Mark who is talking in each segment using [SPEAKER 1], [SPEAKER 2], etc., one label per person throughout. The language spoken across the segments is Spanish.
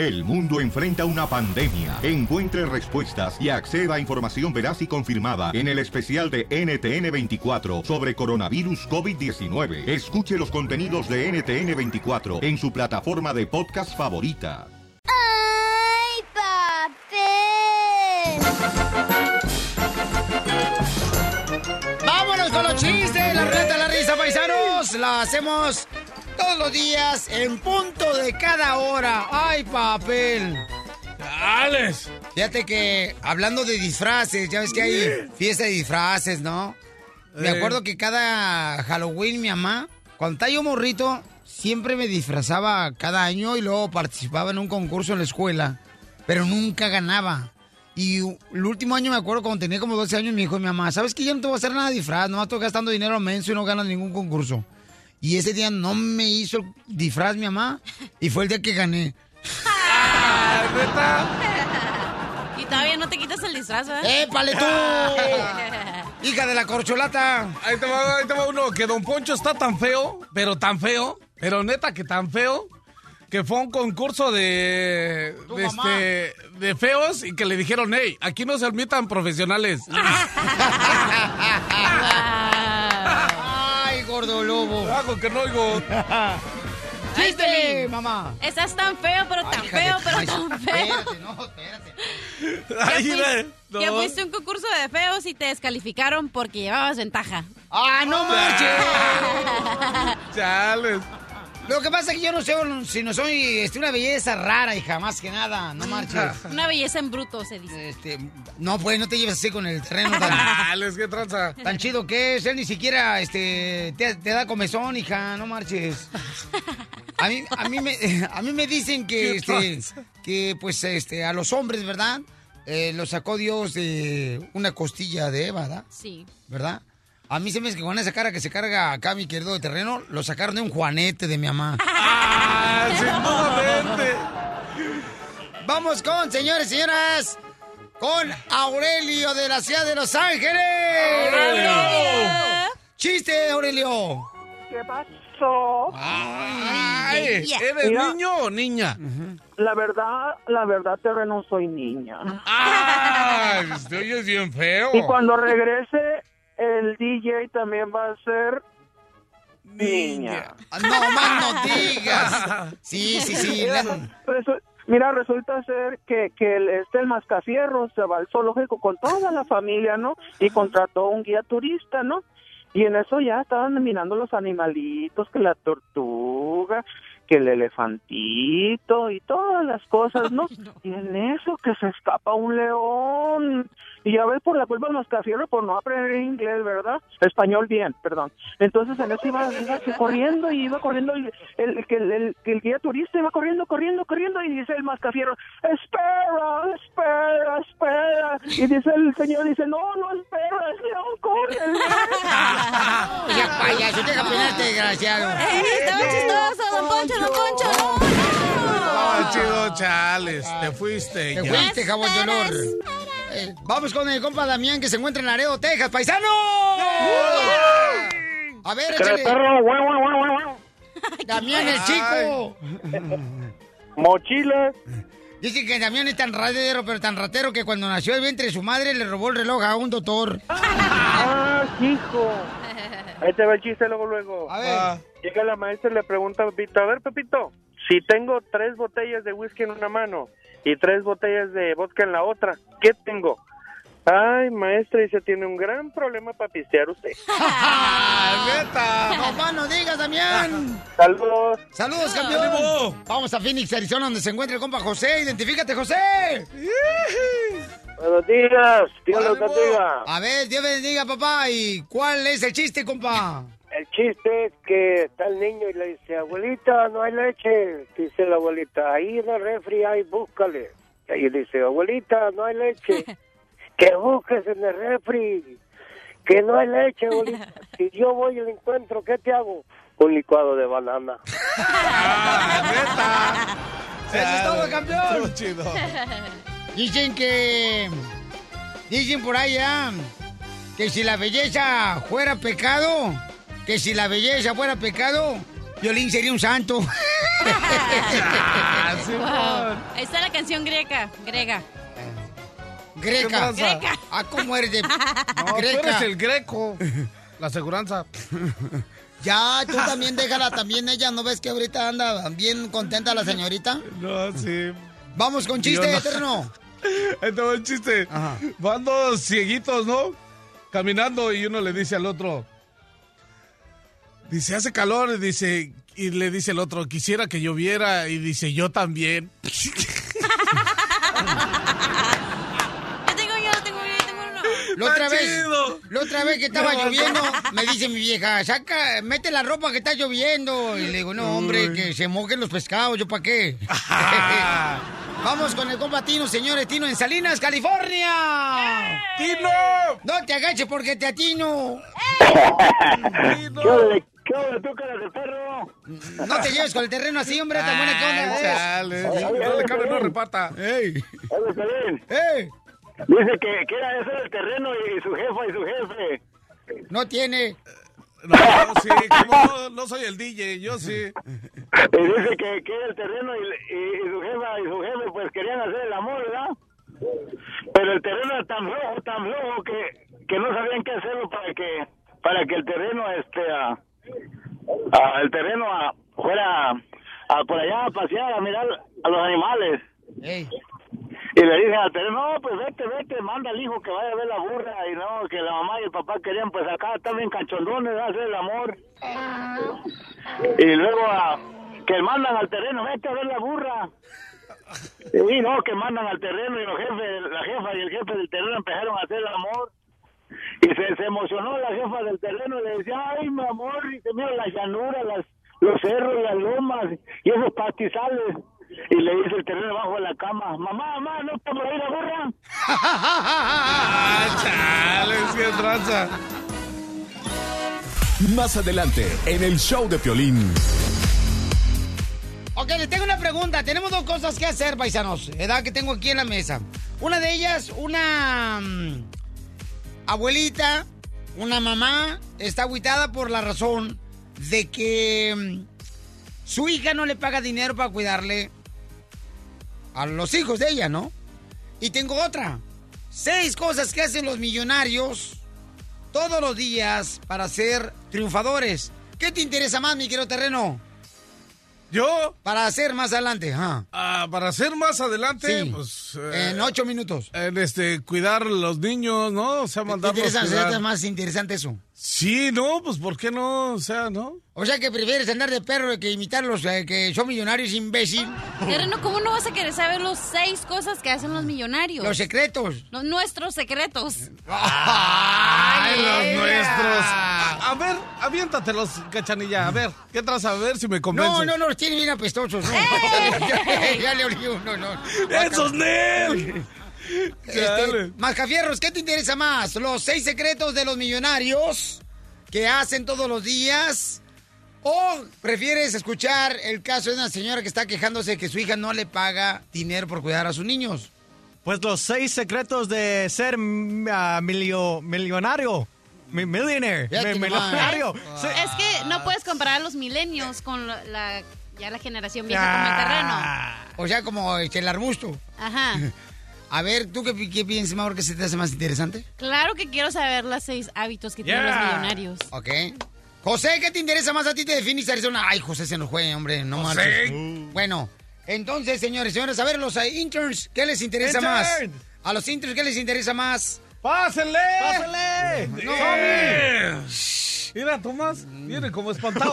[SPEAKER 1] El mundo enfrenta una pandemia. Encuentre respuestas y acceda a información veraz y confirmada en el especial de NTN24 sobre coronavirus COVID-19. Escuche los contenidos de NTN24 en su plataforma de podcast favorita.
[SPEAKER 2] ¡Ay, papel!
[SPEAKER 3] ¡Vámonos con los chistes! La ruleta de la risa, paisanos. La hacemos todos los días en punto de cada hora. ¡Ay, papel!
[SPEAKER 4] ¡Alex!
[SPEAKER 3] Fíjate que hablando de disfraces, ya ves que hay fiesta de disfraces, ¿no? Me acuerdo que cada Halloween mi mamá, cuando estaba yo morrito, siempre me disfrazaba cada año y luego participaba en un concurso en la escuela, pero nunca ganaba. Y el último año me acuerdo cuando tenía como 12 años, me dijo mi mamá, ¿sabes que yo no te voy a hacer nada de disfraz? No estoy gastando dinero menso y no ganas ningún concurso. Y ese día no me hizo el disfraz mi mamá y fue el día que gané.
[SPEAKER 5] Y todavía no te quitas el disfraz, ¿verdad?
[SPEAKER 3] ¡Épale tú! Hija de la corcholata.
[SPEAKER 4] Ahí te, va, ahí te va uno, que Don Poncho está tan feo, pero tan feo, pero neta que tan feo, que fue a un concurso de, de, este, de feos y que le dijeron, hey, aquí no se admitan profesionales.
[SPEAKER 3] ¡Ay, gordo lobo!
[SPEAKER 4] Hago que no oigo.
[SPEAKER 5] Ay,
[SPEAKER 3] ¡Chiste, mamá!
[SPEAKER 5] Estás tan feo, pero tan
[SPEAKER 3] de
[SPEAKER 5] feo, pero tan feo.
[SPEAKER 3] Espérate, no, espérate.
[SPEAKER 4] Ay,
[SPEAKER 5] Que fuiste,
[SPEAKER 4] no.
[SPEAKER 5] un concurso de feos y te descalificaron porque llevabas ventaja.
[SPEAKER 3] ¡Ah, no marches!
[SPEAKER 4] Chales.
[SPEAKER 3] Lo que pasa es que yo no sé si no soy este, una belleza rara, hija, más que nada. No marches.
[SPEAKER 5] Una belleza en bruto, se dice.
[SPEAKER 3] Este, no, pues, no te lleves así con el terreno tan,
[SPEAKER 4] Chales, qué tranza.
[SPEAKER 3] tan chido que es. Él ni siquiera este, te, te da comezón, hija, no marches. A mí, a mí, me, a mí me dicen que, este, que pues, este, a los hombres, ¿verdad? Eh, los sacó Dios de una costilla de Eva, ¿verdad?
[SPEAKER 5] Sí.
[SPEAKER 3] ¿Verdad? A mí se me hace que con esa cara que se carga acá mi querido de terreno, lo sacaron de un juanete de mi mamá.
[SPEAKER 4] Ah.
[SPEAKER 3] Vamos con, señores y señoras, con Aurelio de la ciudad de Los Ángeles.
[SPEAKER 4] ¡Aurelio!
[SPEAKER 3] ¡Chiste, Aurelio!
[SPEAKER 6] ¿Qué pasó?
[SPEAKER 4] Ay. ¿eres
[SPEAKER 6] Mira.
[SPEAKER 4] niño o niña?
[SPEAKER 6] La verdad, la verdad, terreno, soy niña.
[SPEAKER 4] ¡Ah! Te oyes bien feo.
[SPEAKER 6] Y cuando regrese, el DJ también va a ser niña.
[SPEAKER 3] Ah, No más no digas. Sí, sí, sí.
[SPEAKER 6] Mira,
[SPEAKER 3] le-
[SPEAKER 6] resu- mira, resulta ser que, que el, este, el mascafierro se va al zoológico con toda la familia, ¿no? Y contrató un guía turista, ¿no? Y en eso ya estaban mirando los animalitos, que la tortuga, que el elefantito y todas las cosas, ¿no? Y en eso que se escapa un león. Y ya ves por la culpa del mascafierro por no aprender inglés, ¿verdad? Español bien, perdón. Entonces en eso iba, iba corriendo y iba corriendo el, el, que el, el- que el guía turista iba corriendo, corriendo, corriendo y dice el mascafierro, espera, espera, espera. Y dice el señor, dice, no, no espera, el león corre. el león".
[SPEAKER 3] Ya, payaso, deja peinarte, desgraciado.
[SPEAKER 5] ¡Ey, estaba chistoso, don Poncho, don Poncho! ¡No, no!
[SPEAKER 4] Chido, chales. Te fuiste
[SPEAKER 3] Te
[SPEAKER 4] ya.
[SPEAKER 3] fuiste, jabón de olor. Eh, vamos con el compa Damián que se encuentra en Laredo, Texas. ¡Paisano! A ver, échale.
[SPEAKER 6] perro, guau, guau, guau, guau, guau.
[SPEAKER 3] Damián el chico.
[SPEAKER 6] Mochila.
[SPEAKER 3] Dice que Damián es tan ratero, pero tan ratero que cuando nació el vientre de su madre le robó el reloj a un doctor.
[SPEAKER 6] Ah, hijo. Ahí te va el chiste luego, luego.
[SPEAKER 3] A ver.
[SPEAKER 4] Ah,
[SPEAKER 6] Llega la maestra y le pregunta a Pepito, a ver, Pepito, si tengo tres botellas de whisky en una mano y tres botellas de vodka en la otra, ¿qué tengo? Ay, maestra, dice, tiene un gran problema para pistear usted.
[SPEAKER 4] ¡Ah, neta!
[SPEAKER 3] No más no digas, Damián.
[SPEAKER 6] Saludos.
[SPEAKER 3] Saludos, campeón.
[SPEAKER 4] ¡Ánimo!
[SPEAKER 3] Vamos a Phoenix, Arizona, donde se encuentra el compa José. Identifícate, José.
[SPEAKER 6] Buenos días, Dios los bendiga.
[SPEAKER 3] A ver, Dios bendiga, papá. ¿Y cuál es el chiste, compa?
[SPEAKER 6] El chiste es que está el niño y le dice, abuelita, no hay leche. Dice la abuelita, ahí en el refri hay, búscale. Y ahí dice, abuelita, no hay leche. que busques en el refri. Que no hay leche, abuelita. Si yo voy y lo encuentro, ¿qué te hago? Un licuado de banana.
[SPEAKER 4] ¡Ah!
[SPEAKER 3] Eso es todo, campeón.
[SPEAKER 4] Chido.
[SPEAKER 3] Dicen que. Dicen por allá que si la belleza fuera pecado, que si la belleza fuera pecado, Violín sería un santo.
[SPEAKER 4] Ah, sí,
[SPEAKER 5] Wow. Ahí está la canción greca. Grega.
[SPEAKER 3] Greca.
[SPEAKER 5] Greca.
[SPEAKER 3] Ah, ¿cómo eres de
[SPEAKER 4] No, tú eres el greco. La aseguranza.
[SPEAKER 3] Ya, tú también déjala, también ella, ¿no ves que ahorita anda bien contenta la señorita?
[SPEAKER 4] No, sí.
[SPEAKER 3] Vamos con chiste,
[SPEAKER 4] no.
[SPEAKER 3] eterno.
[SPEAKER 4] El chiste.
[SPEAKER 3] Ajá.
[SPEAKER 4] Van dos cieguitos, ¿no? Caminando y uno le dice al otro. Dice, hace calor, y dice, y le dice el otro, quisiera que lloviera, y dice, yo también.
[SPEAKER 5] Yo tengo yo, tengo yo, tengo uno.
[SPEAKER 3] La otra vez, la otra vez que estaba
[SPEAKER 4] No,
[SPEAKER 3] lloviendo, me dice mi vieja, saca, mete la ropa que está lloviendo. Y le digo, no, hombre, que se mojen los pescados, ¿yo para qué? Vamos con el compa Tino, señores, Tino en Salinas, California.
[SPEAKER 4] ¡Tino!
[SPEAKER 3] No te agaches porque te atino.
[SPEAKER 4] ¡Tino!
[SPEAKER 7] ¿Qué tú, cara de perro?
[SPEAKER 3] No te lleves con el terreno así, hombre, tan buena que onda eres.
[SPEAKER 4] chale. No le cabe, no repata.
[SPEAKER 3] ¡Ey!
[SPEAKER 7] Oye, Pelín,
[SPEAKER 3] ¡Ey!
[SPEAKER 7] dice que quiere hacer el terreno y su jefa y su jefe.
[SPEAKER 3] No tiene.
[SPEAKER 4] No, sí, como no, no soy el DJ, yo sí.
[SPEAKER 7] Y dice que quiere el terreno y, y- y su jefa y su jefe pues querían hacer el amor, ¿verdad? Pero el terreno era tan flojo, tan flojo que, que no sabían qué hacerlo para que para que el terreno este ah, el terreno ah, fuera ah, por allá a pasear a mirar a los animales.
[SPEAKER 3] ¡Ey!
[SPEAKER 7] Y le dije al terreno, no, pues vete, vete, manda al hijo que vaya a ver la burra. Y no, que la mamá y el papá querían, pues acá están bien cachondones, a hacer el amor. Y luego ah, que mandan al terreno, vete a ver la burra. Y no, que mandan al terreno y los jefes, la jefa y el jefe del terreno empezaron a hacer el amor. Y se, se emocionó la jefa del terreno y le decía, ay, mi amor, y se mira las llanuras, las, los cerros, las lomas y esos pastizales. Y le dice el terreno abajo de la cama, mamá, mamá, ¿no está por ahí la burra?
[SPEAKER 4] Ah, chale, es que tranza.
[SPEAKER 8] Más adelante, en el show de Piolín.
[SPEAKER 3] Ok, les tengo una pregunta. Tenemos dos cosas que hacer, paisanos. Edad que tengo aquí en la mesa. Una de ellas, una mm, abuelita, una mamá, está agüitada por la razón de que mm, su hija no le paga dinero para cuidarle a los hijos de ella, ¿no? Y tengo otra. Seis cosas que hacen los millonarios todos los días para ser triunfadores. ¿Qué te interesa más, mi querido terreno?
[SPEAKER 4] Yo,
[SPEAKER 3] Para hacer más adelante,
[SPEAKER 4] ah, para hacer más adelante,
[SPEAKER 3] Sí.
[SPEAKER 4] pues... eh,
[SPEAKER 3] en ocho minutos.
[SPEAKER 4] en este, cuidar los niños, ¿no? O sea,
[SPEAKER 3] ¿Te
[SPEAKER 4] mandarlos
[SPEAKER 3] interesa
[SPEAKER 4] cuidar.
[SPEAKER 3] más interesante eso?
[SPEAKER 4] Sí, no, pues ¿por qué no? O sea, ¿no?
[SPEAKER 3] O sea que prefieres andar de perro que imitar los eh, que son millonarios imbécil.
[SPEAKER 5] Terreno, ¿cómo no vas a querer saber los seis cosas que hacen los millonarios?
[SPEAKER 3] Los secretos.
[SPEAKER 5] Los nuestros secretos.
[SPEAKER 4] ¡Ay, los
[SPEAKER 3] ella!
[SPEAKER 4] nuestros! A, a ver, aviéntatelos, cachanilla. A ver, ¿qué traes? A ver si me convences.
[SPEAKER 3] No, no, no, los tiene bien apestosos. ¿no? ya le olí uno, no.
[SPEAKER 4] ¡Esos, Nel!
[SPEAKER 3] Este. Mascafierros, ¿qué te interesa más? ¿Los seis secretos de los millonarios que hacen todos los días? ¿O prefieres escuchar el caso de una señora que está quejándose que su hija no le paga dinero por cuidar a sus niños?
[SPEAKER 9] Pues los seis secretos de ser ah, milio- millonario. Mi- millionaire. Mi- millonario. Sí.
[SPEAKER 5] Es que no puedes comparar a los milenios con la, la- ya la generación vieja como el terreno.
[SPEAKER 9] Ah.
[SPEAKER 3] O sea, como el arbusto.
[SPEAKER 5] Ajá.
[SPEAKER 3] A ver, ¿tú qué, pi- qué piensas, Mauro, que se te hace más interesante?
[SPEAKER 5] Claro que quiero saber los seis hábitos que tienen los millonarios.
[SPEAKER 3] Ok. José, ¿qué te interesa más a ti? Te defines Arizona. Ay, José se nos juega, hombre, no
[SPEAKER 4] José.
[SPEAKER 3] marches. Bueno, entonces, señores, señoras, a ver, los eh, interns, ¿qué les interesa más? A los interns, ¿qué les interesa más?
[SPEAKER 4] ¡Pásenle!
[SPEAKER 9] ¡Pásale!
[SPEAKER 3] No.
[SPEAKER 4] Mira, Tomás, viene como espantado.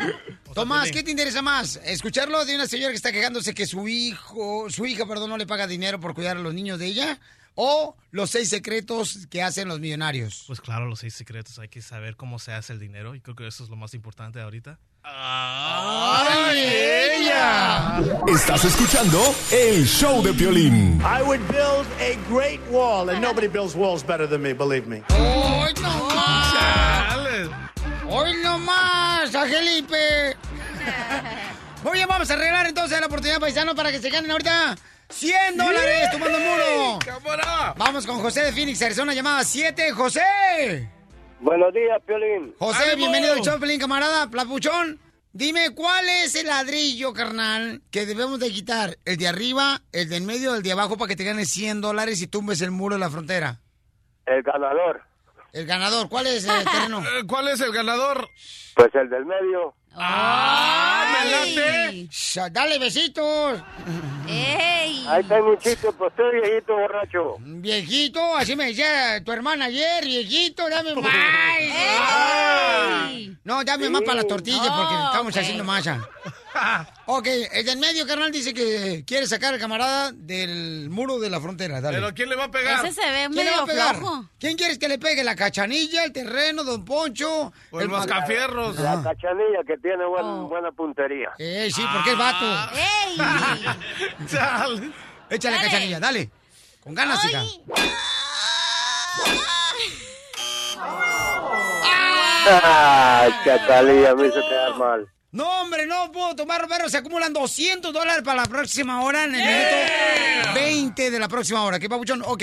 [SPEAKER 3] Tomás, ¿qué te interesa más? ¿Escucharlo de una señora que está quejándose que su hijo, su hija, perdón, no le paga dinero por cuidar a los niños de ella? ¿O los seis secretos que hacen los millonarios?
[SPEAKER 9] Pues claro, los seis secretos. Hay que saber cómo se hace el dinero. Y creo que eso es lo más importante ahorita.
[SPEAKER 3] ¡Ay, ella!
[SPEAKER 8] Estás escuchando el show de Piolín.
[SPEAKER 10] I would build a great wall, and nobody builds walls better than me, believe me.
[SPEAKER 3] ¡Hoy no más! ¡Hoy no más, Angelipe! Muy bien, vamos a arreglar entonces la oportunidad paisano para que se ganen ahorita 100 dólares tomando el muro.
[SPEAKER 4] ¡Cámara!
[SPEAKER 3] Vamos con José de Phoenix, Arizona, llamada 7. ¡José!
[SPEAKER 7] Buenos días, Piolín.
[SPEAKER 3] José,
[SPEAKER 4] ¡Ánimo!
[SPEAKER 3] bienvenido al show, Pelín, camarada. Plapuchón. Dime, ¿cuál es el ladrillo, carnal, que debemos de quitar? ¿El de arriba, el de en medio, el de abajo para que te ganes 100 dólares y tumbes el muro de la frontera?
[SPEAKER 11] El ganador.
[SPEAKER 3] El ganador, ¿cuál es el terreno?
[SPEAKER 4] Eh, ¿Cuál es el ganador?
[SPEAKER 11] Pues el del medio.
[SPEAKER 4] ¡Ah, me late!
[SPEAKER 3] Dale besitos.
[SPEAKER 5] ¡Ey!
[SPEAKER 11] Ahí tengo un chiste, pues estoy viejito borracho.
[SPEAKER 3] Viejito, así me decía tu hermana ayer, viejito, dame más. No, dame más para las tortillas porque
[SPEAKER 5] Oh,
[SPEAKER 3] estamos
[SPEAKER 5] ok.
[SPEAKER 3] haciendo masa. Ok, el del medio, carnal, dice que quiere sacar al camarada del muro de la frontera. Dale.
[SPEAKER 4] ¿Pero quién le va a pegar?
[SPEAKER 5] Ese se ve
[SPEAKER 3] ¿Quién le va a
[SPEAKER 5] medio
[SPEAKER 3] pegar?
[SPEAKER 5] flojo.
[SPEAKER 3] ¿Quién quieres que le pegue? ¿La cachanilla, el terreno, don Poncho?
[SPEAKER 4] O el
[SPEAKER 3] ma-
[SPEAKER 4] mascafierros.
[SPEAKER 11] La cachanilla que tiene buen-
[SPEAKER 5] Oh.
[SPEAKER 11] buena puntería.
[SPEAKER 3] Eh, sí, porque es vato.
[SPEAKER 5] ¡Ey!
[SPEAKER 4] Chale.
[SPEAKER 3] Échale
[SPEAKER 5] Dale.
[SPEAKER 3] cachanilla, dale. Con ganas, hija.
[SPEAKER 11] Ay, Catalía, me hizo quedar mal.
[SPEAKER 3] No, hombre, no puedo tomar, pero se acumulan 200 dólares para la próxima hora en el minuto 20 de la próxima hora. ¿Qué, Babuchón? Ok.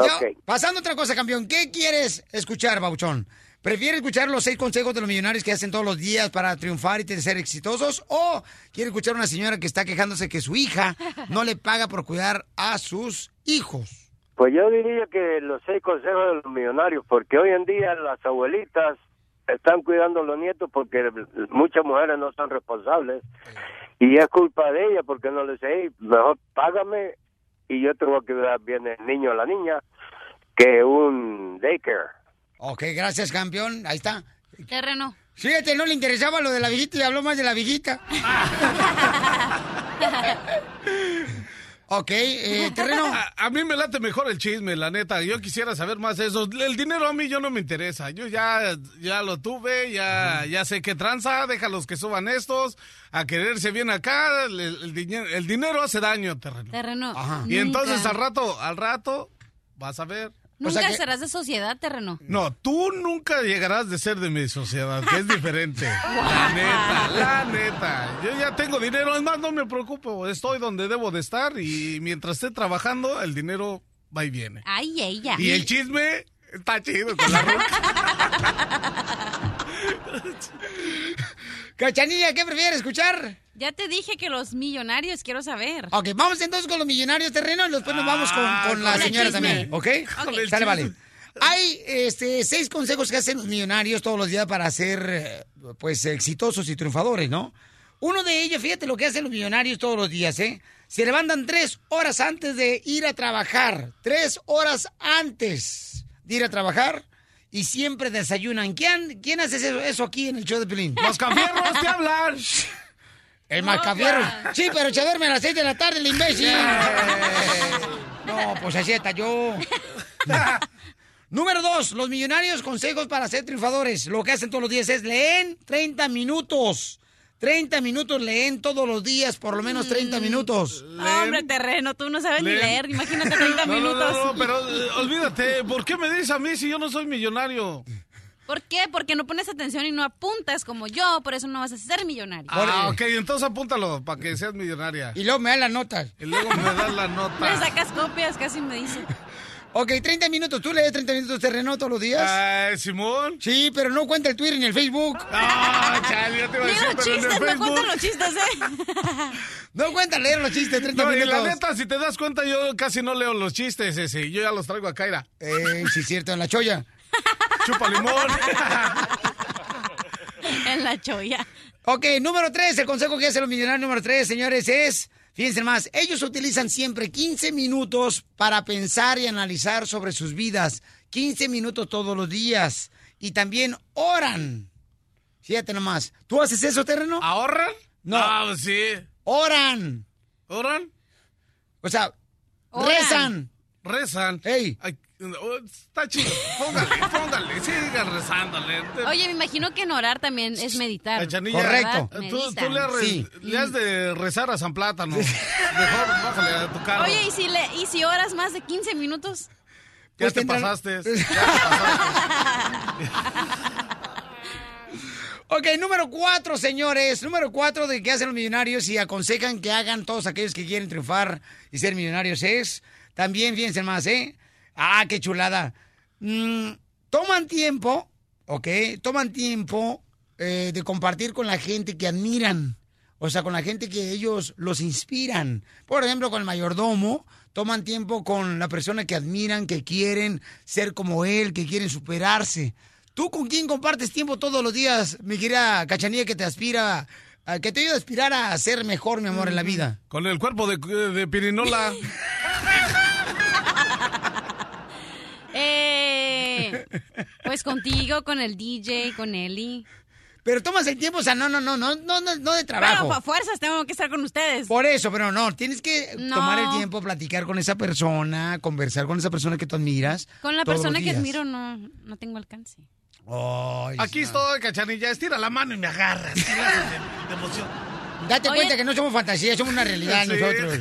[SPEAKER 3] Ya,
[SPEAKER 11] Ok.
[SPEAKER 3] pasando a otra cosa, campeón. ¿Qué quieres escuchar, Babuchón? ¿Prefieres escuchar los seis consejos de los millonarios que hacen todos los días para triunfar y ser exitosos? ¿O quieres escuchar a una señora que está quejándose que su hija no le paga por cuidar a sus hijos?
[SPEAKER 11] Pues yo diría que los seis consejos de los millonarios, porque hoy en día las abuelitas están cuidando a los nietos porque muchas mujeres no son responsables y es culpa de ellas porque no les dice, "Hey, mejor págame y yo tengo que cuidar bien el niño o la niña que un daycare.
[SPEAKER 3] Ok, gracias, campeón. Ahí está.
[SPEAKER 5] Terreno.
[SPEAKER 3] Fíjate, no le interesaba lo de la viejita y habló más de la viejita. ok, eh, terreno.
[SPEAKER 4] A, a mí me late mejor el chisme, la neta. Yo quisiera saber más de eso. El dinero a mí yo no me interesa. Yo ya, ya lo tuve, ya, ya sé qué tranza. Déjalos que suban estos a quererse bien acá. El, el diñe- el dinero hace daño, terreno.
[SPEAKER 5] Terreno.
[SPEAKER 3] Ajá.
[SPEAKER 4] Y entonces al rato, al rato, vas a ver.
[SPEAKER 3] O sea
[SPEAKER 5] Nunca
[SPEAKER 3] que-
[SPEAKER 5] serás de sociedad, terreno.
[SPEAKER 4] No, tú nunca llegarás de ser de mi sociedad, que es diferente. La neta, la neta. Yo ya tengo dinero, es más, no me preocupo. Estoy donde debo de estar y mientras esté trabajando, el dinero va y viene.
[SPEAKER 5] Ay, ella.
[SPEAKER 4] Y el chisme está chido con la roca.
[SPEAKER 3] Cachanilla, ¿qué prefieres escuchar?
[SPEAKER 5] Ya te dije que los millonarios quiero saber.
[SPEAKER 3] Ok, vamos entonces con los millonarios terreno y después nos vamos con,
[SPEAKER 4] Ah,
[SPEAKER 3] con la
[SPEAKER 5] con el
[SPEAKER 3] señora
[SPEAKER 5] chisme.
[SPEAKER 3] también, ¿ok?
[SPEAKER 5] Con
[SPEAKER 4] el
[SPEAKER 3] Sale, vale. Hay este, seis consejos que hacen los millonarios todos los días para ser eh, pues exitosos y triunfadores, ¿no? Uno de ellos, fíjate lo que hacen los millonarios todos los días, ¿eh? Se levantan tres horas antes de ir a trabajar. Tres horas antes de ir a trabajar y siempre desayunan. ¿Quién, quién hace eso, eso aquí en el show de Pelín?
[SPEAKER 4] Los cafierros te hablan.
[SPEAKER 3] El mascafierro. Sí, pero se duerme a las seis de la tarde, el imbécil. No, pues así está yo. Número dos, los millonarios consejos para ser triunfadores. Lo que hacen todos los días es leen 30 minutos. 30 minutos leen todos los días, por lo menos 30 minutos.
[SPEAKER 5] Hombre, terreno, tú no sabes ni leer. Imagínate 30
[SPEAKER 4] No, no,
[SPEAKER 5] minutos.
[SPEAKER 4] no, no, pero eh, olvídate, ¿por qué me dices a mí si yo no soy millonario?
[SPEAKER 5] ¿Por qué? Porque no pones atención y no apuntas como yo, por eso no vas a ser millonario.
[SPEAKER 4] Ah, ok, entonces apúntalo para que seas millonaria.
[SPEAKER 3] Y luego me dan las notas.
[SPEAKER 4] Y luego me das la
[SPEAKER 5] Me
[SPEAKER 4] nota.
[SPEAKER 5] sacas copias, casi me dice.
[SPEAKER 3] Ok, 30 minutos. ¿Tú lees 30 minutos terreno todos los días?
[SPEAKER 4] Ay, Simón.
[SPEAKER 3] Sí, pero no cuenta el Twitter ni el Facebook.
[SPEAKER 4] Ah, chale, ya te iba a decir,
[SPEAKER 5] los
[SPEAKER 4] pero en el
[SPEAKER 5] chistes, me
[SPEAKER 4] Facebook.
[SPEAKER 5] cuentan los chistes, ¿eh?
[SPEAKER 3] No cuenta leer los chistes 30
[SPEAKER 4] No, y
[SPEAKER 3] minutos.
[SPEAKER 4] la neta, si te das cuenta, yo casi no leo los chistes ese. Yo ya los traigo a Kaira.
[SPEAKER 3] Eh, sí, cierto, en la cholla.
[SPEAKER 4] Chupa limón.
[SPEAKER 5] en la choya.
[SPEAKER 3] Ok, número tres, el consejo que hace los millonarios número tres, señores, es, fíjense más, ellos utilizan siempre 15 minutos para pensar y analizar sobre sus vidas. 15 minutos todos los días. Y también oran. Fíjate nomás. ¿Tú haces eso, terreno?
[SPEAKER 4] ¿Ahorran?
[SPEAKER 3] No.
[SPEAKER 4] Ah, pues sí.
[SPEAKER 3] Oran.
[SPEAKER 4] ¿Oran?
[SPEAKER 3] O sea,
[SPEAKER 5] Oran.
[SPEAKER 3] rezan.
[SPEAKER 4] Rezan.
[SPEAKER 3] Ey.
[SPEAKER 4] Oh, está chido. Póngale, póngale. Sigan rezándole.
[SPEAKER 5] Oye, me imagino que en orar también es meditar.
[SPEAKER 4] Chanilla,
[SPEAKER 3] Correcto.
[SPEAKER 4] Tú, tú le, has re-
[SPEAKER 3] Sí.
[SPEAKER 4] le has de rezar a San Plátano. Mejor bájale a tu carro.
[SPEAKER 5] Oye, ¿y si, le, ¿y si oras más de 15 minutos?
[SPEAKER 4] ya
[SPEAKER 3] pues
[SPEAKER 4] te
[SPEAKER 3] tendrán-
[SPEAKER 4] pasaste. Ya te pasaste.
[SPEAKER 3] Ok, número cuatro, señores. Número cuatro de que hacen los millonarios y aconsejan que hagan todos aquellos que quieren triunfar y ser millonarios es. También, fíjense más, ¿eh? Ah, qué chulada. Mm, toman tiempo, ok, toman tiempo eh, de compartir con la gente que admiran. O sea, con la gente que ellos los inspiran. Por ejemplo, con el mayordomo, toman tiempo con la persona que admiran, que quieren ser como él, que quieren superarse. ¿Tú con quién compartes tiempo todos los días, mi querida Cachanilla, que te aspira, a- que te ayuda a aspirar a ser mejor, mi amor, en la vida?
[SPEAKER 4] Con el cuerpo de, de pirinola.
[SPEAKER 5] Eh, pues contigo, con el DJ, con Eli.
[SPEAKER 3] Pero tomas el tiempo, o sea, no, no, no, no, no, no, no de trabajo.
[SPEAKER 5] Bueno, a fuerzas tengo que estar con ustedes.
[SPEAKER 3] Por eso, pero no, tienes que
[SPEAKER 5] No.
[SPEAKER 3] tomar el tiempo, platicar con esa persona, conversar con esa persona que tú admiras.
[SPEAKER 5] Con la persona que admiro no, no tengo alcance.
[SPEAKER 3] Ay,
[SPEAKER 4] Aquí estoy, cachanilla. Estira la mano y me agarras. ¿Qué le haces de, de emoción?
[SPEAKER 3] Date
[SPEAKER 5] Oye.
[SPEAKER 3] cuenta que no somos fantasía, somos una realidad
[SPEAKER 4] Sí.
[SPEAKER 3] nosotros.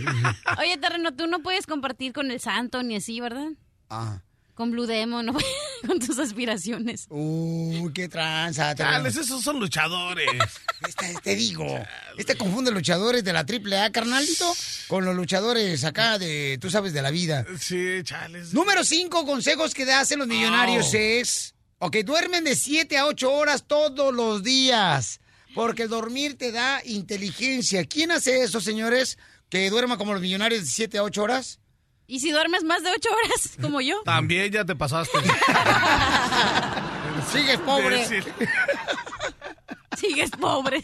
[SPEAKER 5] Oye, Terreno, tú no puedes compartir con el santo ni así, ¿verdad?
[SPEAKER 3] Ah.
[SPEAKER 5] Con Blue Demon, no con tus aspiraciones.
[SPEAKER 3] Uy, qué tranza. te-
[SPEAKER 4] Chales, esos son luchadores.
[SPEAKER 3] Este, te digo, este confunde luchadores de la triple A, carnalito, con los luchadores acá de, tú sabes, de la vida.
[SPEAKER 4] Sí, chales.
[SPEAKER 3] Número 5, consejos que hacen los millonarios
[SPEAKER 4] Oh.
[SPEAKER 3] es, ok, duermen de 7 a 8 horas todos los días, porque el dormir te da inteligencia. ¿Quién hace eso, señores? Que duerma como los millonarios de 7 a 8 horas.
[SPEAKER 5] ¿Y si duermes más de ocho horas, como yo?
[SPEAKER 4] También ya te pasaste.
[SPEAKER 3] Sigues pobre.
[SPEAKER 5] Sigues pobre.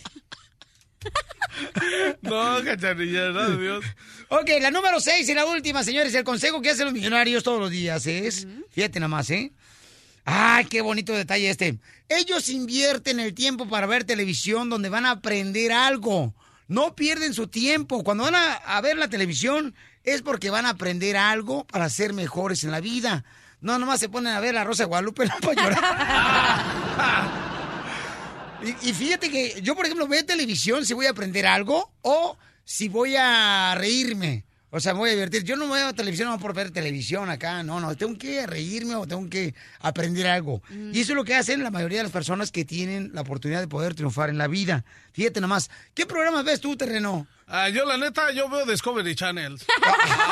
[SPEAKER 4] No, cachanilla, no, Dios.
[SPEAKER 3] Ok, la número 6 y la última, señores, el consejo que hacen los millonarios todos los días es, fíjate nada más, ¿eh? Ay, qué bonito detalle este. Ellos invierten el tiempo para ver televisión donde van a aprender algo. No pierden su tiempo. Cuando van a, a ver la televisión es porque van a aprender algo para ser mejores en la vida. No, nomás se ponen a ver la Rosa de Guadalupe no para llorar. Y, y fíjate que yo, por ejemplo, veo televisión si voy a aprender algo o si voy a reírme. O sea, me voy a divertir. Yo no veo televisión no por ver televisión acá. No, no. Tengo que reírme o tengo que aprender algo. Y eso es lo que hacen la mayoría de las personas que tienen la oportunidad de poder triunfar en la vida. Fíjate nomás. ¿Qué programas ves tú, Terreno?
[SPEAKER 4] Ah, yo, la neta, yo veo Discovery Channel.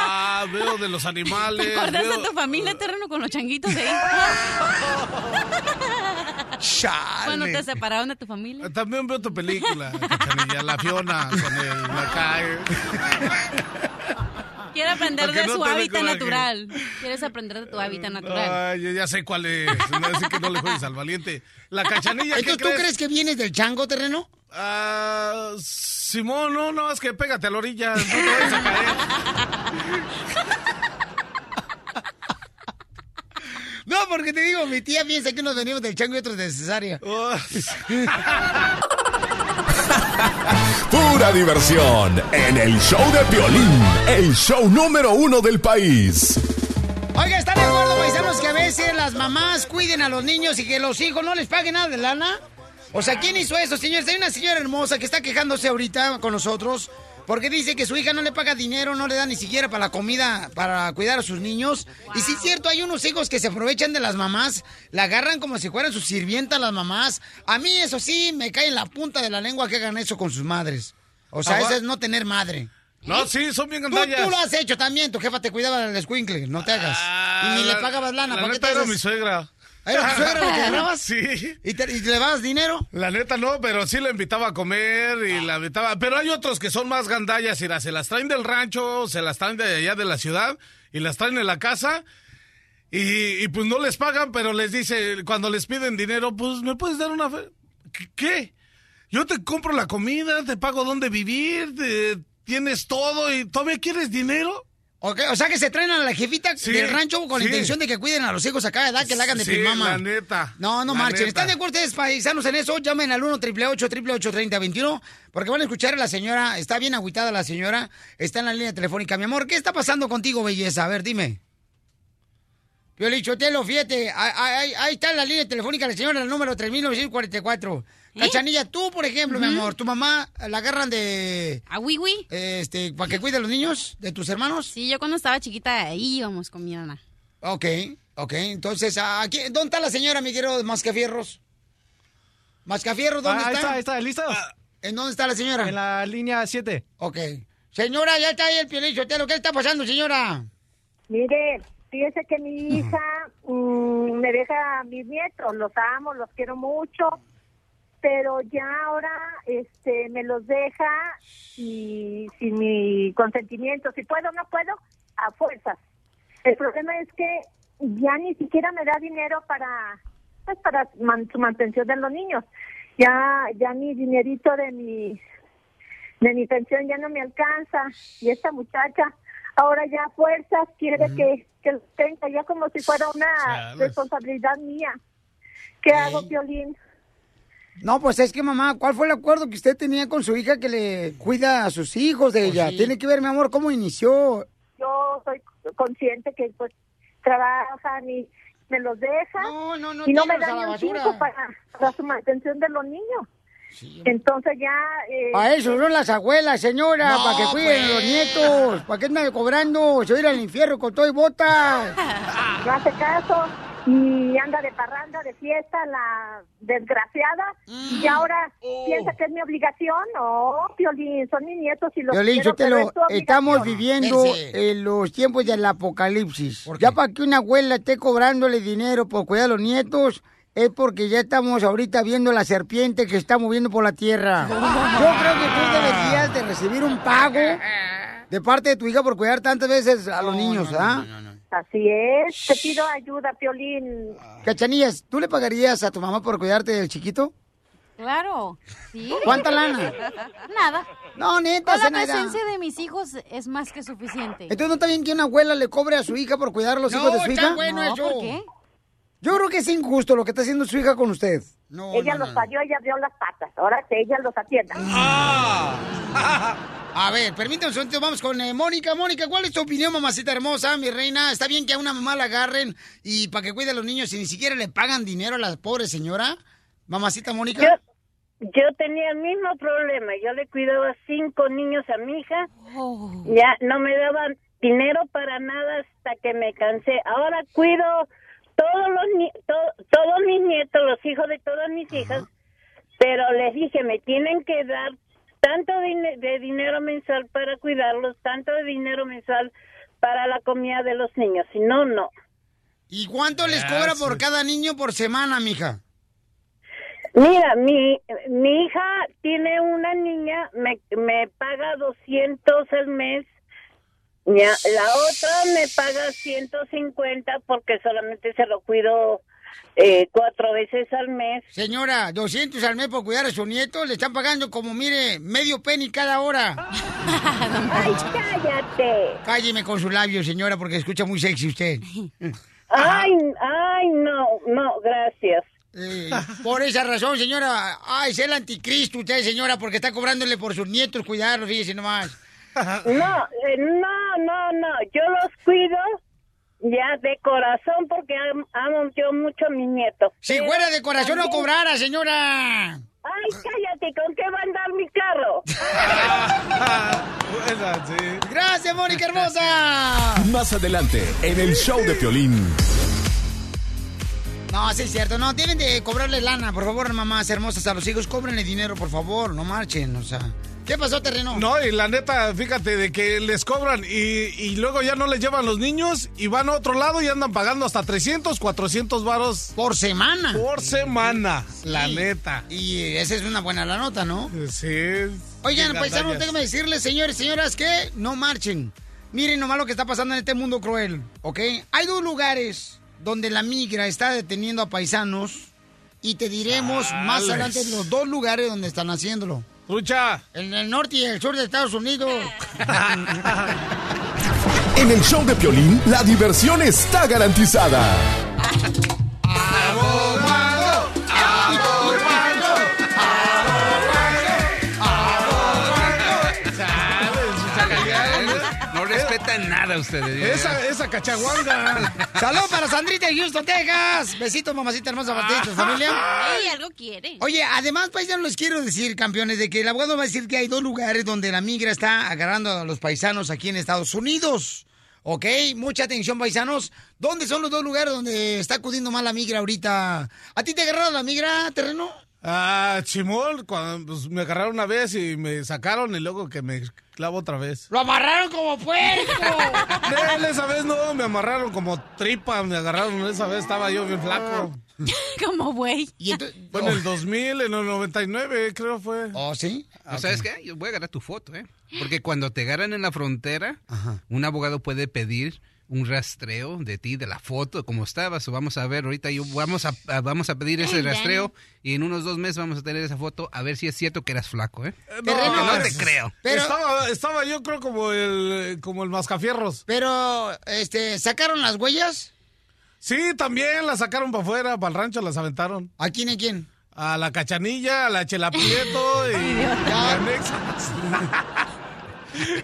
[SPEAKER 4] Ah, veo de los animales.
[SPEAKER 5] ¿Te
[SPEAKER 4] veo-
[SPEAKER 5] de tu familia, Terreno, con los changuitos de ahí? Cuando te separaron de tu familia.
[SPEAKER 4] También veo tu película, La Fiona, con el Macae.
[SPEAKER 5] Quiere aprender de
[SPEAKER 4] no
[SPEAKER 5] su hábitat natural. Quieres aprender de tu hábitat natural.
[SPEAKER 4] Ay, yo ya sé cuál es. No que no le juegues al valiente. La cachanilla, ¿qué
[SPEAKER 3] Entonces, ¿tú
[SPEAKER 4] crees?
[SPEAKER 3] crees que vienes del chango, Terreno?
[SPEAKER 4] Ah, Simón, no, no, es que pégate a la orilla, no te vayas a caer.
[SPEAKER 3] No, porque te digo, mi tía piensa que unos venimos del chango y otros de cesárea.
[SPEAKER 4] Oh.
[SPEAKER 8] Pura diversión en el show de Piolín, el show número uno del país.
[SPEAKER 3] Oiga, ¿están de acuerdo, paisanos, que a veces las mamás cuiden a los niños y que los hijos no les paguen nada de lana? O sea, ¿quién hizo eso, señores? Hay una señora hermosa que está quejándose ahorita con nosotros porque dice que su hija no le paga dinero, no le da ni siquiera para la comida, para cuidar a sus niños. Y sí es cierto, hay unos hijos que se aprovechan de las mamás, la agarran como si fueran sus sirvientas las mamás. A mí eso sí, me cae en la punta de la lengua que hagan eso con sus madres. O sea,
[SPEAKER 4] Ah,
[SPEAKER 3] eso es no tener madre.
[SPEAKER 4] No, sí, son bien
[SPEAKER 3] Tú,
[SPEAKER 4] gandallas.
[SPEAKER 3] tú lo has hecho también, tu jefa te cuidaba del escuincle, no te hagas. y ni le
[SPEAKER 4] Ah,
[SPEAKER 3] pagabas lana,
[SPEAKER 4] La
[SPEAKER 3] ¿para qué te
[SPEAKER 4] era mi suegra.
[SPEAKER 3] ¿Era tu suegra la que?
[SPEAKER 4] Sí.
[SPEAKER 3] ¿Y, te, ¿Y le dabas dinero?
[SPEAKER 4] La neta no, pero sí la invitaba a comer y la invitaba. Pero hay otros que son más gandallas y se las traen del rancho, se las traen de allá de la ciudad y las traen en la casa. Y, y, pues no les pagan, pero les dice, cuando les piden dinero, pues me puedes dar una... fe-?" ¿Qué- ¿Qué? Yo te compro la comida, te pago dónde vivir, te- tienes todo y todavía quieres dinero.
[SPEAKER 3] O sea que se traen a la jefita
[SPEAKER 4] Sí,
[SPEAKER 3] del rancho con la intención de que cuiden a los hijos acá, ¿verdad? Que la hagan de
[SPEAKER 4] Sí,
[SPEAKER 3] primama.
[SPEAKER 4] la neta.
[SPEAKER 3] No, no marchen.
[SPEAKER 4] neta.
[SPEAKER 3] ¿Están de acuerdo ustedes, paisanos, en eso? Llamen al 1 888 3021 porque van a escuchar a la señora. Está bien agüitada la señora. Está en la línea telefónica. Mi amor, ¿qué está pasando contigo, belleza? A ver, dime. Piolichotelo, fíjate. Ahí, ahí- ahí está en la línea telefónica la señora, el número 3944. Cachanilla, tú, por ejemplo, mi amor, ¿tu mamá la agarran de...
[SPEAKER 5] ¿A Wiwi?
[SPEAKER 3] Este, para que cuide a los niños de tus hermanos?
[SPEAKER 5] Sí, yo cuando estaba chiquita ahí íbamos con mi mamá.
[SPEAKER 3] Ok, ok. Entonces, ¿aquí, ¿dónde está la señora, mi querido Mascafierros? Mascafierros, ¿dónde
[SPEAKER 12] Ah, ahí
[SPEAKER 3] está?
[SPEAKER 12] está, ahí está, ¿listo?
[SPEAKER 3] ¿En dónde está la señora?
[SPEAKER 12] En la línea 7.
[SPEAKER 3] Ok. Señora, ya está ahí el Piolín Sotelo. ¿Qué está pasando, señora?
[SPEAKER 13] Mire, fíjese que mi hija mm, me deja a mis nietos, los amo, los quiero mucho, pero ya ahora este me los deja y sin mi consentimiento, si puedo o no puedo, a fuerzas. El problema es que ya ni siquiera me da dinero para pues para man- su mantención de los niños. Ya ya mi dinerito de mi de mi pensión ya no me alcanza y esta muchacha ahora ya a fuerzas quiere que que tenga ya como si fuera una
[SPEAKER 3] Chales.
[SPEAKER 13] responsabilidad mía. ¿Qué hago, Piolín?
[SPEAKER 3] No, pues es que mamá, ¿cuál fue el acuerdo que usted tenía con su hija que le cuida a sus hijos de ella? Tiene que ver, mi amor, cómo inició.
[SPEAKER 13] yo soy consciente que pues trabajan y me los dejan y no me
[SPEAKER 3] tíralos a
[SPEAKER 13] dan
[SPEAKER 3] la
[SPEAKER 13] ni un cinco para, para su mantención de los niños. Entonces ya... Eh,
[SPEAKER 3] Para eso son las abuelas, señora,
[SPEAKER 13] No,
[SPEAKER 3] para que cuiden a los
[SPEAKER 13] pues.
[SPEAKER 3] nietos. ¿Para qué andan cobrando? Se va a ir al infierno con todo y botas.
[SPEAKER 13] No hace caso y anda de parranda, de fiesta, la desgraciada. Y ahora piensa que es mi obligación. No, Piolín, son mis nietos y los
[SPEAKER 3] Violín,
[SPEAKER 13] quiero, es obligación.
[SPEAKER 3] estamos viviendo en los tiempos del apocalipsis. Ya para que una abuela esté cobrándole dinero por cuidar a los nietos, es porque ya estamos ahorita viendo la serpiente que está moviendo por la tierra. Yo creo que tú deberías de recibir un pago de parte de tu hija por cuidar tantas veces a los niños, ¿ah?
[SPEAKER 13] Así es, te pido ayuda, Piolín.
[SPEAKER 3] Cachanillas, ¿tú le pagarías a tu mamá por cuidarte del chiquito?
[SPEAKER 5] Claro, sí.
[SPEAKER 3] ¿Cuánta lana?
[SPEAKER 5] Nada.
[SPEAKER 3] No, neta,
[SPEAKER 5] Con la presencia de mis hijos es más que suficiente.
[SPEAKER 3] Entonces no está bien que una abuela le cobre a su hija por cuidar a los
[SPEAKER 5] No,
[SPEAKER 3] hijos de su hija.
[SPEAKER 5] bueno No, eso. ¿por qué?
[SPEAKER 3] Yo creo que es injusto lo que está haciendo su hija con usted.
[SPEAKER 13] ella los parió, ella abrió las patas. Ahora que ella los atienda.
[SPEAKER 3] A ver, permítame un segundo, vamos con eh, Mónica. Mónica, ¿cuál es tu opinión, mamacita hermosa, mi reina? ¿Está bien que a una mamá la agarren y para que cuide a los niños y ni siquiera le pagan dinero a la pobre señora? Mamacita Mónica.
[SPEAKER 14] Yo, yo tenía el mismo problema. Yo le cuidaba cinco niños a mi hija. Ya no me daban dinero para nada hasta que me cansé. Ahora cuido todos los to- todos mis nietos, los hijos de todas mis hijas, pero les dije, me tienen que dar tanto de dinero mensual para cuidarlos, tanto de dinero mensual para la comida de los niños. Si no, no.
[SPEAKER 3] ¿Y cuánto les cobra por cada niño por semana, mija?
[SPEAKER 14] Mira, mi, mi hija tiene una niña, me, me paga 200 al mes. Ya, la otra me paga 150 porque solamente se lo cuido eh, cuatro veces al mes.
[SPEAKER 3] Señora, 200 al mes por cuidar a su nieto, le están pagando como, mire, medio penny cada hora.
[SPEAKER 14] ¡Ay, cállate!
[SPEAKER 3] Cálleme con su labio, señora, porque escucha muy sexy usted.
[SPEAKER 14] Ay, ay, no, no, gracias.
[SPEAKER 3] Eh, por esa razón, señora, ay, es el anticristo usted, señora, porque está cobrándole por sus nietos cuidarlos, fíjese nomás.
[SPEAKER 14] No, eh, no, no, no, yo los cuido ya de corazón porque am- amo yo mucho a mi nieto.
[SPEAKER 3] Si
[SPEAKER 14] Pero
[SPEAKER 3] fuera de corazón no cobrara, señora.
[SPEAKER 14] Ay, cállate, ¿con qué va a andar mi carro?
[SPEAKER 3] Gracias, Mónica hermosa.
[SPEAKER 8] Más adelante, en el show de Piolín.
[SPEAKER 3] No, sí es cierto, no, deben de cobrarle lana, por favor, mamás hermosas, a los hijos, cóbrenle dinero, por favor, no marchen, o sea. ¿Qué pasó, terreno?
[SPEAKER 4] No, y la neta, fíjate, de que les cobran y, y luego ya no les llevan los niños y van a otro lado y andan pagando hasta 300, 400 varos.
[SPEAKER 3] Por semana.
[SPEAKER 4] Por semana, la neta.
[SPEAKER 3] Y esa es una buena la nota, ¿no?
[SPEAKER 4] Sí.
[SPEAKER 3] Oigan, paisanos,
[SPEAKER 4] gandallas.
[SPEAKER 3] déjenme decirles, señores, señoras, que no marchen. Miren nomás lo que está pasando en este mundo cruel, ¿ok? Hay dos lugares donde la migra está deteniendo a paisanos y te diremos más adelante los dos lugares donde están haciéndolo.
[SPEAKER 4] Escucha.
[SPEAKER 3] En el norte y el sur de Estados Unidos.
[SPEAKER 8] En el show de Piolín, la diversión está garantizada.
[SPEAKER 15] No nada ustedes.
[SPEAKER 4] Esa, esa cachaguanga.
[SPEAKER 3] Salud para Sandrita de Houston, Texas. Besitos, mamacita hermosa, para ti y tu familia.
[SPEAKER 5] Ey, algo quiere.
[SPEAKER 3] Oye, además, paisanos, les quiero decir, campeones, de que el abogado va a decir que hay dos lugares donde la migra está agarrando a los paisanos aquí en Estados Unidos. ¿Ok? Mucha atención, paisanos. ¿Dónde son los dos lugares donde está acudiendo más la migra ahorita? ¿A ti te agarraron la migra, terreno?
[SPEAKER 4] Ah, Chimol, cuando pues, me agarraron una vez y me sacaron y luego que me clavo otra vez.
[SPEAKER 3] ¡Lo amarraron como puerco!
[SPEAKER 4] Nel, esa vez no, me amarraron como tripa, me agarraron esa vez, estaba yo bien flaco.
[SPEAKER 5] Como güey.
[SPEAKER 4] Fue en el 2000, en el 99, creo fue.
[SPEAKER 3] ¿Oh, sí?
[SPEAKER 15] ¿O ¿Sabes qué? Yo voy a agarrar tu foto, ¿eh? Porque cuando te agarran en la frontera, un abogado puede pedir un rastreo de ti, de la foto, como estabas. O vamos a ver, ahorita yo vamos a, a- vamos a pedir ese
[SPEAKER 5] Hey, Danny.
[SPEAKER 15] rastreo y en unos dos meses vamos a tener esa foto a ver si es cierto que eras flaco, ¿eh?
[SPEAKER 4] No,
[SPEAKER 15] Porque no te creo.
[SPEAKER 4] estaba, estaba yo creo como el, como el mascafierros.
[SPEAKER 3] Pero, este, ¿sacaron las huellas?
[SPEAKER 4] Sí, también la sacaron para afuera, para el rancho las aventaron.
[SPEAKER 3] ¿A quién y quién?
[SPEAKER 4] A la Cachanilla, a la Chela Prieto y... Y.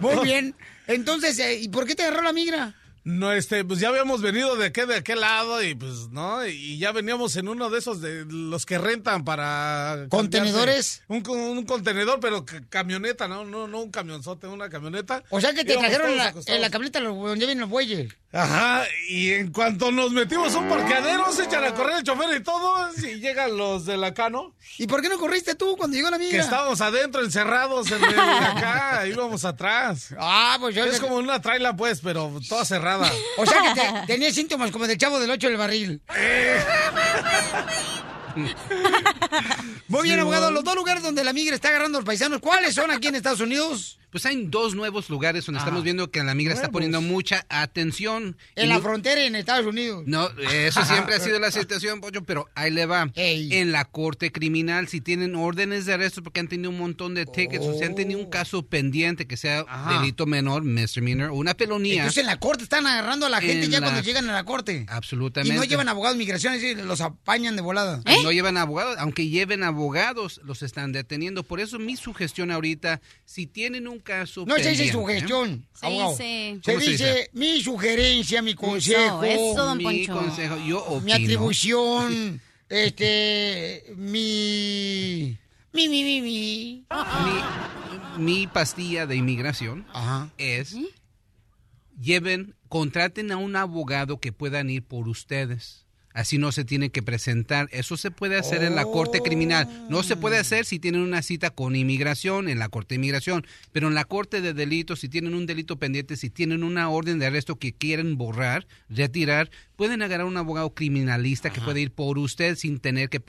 [SPEAKER 3] Muy bien. Entonces, eh, ¿y por qué te agarró la migra?
[SPEAKER 4] No, este, pues ya habíamos venido de qué, de aquel lado y pues, ¿no? Y ya veníamos en uno de esos de los que rentan para...
[SPEAKER 3] ¿Contenedores?
[SPEAKER 4] Un, un contenedor, pero ca- camioneta, ¿no? No, no un camionzote, una camioneta.
[SPEAKER 3] O sea que te trajeron en la, en la camioneta donde vienen los bueyes.
[SPEAKER 4] Ajá, y en cuanto nos metimos a un parqueadero, se echan a correr el chofer y todo, y llegan los de la Cano.
[SPEAKER 3] ¿Y por qué no corriste tú cuando llegó la migra?
[SPEAKER 4] Que estábamos adentro, encerrados en el de acá, íbamos atrás.
[SPEAKER 3] Ah, pues yo...
[SPEAKER 4] Es como una traila, pues, pero toda cerrada.
[SPEAKER 3] O sea que te- tenías síntomas como del chavo del 8 del barril. Muy bien,
[SPEAKER 15] Sí,
[SPEAKER 3] abogado. Los dos lugares donde la migra está agarrando a los paisanos, ¿cuáles son aquí en Estados Unidos?
[SPEAKER 15] Pues hay dos nuevos lugares donde estamos viendo que la migra está poniendo mucha atención.
[SPEAKER 3] En
[SPEAKER 15] Y
[SPEAKER 3] la frontera y en Estados Unidos.
[SPEAKER 15] No, eso siempre ha sido la situación, Pollo, pero ahí le va. En la corte criminal, si tienen órdenes de arresto porque han tenido un montón de tickets o si han tenido un caso pendiente que sea
[SPEAKER 3] Ajá.
[SPEAKER 15] delito menor, misdemeanor, o una pelonía.
[SPEAKER 3] Entonces en la corte están agarrando a la gente
[SPEAKER 15] En
[SPEAKER 3] ya
[SPEAKER 15] la-
[SPEAKER 3] cuando llegan a la corte.
[SPEAKER 15] Absolutamente.
[SPEAKER 3] Y no llevan abogados de migración, es decir, los apañan de volada.
[SPEAKER 15] No llevan abogados, aunque lleven abogados, los están deteniendo. Por eso mi sugestión ahorita, si tienen un
[SPEAKER 3] No se dice sugestión,
[SPEAKER 5] dice-
[SPEAKER 3] Se
[SPEAKER 15] ¿Cómo se
[SPEAKER 3] dice,
[SPEAKER 15] dice?
[SPEAKER 3] mi sugerencia, mi consejo.
[SPEAKER 5] eso, don
[SPEAKER 15] mi
[SPEAKER 5] Poncho.
[SPEAKER 15] consejo, yo opino.
[SPEAKER 3] mi atribución, este, mi... Mi, mi, mi, mi.
[SPEAKER 15] mi, mi pastilla de inmigración es lleven, contraten a un abogado que puedan ir por ustedes. Así no se tiene que presentar. Eso se puede hacer en la corte criminal. No se puede hacer si tienen una cita con inmigración, en la corte de inmigración. Pero en la corte de delitos, si tienen un delito pendiente, si tienen una orden de arresto que quieren borrar, retirar, pueden agarrar un abogado criminalista que puede ir por usted sin tener que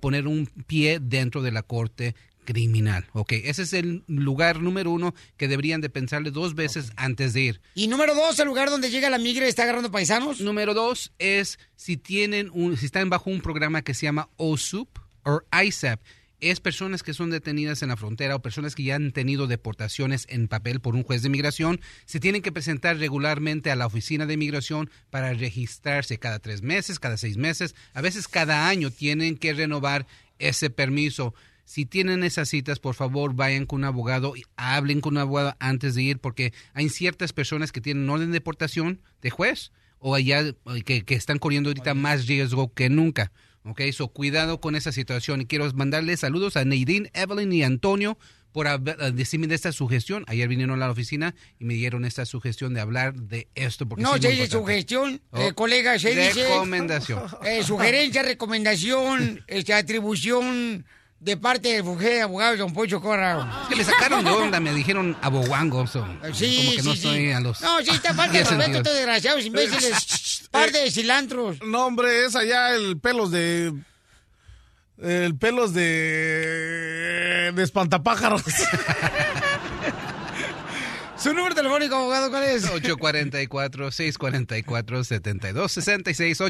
[SPEAKER 15] poner un pie dentro de la corte criminal. Ok, ese es el lugar número uno que deberían de pensarle dos veces antes de ir.
[SPEAKER 3] Y número dos, el lugar donde llega la migra y está agarrando paisanos.
[SPEAKER 15] Número dos es si tienen un, si están bajo un programa que se llama OSUP o ISAP. Es personas que son detenidas en la frontera o personas que ya han tenido deportaciones en papel por un juez de inmigración. Se tienen que presentar regularmente a la oficina de inmigración para registrarse cada tres meses, cada seis meses. A veces cada año tienen que renovar ese permiso. Si tienen esas citas, por favor, vayan con un abogado y hablen con un abogado antes de ir, porque hay ciertas personas que tienen orden de deportación de juez o allá eh, que, que están corriendo ahorita más riesgo que nunca. Ok, so cuidado con esa situación. Y quiero mandarles saludos a Nadine, Evelyn y Antonio por haber- eh, decirme de esta sugestión. Ayer vinieron a la oficina y me dieron esta sugestión de hablar de esto. Porque
[SPEAKER 3] No se sugestión,
[SPEAKER 15] Oh,
[SPEAKER 3] eh, colega, se dice...
[SPEAKER 15] Recomendación.
[SPEAKER 3] eh, sugerencia, recomendación, este, atribución de parte del bufete de abogados Don Poncho Corra.
[SPEAKER 15] Es que me sacaron de onda, me dijeron aboguango. so,
[SPEAKER 3] Sí,
[SPEAKER 15] como que no
[SPEAKER 3] sí, sí.
[SPEAKER 15] estoy a los.
[SPEAKER 3] No, sí, está falta de
[SPEAKER 15] 10
[SPEAKER 3] respeto, estos desgraciados imbéciles. Par de cilantros.
[SPEAKER 4] No, hombre, es allá el pelos de... El pelos de... De espantapájaros.
[SPEAKER 3] Su número telefónico, abogado, ¿cuál es?
[SPEAKER 15] 844-644-7266.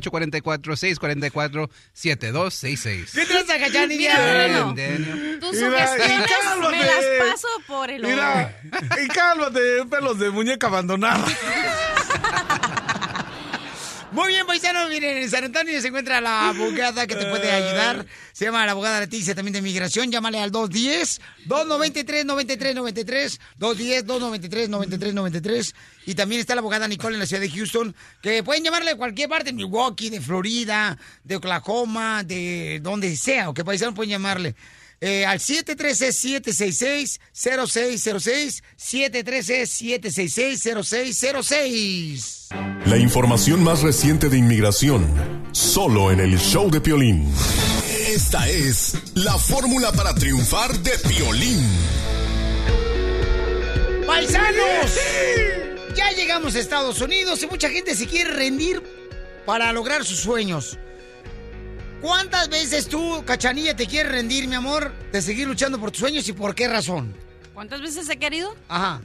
[SPEAKER 15] 844-644-7266.
[SPEAKER 3] ¿Qué tranza, cachanilla?
[SPEAKER 5] Mira,
[SPEAKER 15] Daniel.
[SPEAKER 5] Tus
[SPEAKER 4] Mira,
[SPEAKER 5] sugestiones me las paso por el ojo.
[SPEAKER 4] Mira, y cálmate, pelos de muñeca abandonada.
[SPEAKER 3] Muy bien, paisanos, miren, en San Antonio se encuentra la abogada que te puede ayudar. Se llama la abogada Leticia, también de migración. Llámale al 210-293-9393. 210-293-9393. Y también está la abogada Nicole en la ciudad de Houston, que pueden llamarle de cualquier parte, de Milwaukee, de Florida, de Oklahoma, de donde sea, o que paisanos pueden llamarle. Eh, al 713-766-0606, 713-766-0606.
[SPEAKER 8] La información más reciente de inmigración, solo en el show de Piolín. Esta es la fórmula para triunfar de Piolín.
[SPEAKER 3] ¡Paisanos! Ya llegamos a Estados Unidos y mucha gente se quiere rendir para lograr sus sueños. ¿Cuántas veces tú, Cachanilla, te quieres rendir, mi amor, de seguir luchando por tus sueños y por qué razón?
[SPEAKER 5] ¿Cuántas veces he querido?
[SPEAKER 3] Ajá.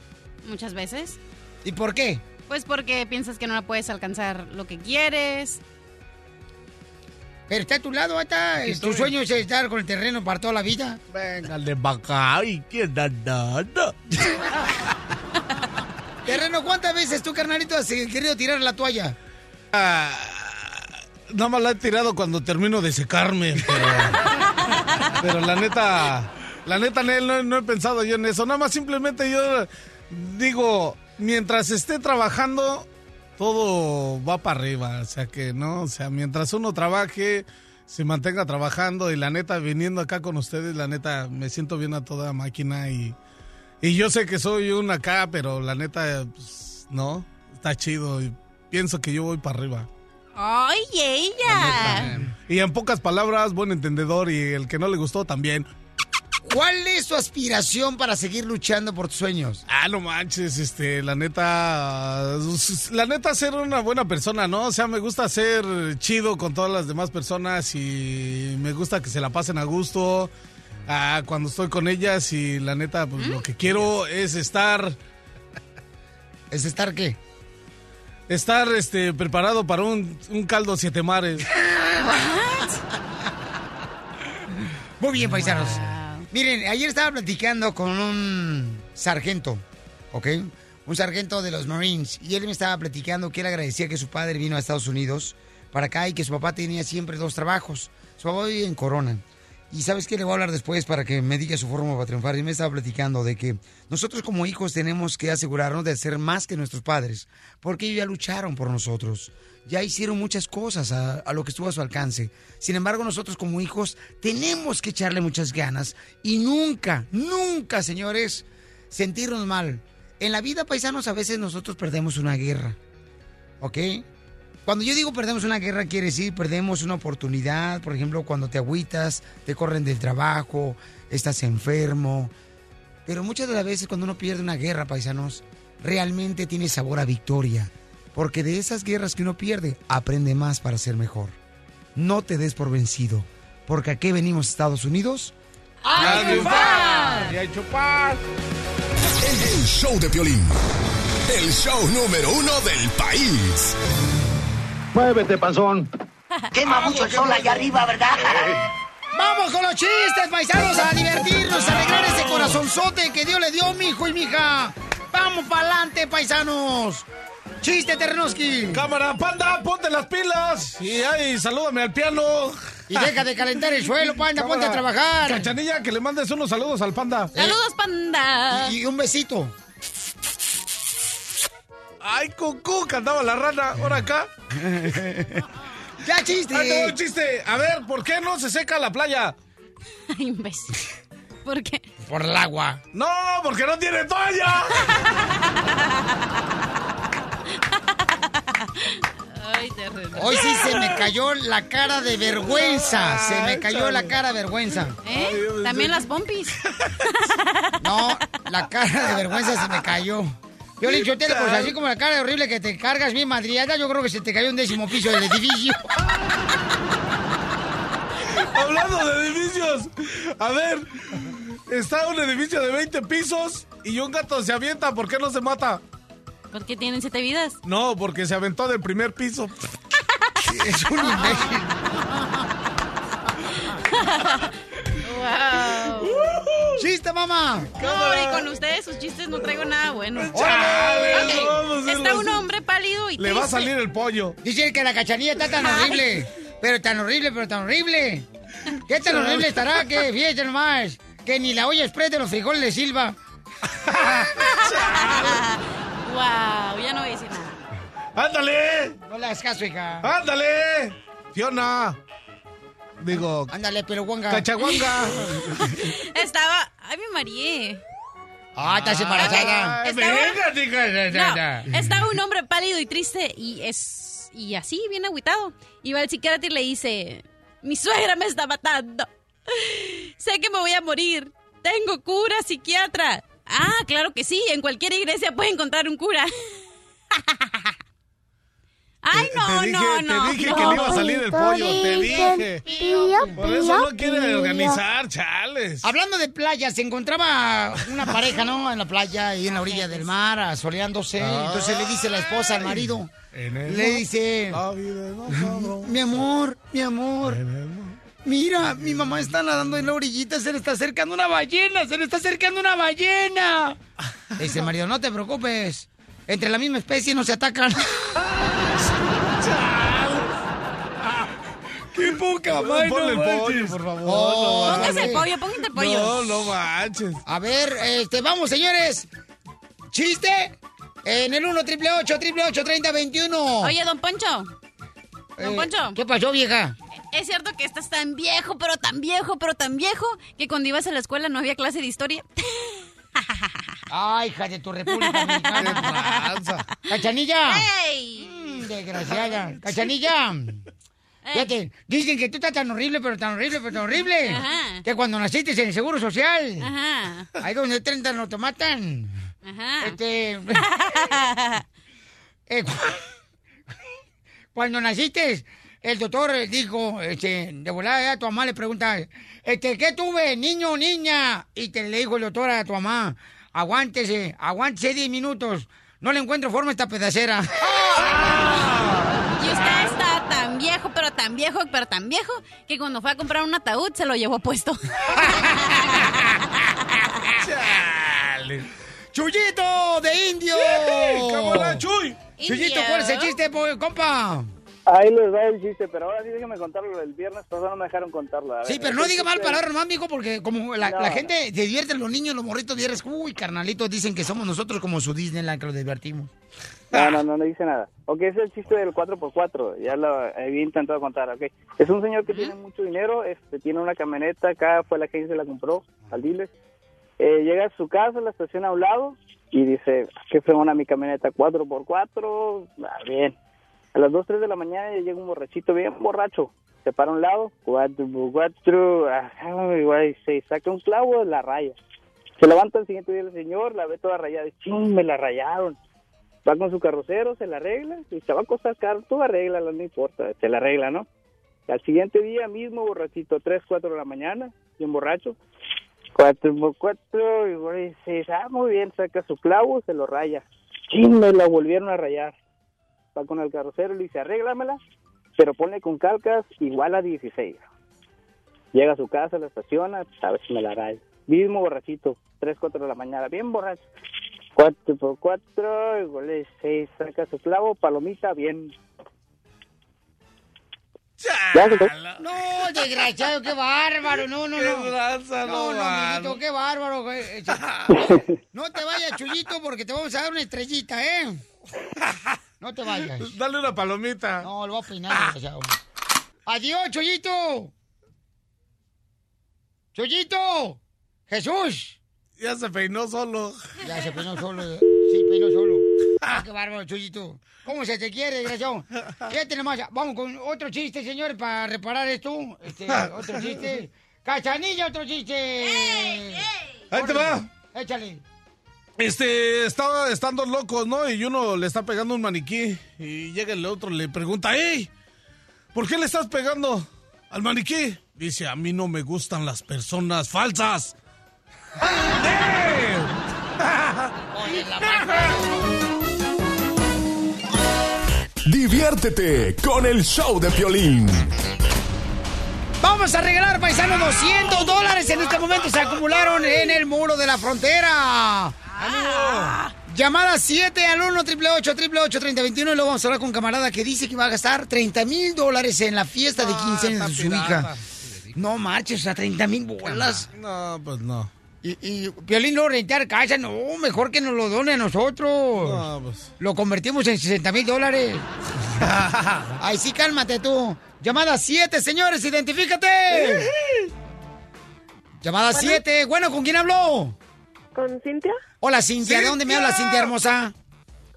[SPEAKER 5] Muchas veces.
[SPEAKER 3] ¿Y por qué?
[SPEAKER 5] Pues porque piensas que no la puedes alcanzar lo que quieres.
[SPEAKER 3] Pero está a tu lado, está. Tu sueño es estar con el terreno para toda la vida.
[SPEAKER 4] Venga, de Bacay, ¿quién da nada?
[SPEAKER 3] Terreno, ¿cuántas veces tú, carnalito, has querido tirar la toalla?
[SPEAKER 4] Ah, nada más la he tirado cuando termino de secarme, pero, la neta, la neta, no, no he pensado yo en eso. Nada más simplemente yo digo, mientras esté trabajando, todo va para arriba. O sea que no, o sea, mientras uno trabaje, se mantenga trabajando y la neta, viniendo acá con ustedes, la neta, me siento bien a toda máquina y, y yo sé que soy un acá, pero la neta, pues, no, está chido y pienso que yo voy para arriba.
[SPEAKER 5] ¡Ay, ella!
[SPEAKER 4] Y en pocas palabras, buen entendedor y el que no le gustó también.
[SPEAKER 3] ¿Cuál es tu aspiración para seguir luchando por tus sueños?
[SPEAKER 4] Ah, no manches, este, la neta, la neta ser una buena persona, ¿no? O sea, me gusta ser chido con todas las demás personas y me gusta que se la pasen a gusto ah, cuando estoy con ellas y la neta, pues lo que quiero es estar...
[SPEAKER 3] ¿Es estar qué?
[SPEAKER 4] Estar, este, preparado para un, un caldo siete mares.
[SPEAKER 3] Muy bien, paisanos. Miren, ayer estaba platicando con un sargento, ¿ok? Un sargento de los Marines. Y él me estaba platicando que él agradecía que su padre vino a Estados Unidos para acá y que su papá tenía siempre dos trabajos. Su papá vive en Corona. Y sabes qué, le voy a hablar después para que me diga su forma para triunfar. Y me estaba platicando de que nosotros como hijos tenemos que asegurarnos de ser más que nuestros padres, porque ellos ya lucharon por nosotros, ya hicieron muchas cosas a, a lo que estuvo a su alcance. Sin embargo, nosotros como hijos tenemos que echarle muchas ganas y nunca, nunca, señores, sentirnos mal. En la vida, paisanos, a veces nosotros perdemos una guerra, ¿ok? Cuando yo digo perdemos una guerra, quiere decir perdemos una oportunidad. Por ejemplo, cuando te agüitas, te corren del trabajo, estás enfermo. Pero muchas de las veces cuando uno pierde una guerra, paisanos, realmente tiene sabor a victoria. Porque de esas guerras que uno pierde, aprende más para ser mejor. No te des por vencido. Porque aquí venimos Estados Unidos.
[SPEAKER 4] ¡A triunfar! ¡Y a chupar!
[SPEAKER 8] El show de Piolín. El show número uno del país.
[SPEAKER 10] Muévete, panzón.
[SPEAKER 16] Quema mucho el sol allá arriba, ¿verdad?
[SPEAKER 3] Vamos con los chistes, paisanos, a divertirnos, a alegrar ese corazonzote que Dios le dio, mijo y mija. Vamos para adelante, paisanos. Chiste, Terrenoski.
[SPEAKER 4] Cámara, panda, ponte las pilas. Y ahí, salúdame al piano.
[SPEAKER 3] Y deja de calentar el suelo, panda, ponte a
[SPEAKER 4] Cámara.
[SPEAKER 3] trabajar.
[SPEAKER 4] Cachanilla, que le mandes unos saludos al panda.
[SPEAKER 5] ¡Saludos, panda!
[SPEAKER 3] Y un besito.
[SPEAKER 4] Ay, cucú, cantaba la rana. Ahora acá.
[SPEAKER 3] ¡Ya chiste!
[SPEAKER 4] Ay, no, chiste. A ver, ¿por qué no se seca la playa?
[SPEAKER 5] Ay, imbécil. ¿Por qué?
[SPEAKER 3] Por el agua.
[SPEAKER 4] No, porque no tiene toalla.
[SPEAKER 5] Ay.
[SPEAKER 3] Hoy sí se me cayó la cara de vergüenza. Se me cayó la cara de vergüenza.
[SPEAKER 5] ¿Eh? También las pompis.
[SPEAKER 3] No, la cara de vergüenza se me cayó. Yo le dicho, pues así como la cara de horrible que te cargas bien madriada, yo creo que se te cayó un décimo piso del edificio.
[SPEAKER 4] Hablando de edificios. A ver, está un edificio de 20 pisos y un gato se avienta. ¿Por qué no se mata?
[SPEAKER 5] ¿Por qué tienen siete vidas?
[SPEAKER 4] No, porque se aventó del primer piso.
[SPEAKER 3] Es un imbécil.
[SPEAKER 5] ¡Wow!
[SPEAKER 3] ¡Chiste, mamá!
[SPEAKER 5] No, y con ustedes sus chistes no traigo nada bueno.
[SPEAKER 4] Chale,
[SPEAKER 5] Ok,
[SPEAKER 4] vamos a
[SPEAKER 5] Está un hombre pálido y
[SPEAKER 4] Le va a salir el pollo.
[SPEAKER 3] Dicen que la cachanilla está tan horrible. Pero tan horrible, pero tan horrible. ¿Qué tan horrible estará? Que fíjate nomás. Que ni la olla express de los frijoles de Silva.
[SPEAKER 5] Wow, ya no voy a decir nada.
[SPEAKER 4] ¡Ándale!
[SPEAKER 3] No le hagas caso, hija.
[SPEAKER 4] ¡Ándale! Fiona. Digo,
[SPEAKER 3] Ándale, pero guanga.
[SPEAKER 4] cachaguanga.
[SPEAKER 5] Estaba. Ay, me mareé.
[SPEAKER 3] Ah, estás embarazada.
[SPEAKER 4] Ay,
[SPEAKER 5] Estaba-
[SPEAKER 4] venga, hija.
[SPEAKER 5] No, estaba un hombre pálido y triste y es y así, bien agüitado. Y va al psiquiatra y le dice, mi suegra me está matando. Sé que me voy a morir. Tengo cura, psiquiatra. Ah, claro que sí, en cualquier iglesia puede encontrar un cura. Ay, no,
[SPEAKER 4] te dije,
[SPEAKER 5] no, no.
[SPEAKER 4] Te dije
[SPEAKER 5] no.
[SPEAKER 4] que le iba a salir el pollo, te dije.
[SPEAKER 3] Pío,
[SPEAKER 4] Por eso no quiere organizar, chales.
[SPEAKER 3] Hablando de playa, se encontraba una pareja, ¿no? En la playa y en la orilla del mar, asoleándose. Entonces le dice la esposa al marido.
[SPEAKER 4] En el
[SPEAKER 3] Le dice, mi amor, mi amor. Mira, mi mamá está nadando en la orillita, se le está acercando una ballena, se le está acercando una ballena. Le dice el marido, no te preocupes, entre la misma especie no se atacan. ¡Qué poca madre!
[SPEAKER 4] Ponle
[SPEAKER 3] no
[SPEAKER 4] el pollo, por favor.
[SPEAKER 3] Oh,
[SPEAKER 4] no
[SPEAKER 5] Póngase el pollo, póngase el pollo.
[SPEAKER 4] No, no manches.
[SPEAKER 3] A ver, este, vamos, señores. ¿Chiste? En el 1 triple 8 triple 8 30 21.
[SPEAKER 5] Oye, don Poncho. Don
[SPEAKER 3] Eh,
[SPEAKER 5] Poncho.
[SPEAKER 3] ¿Qué pasó, vieja?
[SPEAKER 5] Es cierto que estás tan viejo, pero tan viejo, pero tan viejo, que cuando ibas a la escuela no había clase de historia.
[SPEAKER 3] Ay, hija de tu república mexicana. ¡Cachanilla! Mm, desgraciada. ¡Cachanilla! Fíjate, dicen que tú estás tan horrible, pero tan horrible, pero tan horrible.
[SPEAKER 5] Ajá.
[SPEAKER 3] Que cuando naciste en el Seguro Social.
[SPEAKER 5] Ajá.
[SPEAKER 3] Ahí donde 30 no te matan.
[SPEAKER 5] Ajá.
[SPEAKER 3] Este... eh, cu- cuando naciste, el doctor dijo, este, de volada a tu mamá le pregunta, este, ¿qué tuve, niño o niña? Y te le dijo el doctor a tu mamá, aguántese, aguántese 10 minutos. No le encuentro forma a esta pedacera.
[SPEAKER 5] Y tan viejo, pero tan viejo, que cuando fue a comprar un ataúd se lo llevó puesto.
[SPEAKER 3] ¡Chuyito de indio!
[SPEAKER 4] ¿Cómo la Chuy?
[SPEAKER 3] Chuyito, ¿cuál es el chiste, compa?
[SPEAKER 17] Ahí les va el chiste, pero ahora sí déjame contarlo. El viernes pasado no me dejaron contarlo. Ver,
[SPEAKER 3] Sí, pero no diga mal
[SPEAKER 17] chiste-
[SPEAKER 3] palabras más, mijo, porque como la,
[SPEAKER 17] No.
[SPEAKER 3] la gente se divierte, los niños, los morritos viernes, uy, carnalitos, dicen que somos nosotros como su Disneyland, que los divertimos.
[SPEAKER 17] No, no, no, no dice nada. Ok, es el chiste del 4x4. Ya lo había intentado contar, ok. Es un señor que tiene mucho dinero, este, tiene una camioneta, acá fue la que se la compró al dealer. Eh, llega a su casa, la estaciona a un lado y dice, qué fregona mi camioneta 4x4, ah, bien. A las 2, 3 de la mañana ya llega un borrachito bien borracho. Se para a un lado, 4x4, ah, güey, se saca un clavo la raya. Se levanta el siguiente día el señor, la ve toda rayada, ching, me la rayaron. Va con su carrocero, se la arregla, y se va a costar caro, tú arréglala, no importa, se la arregla, ¿no? Al siguiente día mismo, borrachito, 3, 4 de la mañana, bien borracho, 4 por 4, y güey, se ah, muy bien, saca su clavo, se lo raya. Ching, me la volvieron a rayar. Va con el carrocero y le dice, arréglamela, pero ponle con calcas igual a 16. Llega a su casa, la estaciona, a ver si me la raya. Mismo borrachito, 3, 4 de la mañana, bien borracho. 4 por 4, igual a 6, saca su clavo, palomita, bien.
[SPEAKER 3] No, desgraciado, qué bárbaro, no, no, no.
[SPEAKER 4] Qué raza,
[SPEAKER 3] no,
[SPEAKER 4] no,
[SPEAKER 3] mijito, qué bárbaro. güey. Eh, No te vayas, Chuyito, porque te vamos a dar una estrellita, ¿eh? No te vayas.
[SPEAKER 4] Dale una palomita.
[SPEAKER 3] No, lo voy a peinar, desgraciado. Adiós, Chuyito. Chuyito. Jesús.
[SPEAKER 4] Ya se peinó solo.
[SPEAKER 3] Ya se peinó solo. Sí, peinó solo. Ah, qué bárbaro, Chuyito. ¿Cómo se te quiere, desgraciado? Fíjate nomás. Vamos con otro chiste, señores, para reparar esto. Este, otro chiste. Cachanilla, otro chiste.
[SPEAKER 4] Ahí te va.
[SPEAKER 3] Échale.
[SPEAKER 4] Este, estaba estando locos, ¿no? Y uno le está pegando un maniquí. Y llega el otro, le pregunta, ¡Ey! ¿Por qué le estás pegando al maniquí? Dice, a mí no me gustan las personas falsas.
[SPEAKER 8] Diviértete con el show de Piolín.
[SPEAKER 3] Vamos a regalar, paisano, 200 dólares. En este momento se acumularon en el muro de la frontera. Llamada 7 al 1 888 3021 y luego vamos a hablar con camarada que dice que va a gastar 30 mil dólares en la fiesta de 15 años de su hija. No marches, o sea, 30 mil bolas.
[SPEAKER 4] No, pues no.
[SPEAKER 3] Y, y Piolín lo rentar casa, no, mejor que nos lo done a nosotros.
[SPEAKER 4] No, pues.
[SPEAKER 3] Lo convertimos en 60 mil dólares. Ay, sí, cálmate tú. Llamada 7, señores, identifícate. Llamada 7. Bueno, ¿con quién habló?
[SPEAKER 18] ¿Con Cintia?
[SPEAKER 3] Hola, Cintia. ¿De dónde me habla, Cintia hermosa?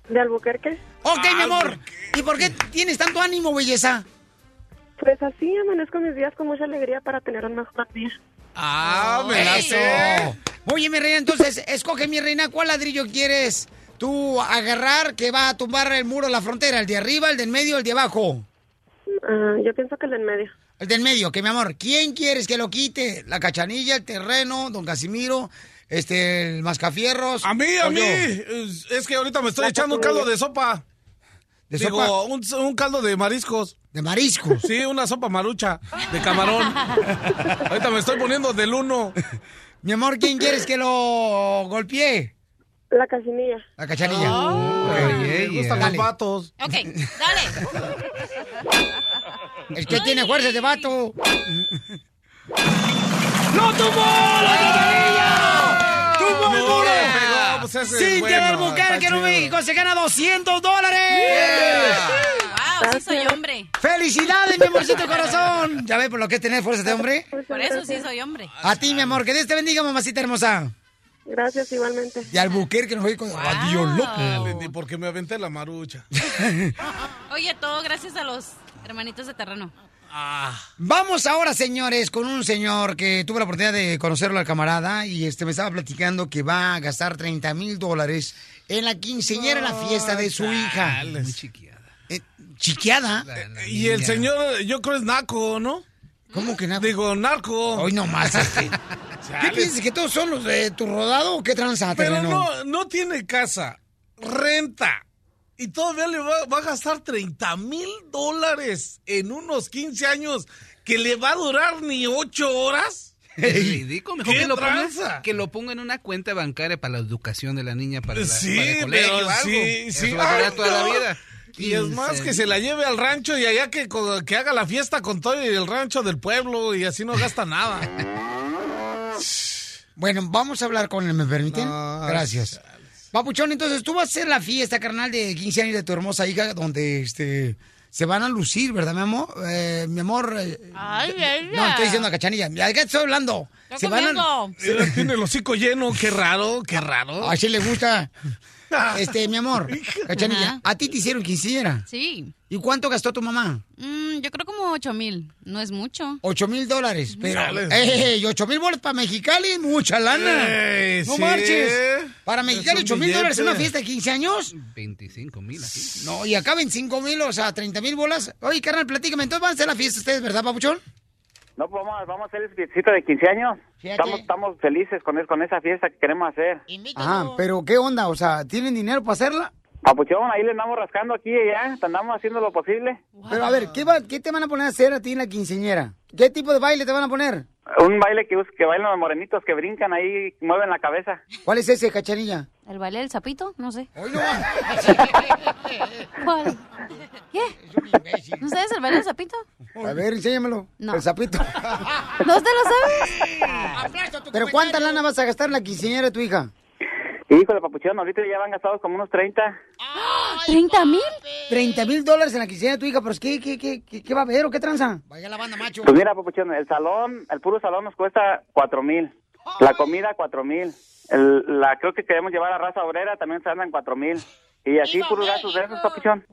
[SPEAKER 18] ¿De Albuquerque?
[SPEAKER 3] Ok, mi amor. ¿Y por qué tienes tanto ánimo, belleza?
[SPEAKER 18] Pues así amanezco mis días con mucha alegría para tener un mejor día.
[SPEAKER 4] Ah, sé.
[SPEAKER 3] Oye, mi reina, entonces, escoge, mi reina, ¿cuál ladrillo quieres? tú agarrar que va a tumbar el muro de la frontera? ¿El de arriba, el de en medio, el de abajo?
[SPEAKER 19] Ah, yo pienso que el en medio.
[SPEAKER 3] El del medio, que mi amor, ¿quién quieres que lo quite? ¿La cachanilla, el terreno, don Casimiro, este, el mascafierros?
[SPEAKER 4] A mí, a mí.
[SPEAKER 3] yo?
[SPEAKER 4] Es, que ahorita me estoy echando un
[SPEAKER 3] cachanilla.
[SPEAKER 4] caldo de sopa.
[SPEAKER 3] ¿De
[SPEAKER 4] Digo,
[SPEAKER 3] sopa?
[SPEAKER 4] Un, un caldo de mariscos.
[SPEAKER 3] ¿De mariscos?
[SPEAKER 4] Sí, una sopa marucha de camarón. ahorita me estoy poniendo del uno.
[SPEAKER 3] Mi amor, ¿quién quieres que lo golpee?
[SPEAKER 19] La cachinilla.
[SPEAKER 3] La cachanilla.
[SPEAKER 4] me gustan los vatos.
[SPEAKER 5] Ok, dale.
[SPEAKER 3] Es que tiene fuerza de vato.
[SPEAKER 4] ¡No tumbó la cachanilla! Le pegó, pues
[SPEAKER 3] Cintia
[SPEAKER 4] bueno,
[SPEAKER 3] del Nuevo
[SPEAKER 4] chido.
[SPEAKER 3] México, se gana 200 dólares.
[SPEAKER 5] Wow, sí soy hombre.
[SPEAKER 3] ¡Felicidades, mi amorcito corazón! ¿Ya ve por lo que es tener fuerza de hombre?
[SPEAKER 5] Por eso sí soy hombre.
[SPEAKER 3] A ti, mi amor, que Dios te bendiga, mamacita hermosa.
[SPEAKER 19] Gracias, igualmente.
[SPEAKER 3] De Albuquerque, nos con Adiós, loco.
[SPEAKER 4] Dale, ni porque me aventé la marucha.
[SPEAKER 5] Oye, todo gracias a los hermanitos de terreno.
[SPEAKER 3] Vamos ahora, señores, con un señor que tuve la oportunidad de conocerlo al camarada y este me estaba platicando que va a gastar 30 mil dólares en la quinceañera en la fiesta de su hija.
[SPEAKER 4] Muy
[SPEAKER 15] chiquiada.
[SPEAKER 3] ¿Chiquiada?
[SPEAKER 4] Y el señor, yo creo es naco, ¿no?
[SPEAKER 3] ¿Cómo que naco?
[SPEAKER 4] Digo, narco.
[SPEAKER 3] Hoy no más. este. ¿Qué piensas? ¿Que todos son los de tu rodado o qué tranza,
[SPEAKER 4] Pero
[SPEAKER 3] terreno?
[SPEAKER 4] no, no tiene casa, renta. Y todavía le va, va a gastar 30 mil dólares en unos 15 años que le va a durar ni 8 horas.
[SPEAKER 15] Es ridículo. Mejor
[SPEAKER 4] ¿Qué
[SPEAKER 15] que lo, ponga, que lo ponga en una cuenta bancaria para la educación de la niña, para, la,
[SPEAKER 4] Sí,
[SPEAKER 15] para el colegio
[SPEAKER 4] pero
[SPEAKER 15] o algo.
[SPEAKER 4] sí,
[SPEAKER 15] Eso
[SPEAKER 4] sí.
[SPEAKER 15] va a durar toda la vida.
[SPEAKER 4] Y es más
[SPEAKER 15] 15.
[SPEAKER 4] que se la lleve al rancho y allá que, haga la fiesta con todo el rancho del pueblo y así no gasta nada.
[SPEAKER 3] Bueno, vamos a hablar con él, ¿me permiten?
[SPEAKER 4] No,
[SPEAKER 3] Gracias. Papuchón, entonces tú vas a hacer la fiesta, carnal, de 15 años de tu hermosa hija, donde este se van a lucir, ¿verdad, mi amor? Eh, mi amor. eh,
[SPEAKER 5] Ay, ella.
[SPEAKER 3] no, estoy diciendo a Cachanilla. ¿De qué estoy hablando? Se van a.
[SPEAKER 4] Tiene el hocico lleno, qué raro, qué raro.
[SPEAKER 3] Así le gusta. Este, mi amor, Cachanilla,
[SPEAKER 5] Ajá.
[SPEAKER 3] a ti te hicieron quinceañera.
[SPEAKER 5] Sí.
[SPEAKER 3] ¿Y cuánto gastó tu mamá?
[SPEAKER 5] Mm, yo creo como 8 mil. No es mucho.
[SPEAKER 3] Ocho mil dólares. Pero, ey, ocho mil bolas para Mexicali es mucha lana.
[SPEAKER 4] Ey,
[SPEAKER 3] no
[SPEAKER 4] sí.
[SPEAKER 3] marches. Para Mexicali,
[SPEAKER 4] un
[SPEAKER 3] ocho mil dólares en una fiesta de 15 años.
[SPEAKER 15] 25 mil aquí.
[SPEAKER 3] No, y acá 25 mil, o sea, 30 mil bolas. Oye, carnal, platícame, entonces van a hacer la fiesta ustedes, ¿verdad, papuchón?
[SPEAKER 20] No, pues vamos, vamos a hacer el fiestecito de 15 años.
[SPEAKER 3] Fíjate.
[SPEAKER 20] Estamos, estamos felices con, es- con esa fiesta que queremos hacer.
[SPEAKER 3] Ajá, pero ¿qué onda? O sea, ¿tienen dinero para hacerla?
[SPEAKER 20] Papuchón, ahí le andamos rascando aquí y allá, andamos haciendo lo posible.
[SPEAKER 3] Pero a ver, ¿qué, va- ¿qué te van a poner a hacer a ti en la quinceñera? ¿Qué tipo de baile te van a poner?
[SPEAKER 20] Un baile que, bailan los morenitos, que brincan ahí, mueven la cabeza.
[SPEAKER 3] ¿Cuál es ese, cachanilla?
[SPEAKER 5] ¿El baile del sapito? No sé. ¿Cuál? ¿Qué? ¿No sabes el baile del sapito?
[SPEAKER 3] A ver, enséñamelo.
[SPEAKER 5] No.
[SPEAKER 3] El sapito.
[SPEAKER 5] ¿No te lo sabes?
[SPEAKER 3] ¿Pero cuánta lana vas a gastar en la quinceañera de tu hija?
[SPEAKER 20] Híjole, Papuchón, ahorita ya van gastados como unos 30.
[SPEAKER 5] ¿30 mil?
[SPEAKER 3] 30 mil dólares en la quinceañera de tu hija, pero es que, ¿qué, qué, qué, qué va a haber o qué tranza? Vaya la banda, macho.
[SPEAKER 20] Pues mira, Papuchón, el salón, el puro salón nos cuesta cuatro mil. La comida, cuatro mil. El- La, creo que queremos llevar a raza obrera, también se andan cuatro mil. Y así puros gastos de esos, Papuchón.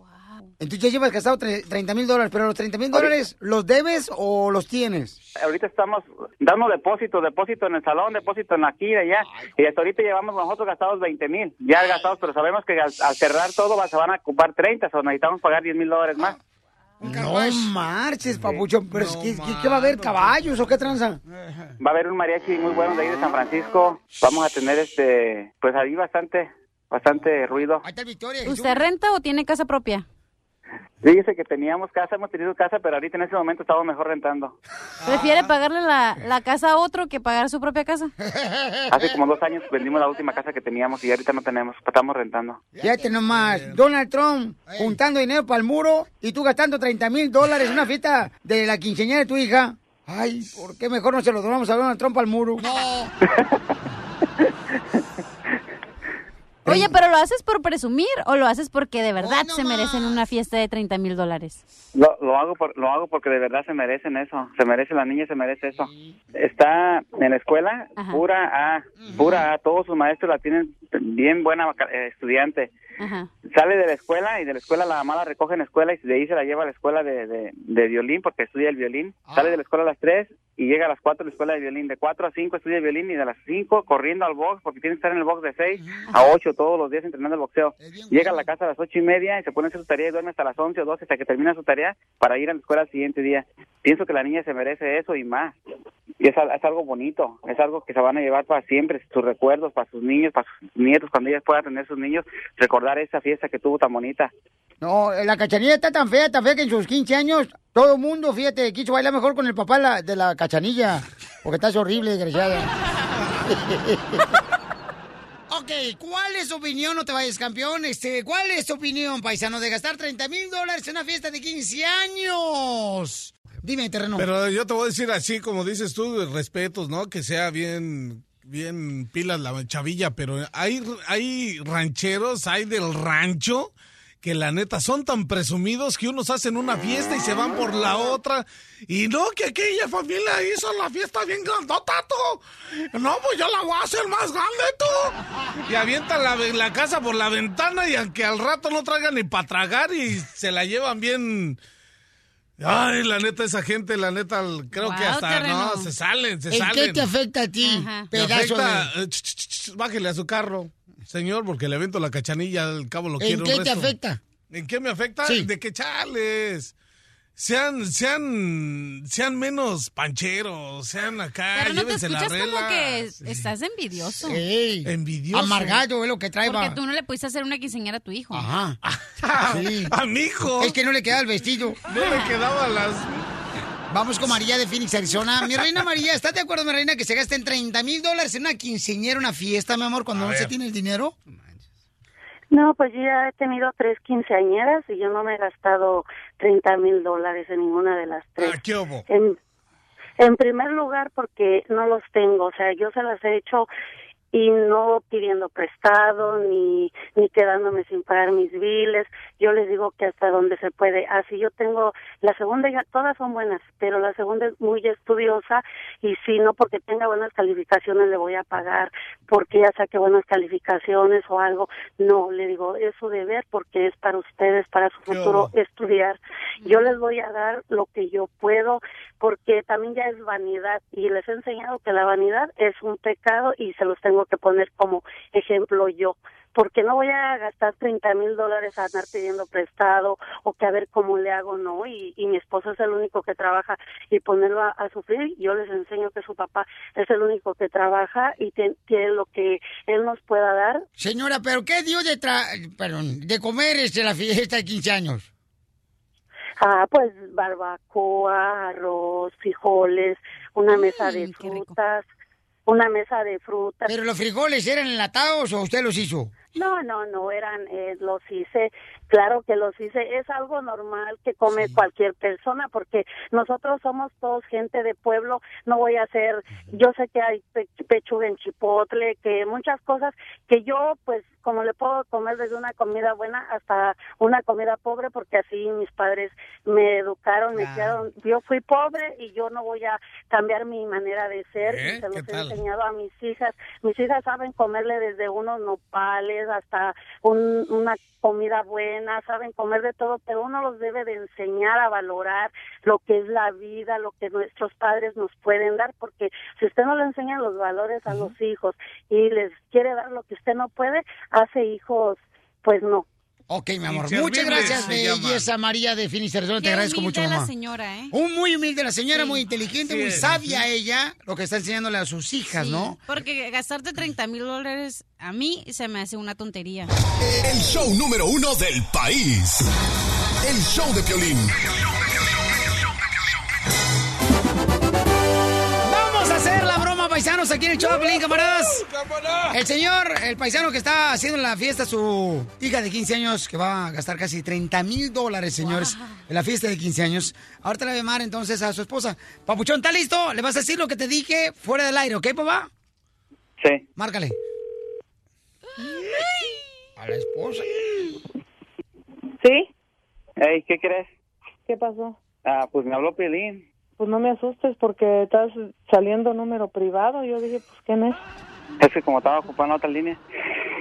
[SPEAKER 3] Entonces ya llevas gastado tre- 30 mil dólares, pero los 30 mil dólares, ¿los debes o los tienes?
[SPEAKER 20] Ahorita estamos dando depósito, depósito en el salón, depósito en aquí y allá. Y hasta ahorita llevamos nosotros gastados 20 mil. Ya gastados, pero sabemos que al, al cerrar todo va- se van a ocupar 30, o necesitamos pagar 10 mil dólares más.
[SPEAKER 3] No marches, papuchón, pero es que, que- ¿qué va a haber? ¿Caballos o qué tranza?
[SPEAKER 20] Va a haber un mariachi muy bueno de ahí de San Francisco. Vamos a tener este, pues ahí bastante, bastante ruido.
[SPEAKER 5] ¿Usted renta o tiene casa propia?
[SPEAKER 20] Fíjese que teníamos casa, hemos tenido casa, pero ahorita en ese momento estamos mejor rentando.
[SPEAKER 5] ¿Prefiere pagarle la, la casa a otro que pagar su propia casa?
[SPEAKER 20] Hace como dos años vendimos la última casa que teníamos y ahorita no tenemos, estamos rentando.
[SPEAKER 3] Fíjate nomás, Donald Trump juntando dinero para el muro y tú gastando 30 mil dólares en una fiesta de la quinceañera de tu hija. Ay, ¿por qué mejor no se lo donamos a Donald Trump al muro? No.
[SPEAKER 5] Oye, pero ¿lo haces por presumir o lo haces porque de verdad se merecen una fiesta de 30 mil dólares?
[SPEAKER 20] Lo, lo hago por, lo hago porque de verdad se merecen eso, se merece la niña, se merece eso. Está en la escuela, pura A, pura A, todos sus maestros la tienen bien buena eh, estudiante.
[SPEAKER 5] Ajá.
[SPEAKER 20] Sale de la escuela y de la escuela la mamá la recoge en la escuela y de ahí se la lleva a la escuela de, de, de violín porque estudia el violín. Sale de la escuela a las 3 y llega a las 4 a la escuela de violín. De 4 a 5 estudia violín y de las 5 corriendo al box porque tiene que estar en el box de 6 a 8 todos los días entrenando el boxeo. Llega a la casa a las ocho y media y se pone a hacer su tarea y duerme hasta las once o doce hasta que termina su tarea para ir a la escuela al siguiente día. Pienso que la niña se merece eso y más. Y es, es algo bonito, es algo que se van a llevar para siempre, sus recuerdos, para sus niños, para sus nietos, cuando ella pueda tener sus niños, recordar esa fiesta que tuvo tan bonita.
[SPEAKER 3] No, la cachanilla está tan fea, tan fea que en sus 15 años todo el mundo, fíjate, quiso bailar mejor con el papá de la- de la cachanilla. Porque estás horrible, desgraciada. ok, ¿cuál es su opinión? No te vayas, campeón. Este, ¿Cuál es tu opinión, paisano, de gastar 30 mil dólares en una fiesta de 15 años? Dime, terreno.
[SPEAKER 4] Pero yo te voy a decir así, como dices tú, respetos, ¿no? Que sea bien, bien pilas la chavilla, pero hay, hay rancheros, hay del rancho, que la neta son tan presumidos que unos hacen una fiesta y se van por la otra. Y no, que aquella familia hizo la fiesta bien grandota, tú. No, pues yo la voy a hacer más grande, tú. Y avientan la, la casa por la ventana y aunque al rato no traigan ni para tragar y se la llevan bien... Ay, la neta, esa gente, la neta, creo que hasta,
[SPEAKER 3] terreno.
[SPEAKER 4] no, se salen, se
[SPEAKER 3] ¿En
[SPEAKER 4] salen.
[SPEAKER 3] qué te afecta a ti, pedazo
[SPEAKER 4] afecta,
[SPEAKER 3] de...
[SPEAKER 4] eh, ch, ch, ch, bájele a su carro, señor, porque le avento la cachanilla, al cabo lo
[SPEAKER 3] ¿En
[SPEAKER 4] quiero.
[SPEAKER 3] qué
[SPEAKER 4] un
[SPEAKER 3] te
[SPEAKER 4] resto.
[SPEAKER 3] afecta?
[SPEAKER 4] ¿En qué me afecta?
[SPEAKER 3] Sí.
[SPEAKER 4] De que chales. Sean, sean, sean menos pancheros, sean acá,
[SPEAKER 5] Pero no te
[SPEAKER 4] llévense la
[SPEAKER 5] escuchas como que estás envidioso.
[SPEAKER 3] Ey,
[SPEAKER 4] Envidioso.
[SPEAKER 3] Amargado es lo que trae.
[SPEAKER 5] Porque tú no le pudiste hacer una quinceañera a tu hijo.
[SPEAKER 3] Ajá. Sí.
[SPEAKER 4] A mi hijo.
[SPEAKER 3] Es que no le queda el vestido.
[SPEAKER 4] No le quedaba las...
[SPEAKER 3] Vamos con María de Phoenix, Arizona. Mi reina María, ¿estás de acuerdo, mi reina, que se gasten 30 mil dólares en una quinceñera, una fiesta, mi amor, cuando
[SPEAKER 4] A
[SPEAKER 3] no se tiene el dinero?
[SPEAKER 21] No, pues yo ya he tenido tres quinceañeras y yo no me he gastado 30 mil dólares en ninguna de las tres.
[SPEAKER 4] ¿Qué hubo?
[SPEAKER 21] En, en primer lugar, porque no los tengo, o sea, yo se las he hecho y no pidiendo prestado ni ni quedándome sin pagar mis biles. Yo les digo que hasta donde se puede. Así yo tengo la segunda, ya todas son buenas, pero la segunda es muy estudiosa y si no porque tenga buenas calificaciones le voy a pagar porque ya saque buenas calificaciones o algo. No, le digo, es su deber porque es para ustedes, para su futuro estudiar. Yo les voy a dar lo que yo puedo porque también ya es vanidad y les he enseñado que la vanidad es un pecado y se los tengo que poner como ejemplo yo porque no voy a gastar 30 mil dólares a andar pidiendo prestado o que a ver cómo le hago, no, y, y mi esposo es el único que trabaja y ponerlo a, a sufrir, yo les enseño que su papá es el único que trabaja y tien- tiene lo que él nos pueda dar,
[SPEAKER 3] Señora, ¿pero qué dio de, tra- perdón, de comer este, la fiesta de 15 años?
[SPEAKER 21] Ah, pues barbacoa, arroz, frijoles, una mesa de frutas, una mesa de frutas.
[SPEAKER 3] ¿Pero los frijoles eran enlatados o usted los hizo?
[SPEAKER 21] No, no, no eran, eh, los hice, claro que los hice, es algo normal que come cualquier persona porque nosotros somos todos gente de pueblo, no voy a hacer, yo sé que hay pe- pechuga en chipotle, que muchas cosas que yo pues como le puedo comer desde una comida buena hasta una comida pobre porque así mis padres me educaron, me criaron, yo fui pobre y yo no voy a cambiar mi manera de ser
[SPEAKER 22] ¿Eh?
[SPEAKER 21] y se los
[SPEAKER 22] ¿Qué
[SPEAKER 21] he
[SPEAKER 22] tal?
[SPEAKER 21] enseñado a mis hijas. Mis hijas saben comerle desde unos nopales hasta un- una comida buena, saben comer de todo, pero uno los debe de enseñar a valorar lo que es la vida, lo que nuestros padres nos pueden dar, porque si usted no le enseña los valores a los hijos y les quiere dar lo que usted no puede, hace hijos, pues no.
[SPEAKER 3] Ok, mi amor. Muchas gracias, belleza María de Phoenix, Arizona. Te
[SPEAKER 5] Qué
[SPEAKER 3] agradezco
[SPEAKER 5] humilde
[SPEAKER 3] mucho,
[SPEAKER 5] la
[SPEAKER 3] mamá.
[SPEAKER 5] señora, ¿eh?
[SPEAKER 3] Un muy humilde la señora,
[SPEAKER 5] Sí.
[SPEAKER 3] muy inteligente,
[SPEAKER 5] Sí.
[SPEAKER 3] muy sabia ella, lo que está enseñándole a sus hijas,
[SPEAKER 5] Sí,
[SPEAKER 3] ¿no?
[SPEAKER 5] Porque gastarte 30 mil dólares a mí se me hace una tontería.
[SPEAKER 8] El show número uno del país. El show de Piolín.
[SPEAKER 3] Paisanos, aquí en el show Pelín, camaradas. El señor, el paisano que está haciendo la fiesta a su hija de 15 años, que va a gastar casi 30 mil dólares, señores, en la fiesta de 15 años. Ahorita le va a llamar entonces a su esposa. Papuchón, ¿está listo? Le vas a decir lo que te dije fuera del aire, ¿ok, papá?
[SPEAKER 20] Sí.
[SPEAKER 3] Márcale. A la esposa.
[SPEAKER 20] ¿Sí? Ey, ¿qué crees?
[SPEAKER 19] ¿Qué pasó?
[SPEAKER 20] Ah, pues me habló Piolín.
[SPEAKER 19] Pues no me asustes porque estás saliendo número privado. Yo dije, pues, ¿quién es?
[SPEAKER 20] Es que como estaba ocupando otra línea.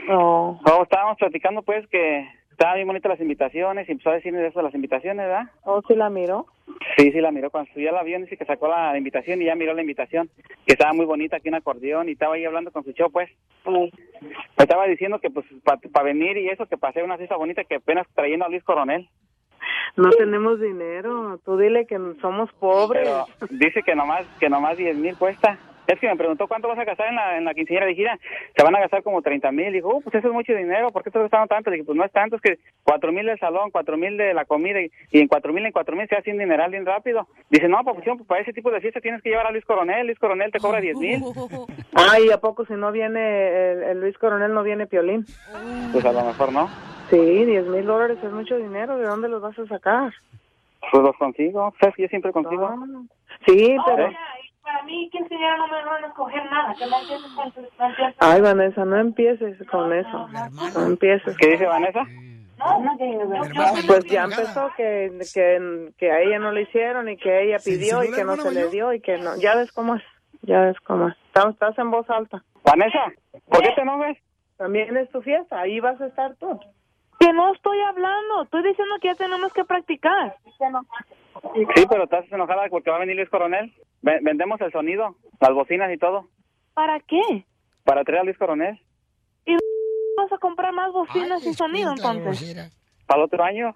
[SPEAKER 19] No.
[SPEAKER 20] Oh, estábamos platicando pues que estaban bien bonitas las invitaciones y empezó a decirme de eso de las invitaciones, ¿verdad?
[SPEAKER 19] ¿Oh, sí la miró?
[SPEAKER 20] Sí, sí, la miró cuando subió al avión, dice que sacó la invitación y ya miró la invitación, que estaba muy bonita aquí en acordeón y estaba ahí hablando con su show, pues. Me estaba diciendo que pues para venir y eso, que pasé una fiesta bonita que apenas trayendo a Luis Coronel.
[SPEAKER 19] No tenemos dinero. Tú dile que somos pobres.
[SPEAKER 20] Pero dice que nomás, que nomás 10 mil cuesta. Es que me preguntó cuánto vas a gastar en la, en la quinceañera. Dije, "Mira, se van a gastar como 30 mil. Dijo, "Oh, pues eso es mucho dinero. ¿Por qué estás gastando tanto? Dije, pues no es tanto. Es que 4 mil del salón, 4 mil de la comida y, y en 4 mil, en 4 mil se hace un dineral bien rápido. Dice, no, papuchón, pues para ese tipo de fiesta tienes que llevar a Luis Coronel. Luis Coronel te cobra 10 mil.
[SPEAKER 19] Ay, ¿a poco si no viene el, el Luis Coronel, no viene Piolín?
[SPEAKER 20] Pues a lo mejor no.
[SPEAKER 19] Sí, 10 mil dólares es mucho dinero. ¿De dónde los vas a sacar?
[SPEAKER 20] Pues los consigo. ¿Sabes que yo siempre consigo?
[SPEAKER 19] Sí, pero...
[SPEAKER 22] Para mí, quinceañera no me van a escoger nada. Que no empieces con tus... no empieces-
[SPEAKER 19] Ay, Vanessa, no empieces con eso. No empieces.
[SPEAKER 20] ¿Qué dice Vanessa?
[SPEAKER 22] No, no, que no,
[SPEAKER 19] Pues ya empezó que, que, que a ella no le hicieron y que ella pidió y que no se le dio y que no. Ya ves cómo es. Ya ves cómo es. Estás, estás en voz alta.
[SPEAKER 20] Vanessa, ¿por qué te enojas?
[SPEAKER 19] También es tu fiesta. Ahí vas a estar tú.
[SPEAKER 22] Que no estoy hablando. Estoy diciendo que ya tenemos que practicar.
[SPEAKER 20] Sí, pero estás enojada porque va a venir Luis Coronel. Ve- vendemos el sonido, las bocinas y todo,
[SPEAKER 22] ¿Para qué?
[SPEAKER 20] para traer a Luis Coronel.
[SPEAKER 22] ¿Y vas a comprar más bocinas y sonido entonces?
[SPEAKER 20] Para el otro año.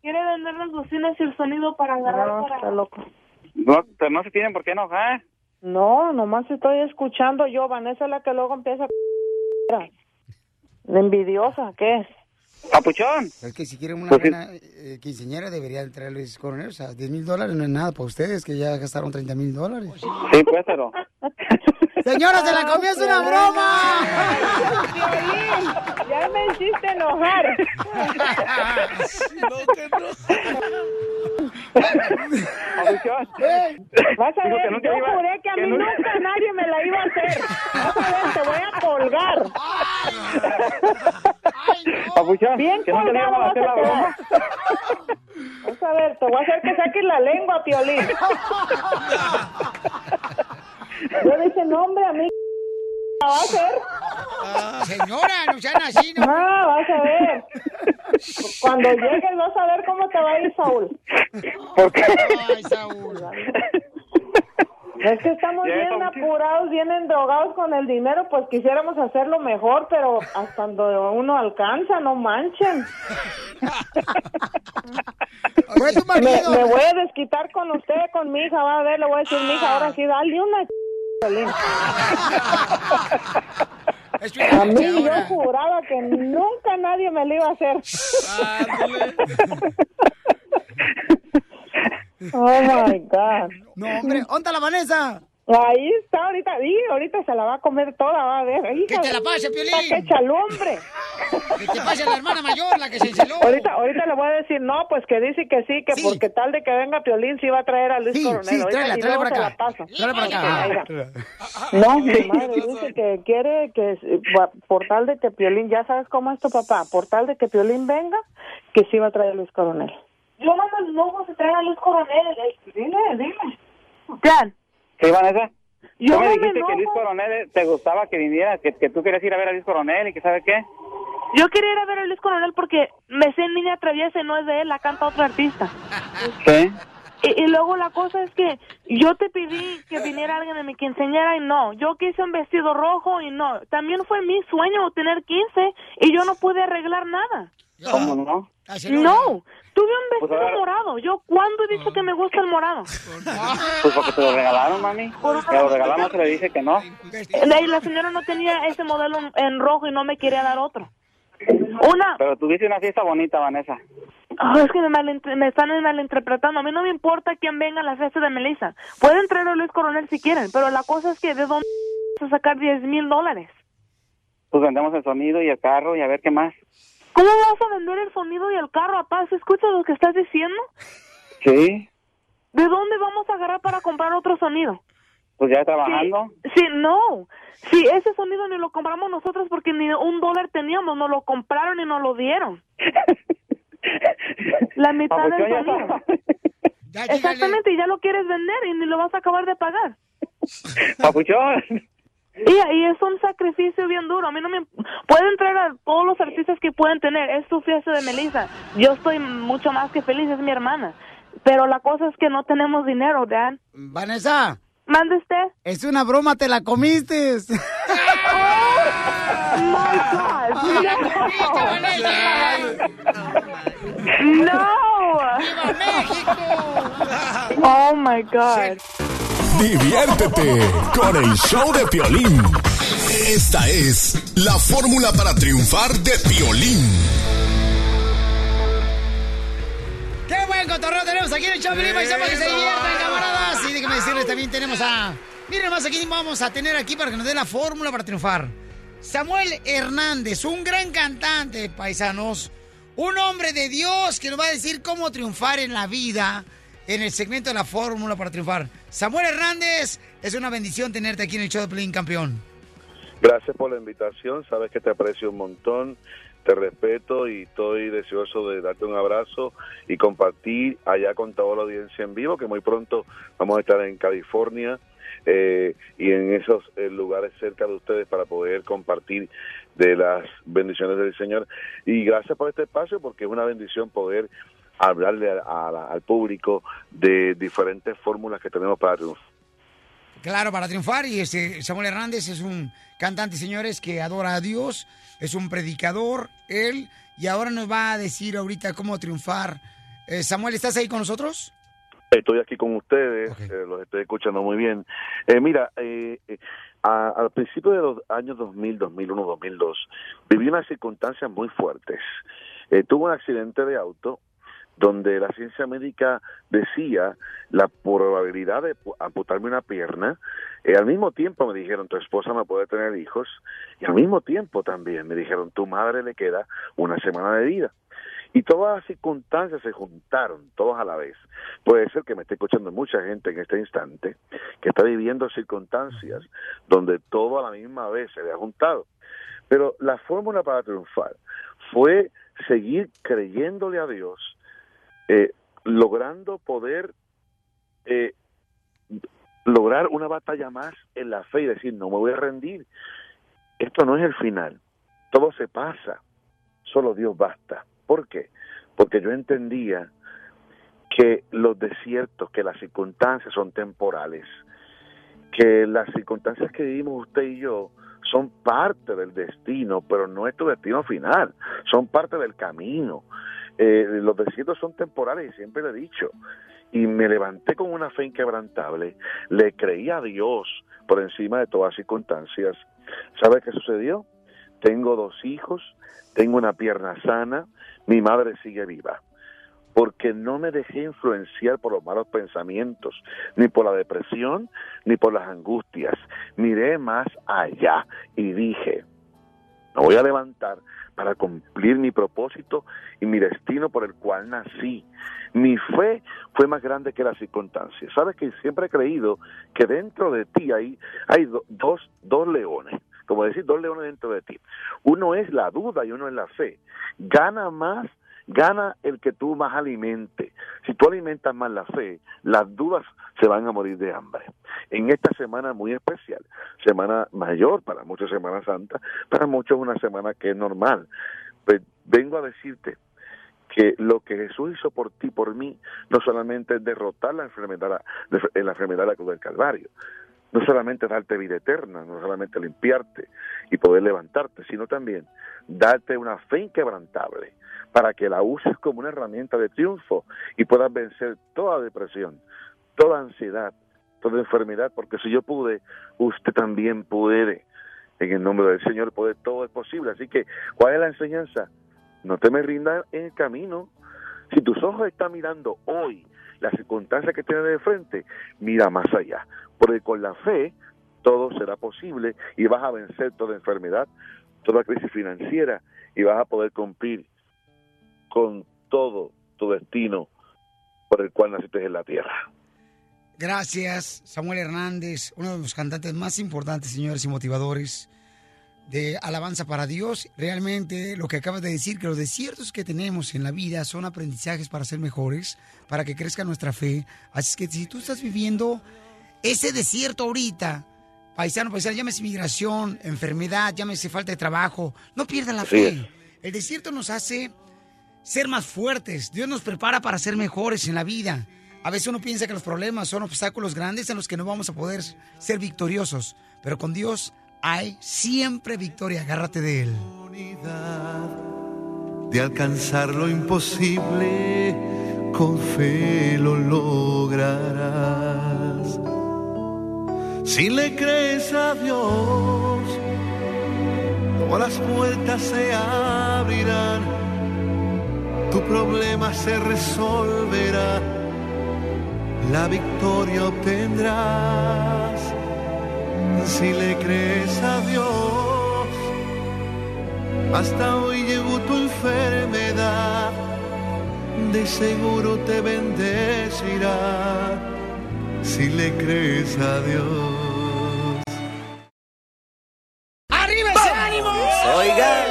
[SPEAKER 22] ¿Quiere vender las bocinas y el sonido para agarrar
[SPEAKER 19] No,
[SPEAKER 22] para...
[SPEAKER 19] está loco.
[SPEAKER 20] No, pero no se tienen por qué enojar.
[SPEAKER 19] No, nomás estoy escuchando yo. Vanessa es la que luego empieza a... Envidiosa, ¿qué es?
[SPEAKER 20] Papuchón.
[SPEAKER 3] Es que si quieren una
[SPEAKER 20] Pues sí.
[SPEAKER 3] buena eh, quinceañera deberían traer Luis Coronel. O sea, 10 mil dólares no es nada para ustedes, que ya gastaron 30 mil dólares.
[SPEAKER 20] Sí, pues, pero...
[SPEAKER 3] Señora, se la comió, es una broma.
[SPEAKER 19] Ya me hiciste enojar.
[SPEAKER 20] Papuchón.
[SPEAKER 19] Vas a
[SPEAKER 20] Digo que
[SPEAKER 19] ver,
[SPEAKER 20] nunca
[SPEAKER 19] yo
[SPEAKER 20] iba-
[SPEAKER 19] juré que a
[SPEAKER 20] que
[SPEAKER 19] mí
[SPEAKER 20] nunca-
[SPEAKER 19] nunca nadie me la iba a hacer. Vas a ver, te voy a colgar.
[SPEAKER 20] Papuchón,
[SPEAKER 19] Bien
[SPEAKER 20] que nunca le
[SPEAKER 19] colgado
[SPEAKER 20] íbamos a
[SPEAKER 19] vas
[SPEAKER 20] hacer la
[SPEAKER 19] a
[SPEAKER 20] broma.
[SPEAKER 19] quedar. Vas a ver, te voy a hacer que saques la lengua, Piolín. Yo dije, no, hombre, a mí va a hacer.
[SPEAKER 3] Señora, no sean así, ¿no?
[SPEAKER 19] Ah, vas a ver. Cuando llegues vas a ver cómo te va a ir, Saúl.
[SPEAKER 20] ¿Por qué?
[SPEAKER 3] Ay, Saúl.
[SPEAKER 19] Es que estamos
[SPEAKER 20] Ya,
[SPEAKER 19] bien apurados, bien endrogados con el dinero, pues quisiéramos hacerlo mejor, pero hasta cuando uno alcanza, no manchen.
[SPEAKER 3] Fue tu
[SPEAKER 19] Me,
[SPEAKER 3] marido.
[SPEAKER 19] me voy a desquitar con usted, con mi hija, va a ver, le voy a decir, mi hija, ahora sí, dale una ch- Piolín. A mí yo juraba que nunca nadie me lo iba a hacer. Oh my God.
[SPEAKER 3] No, hombre, ¿dónde está la Vanessa?
[SPEAKER 19] Ahí está ahorita, y ahorita se la va a comer toda, va a ver.
[SPEAKER 3] Que te la pase, Piolín.
[SPEAKER 19] Está que chalumbre.
[SPEAKER 3] Que te pase la hermana mayor, la que se enceló.
[SPEAKER 19] Ahorita, ahorita le voy a decir, no, pues que dice que sí, que
[SPEAKER 3] Sí.
[SPEAKER 19] porque tal de que venga Piolín sí va a traer a Luis
[SPEAKER 3] Sí,
[SPEAKER 19] Coronel.
[SPEAKER 3] sí,
[SPEAKER 19] Ahorita,
[SPEAKER 3] tráela, tráela para
[SPEAKER 19] se
[SPEAKER 3] acá.
[SPEAKER 19] la paso.
[SPEAKER 3] Tráela para acá.
[SPEAKER 19] No, mi madre dice que quiere que, por tal de que Piolín, ya sabes cómo es tu papá, por tal de que Piolín venga, que sí va a traer a Luis Coronel.
[SPEAKER 22] Yo no me enojo si traen a Luis Coronel. Dile, dile. Plan,
[SPEAKER 20] Sí, Vanessa.
[SPEAKER 22] Yo
[SPEAKER 20] Tú me
[SPEAKER 22] no me
[SPEAKER 20] dijiste que Luis. Coronel eh, te gustaba que viniera, que, que tú querías ir a ver a Luis Coronel y que sabe qué.
[SPEAKER 22] yo quería ir a ver a Luis Coronel porque me sé Niña Traviesa y no es de él, la canta otro artista.
[SPEAKER 20] Sí.
[SPEAKER 22] Y, y luego la cosa es que yo te pedí que viniera alguien de mi quinceañera y no. Yo quise un vestido rojo y no. También fue mi sueño tener 15 y yo no pude arreglar nada.
[SPEAKER 20] ¿Cómo no?
[SPEAKER 22] No, tuve un
[SPEAKER 20] Pues
[SPEAKER 22] vestido morado. Yo cuándo he dicho que me gusta el morado.
[SPEAKER 20] Pues porque te lo regalaron, mami. Te lo regalamos, se le dice que no.
[SPEAKER 22] La señora no tenía ese modelo en- rojo y no me quería dar otro. Una,
[SPEAKER 20] Pero tuviste una fiesta bonita, Vanessa.
[SPEAKER 22] Ah, es que me, me están malinterpretando. A mí no me importa quién venga a la fiesta de Melissa. Pueden traer a Luis Coronel si quieren, pero la cosa es que ¿de dónde vas a sacar 10 mil dólares?
[SPEAKER 20] Pues vendemos el sonido y el carro y a ver qué más.
[SPEAKER 22] ¿Cómo vas a vender el sonido y el carro a paz? ¿Escuchas lo que estás diciendo?
[SPEAKER 20] Sí,
[SPEAKER 22] ¿De dónde vamos a agarrar para comprar otro sonido?
[SPEAKER 20] pues ya trabajando.
[SPEAKER 22] Sí, no. Sí, ese sonido ni lo compramos nosotros porque ni un dólar teníamos. Nos lo compraron y nos lo dieron. La mitad del sonido.
[SPEAKER 3] Ya.
[SPEAKER 22] Exactamente, y ya lo quieres vender y ni lo vas a acabar de pagar.
[SPEAKER 20] Papuchón.
[SPEAKER 22] Y, y es un sacrificio bien duro. A mí no me... Pueden traer a todos los artistas que pueden tener. Es su fiesta de Melissa. Yo estoy mucho más que feliz, es mi hermana. Pero la cosa es que no tenemos dinero, Dad.
[SPEAKER 3] Vanessa.
[SPEAKER 22] ¿Mande usted?
[SPEAKER 3] Es una broma, te la comiste.
[SPEAKER 22] No. Oh my God.
[SPEAKER 8] Diviértete con el show de Piolín. Esta es la fórmula para triunfar de Piolín.
[SPEAKER 3] ¡Qué buen cotorreo tenemos aquí en el show Piolín, para que se diviertan, camaradas! Y déjenme decirles, también tenemos a... Miren más, aquí vamos a tener aquí para que nos dé la fórmula para triunfar. Samuel Hernández, un gran cantante, paisanos. Un hombre de Dios que nos va a decir cómo triunfar en la vida en el segmento de la fórmula para triunfar. Samuel Hernández, es una bendición tenerte aquí en el show de Piolín, campeón.
[SPEAKER 23] Gracias por la invitación, sabes que te aprecio un montón, te respeto y estoy deseoso de darte un abrazo y compartir allá con toda la audiencia en vivo, que muy pronto vamos a estar en California eh, y en esos eh, lugares cerca de ustedes para poder compartir de las bendiciones del Señor. Y gracias por este espacio porque es una bendición poder hablarle a- a al público de diferentes fórmulas que tenemos para triunfar.
[SPEAKER 3] Claro, para triunfar. Y este Samuel Hernández es un cantante, señores, que adora a Dios. Es un predicador, él. Y ahora nos va a decir ahorita cómo triunfar. Eh, Samuel, ¿estás ahí con nosotros?
[SPEAKER 23] Estoy aquí con ustedes, eh, los estoy escuchando muy bien. Eh, mira, eh, a- al principio de los años 2000, 2001, 2002, viví unas circunstancias muy fuertes. Tuve un accidente de auto donde la ciencia médica decía la probabilidad de pu- amputarme una pierna. Eh, al mismo tiempo me dijeron, tu esposa no puede tener hijos. Y al mismo tiempo también me dijeron, tu madre le queda una semana de vida. Y todas las circunstancias se juntaron, todas a la vez. Puede ser que me esté escuchando mucha gente en este instante que está viviendo circunstancias donde todo a la misma vez se le ha juntado. Pero la fórmula para triunfar fue seguir creyéndole a Dios, eh, logrando poder eh, lograr una batalla más en la fe y decir, no me voy a rendir. Esto no es el final. Todo se pasa. Solo Dios basta. ¿Por qué? Porque yo entendía que los desiertos, que las circunstancias son temporales, que las circunstancias que vivimos usted y yo son parte del destino, pero no es tu destino final, son parte del camino. Eh, los desiertos son temporales y siempre lo he dicho. Y me levanté con una fe inquebrantable, le creí a Dios por encima de todas circunstancias. ¿Sabe qué sucedió? Tengo dos hijos, tengo una pierna sana, mi madre sigue viva porque no me dejé influenciar por los malos pensamientos, ni por la depresión, ni por las angustias. Miré más allá y dije, me voy a levantar para cumplir mi propósito y mi destino por el cual nací. Mi fe fue más grande que las circunstancias. Sabes que siempre he creído que dentro de ti hay, hay do- dos, dos leones, como decir, dos leones dentro de ti. Uno es la duda y uno es la fe. Gana más gana el que tú más alimente. Si tú alimentas más la fe, las dudas se van a morir de hambre. En esta semana muy especial, semana mayor para muchos Semana Santa, para muchos una semana que es normal. Pues vengo a decirte que lo que Jesús hizo por ti, por mí, no solamente es derrotar la enfermedad, en la enfermedad de la cruz del Calvario, no solamente darte vida eterna, no solamente limpiarte y poder levantarte, sino también darte una fe inquebrantable para que la uses como una herramienta de triunfo y puedas vencer toda depresión, toda ansiedad, toda enfermedad, porque si yo pude, usted también puede. En el nombre del Señor, puede, todo es posible. Así que, ¿cuál es la enseñanza? No te me rindas en el camino. Si tus ojos están mirando hoy las circunstancias que tienes de frente, mira más allá. Porque con la fe todo será posible y vas a vencer toda enfermedad, toda crisis financiera y vas a poder cumplir con todo tu destino por el cual naciste en la tierra.
[SPEAKER 3] Gracias, Samuel Hernández, uno de los cantantes más importantes, señores, y motivadores de alabanza para Dios. Realmente lo que acabas de decir, que los desiertos que tenemos en la vida son aprendizajes para ser mejores, para que crezca nuestra fe. Así que si tú estás viviendo ese desierto ahorita, paisano, paisano, llámese migración, enfermedad, llámese falta de trabajo, no pierdas la fe. El desierto nos hace ser más fuertes. Dios nos prepara para ser mejores en la vida. A veces uno piensa que los problemas son obstáculos grandes en los que no vamos a poder ser victoriosos. Pero con Dios hay siempre victoria. Agárrate de Él.
[SPEAKER 24] de alcanzar lo imposible, con fe lo lograrás. Si le crees a Dios, todas las puertas se abrirán, tu problema se resolverá, la victoria obtendrás. Si le crees a Dios, hasta hoy llevo tu enfermedad, de seguro te bendecirá si le crees a Dios.
[SPEAKER 3] ¡Arriba ese ánimo!
[SPEAKER 24] Oigan.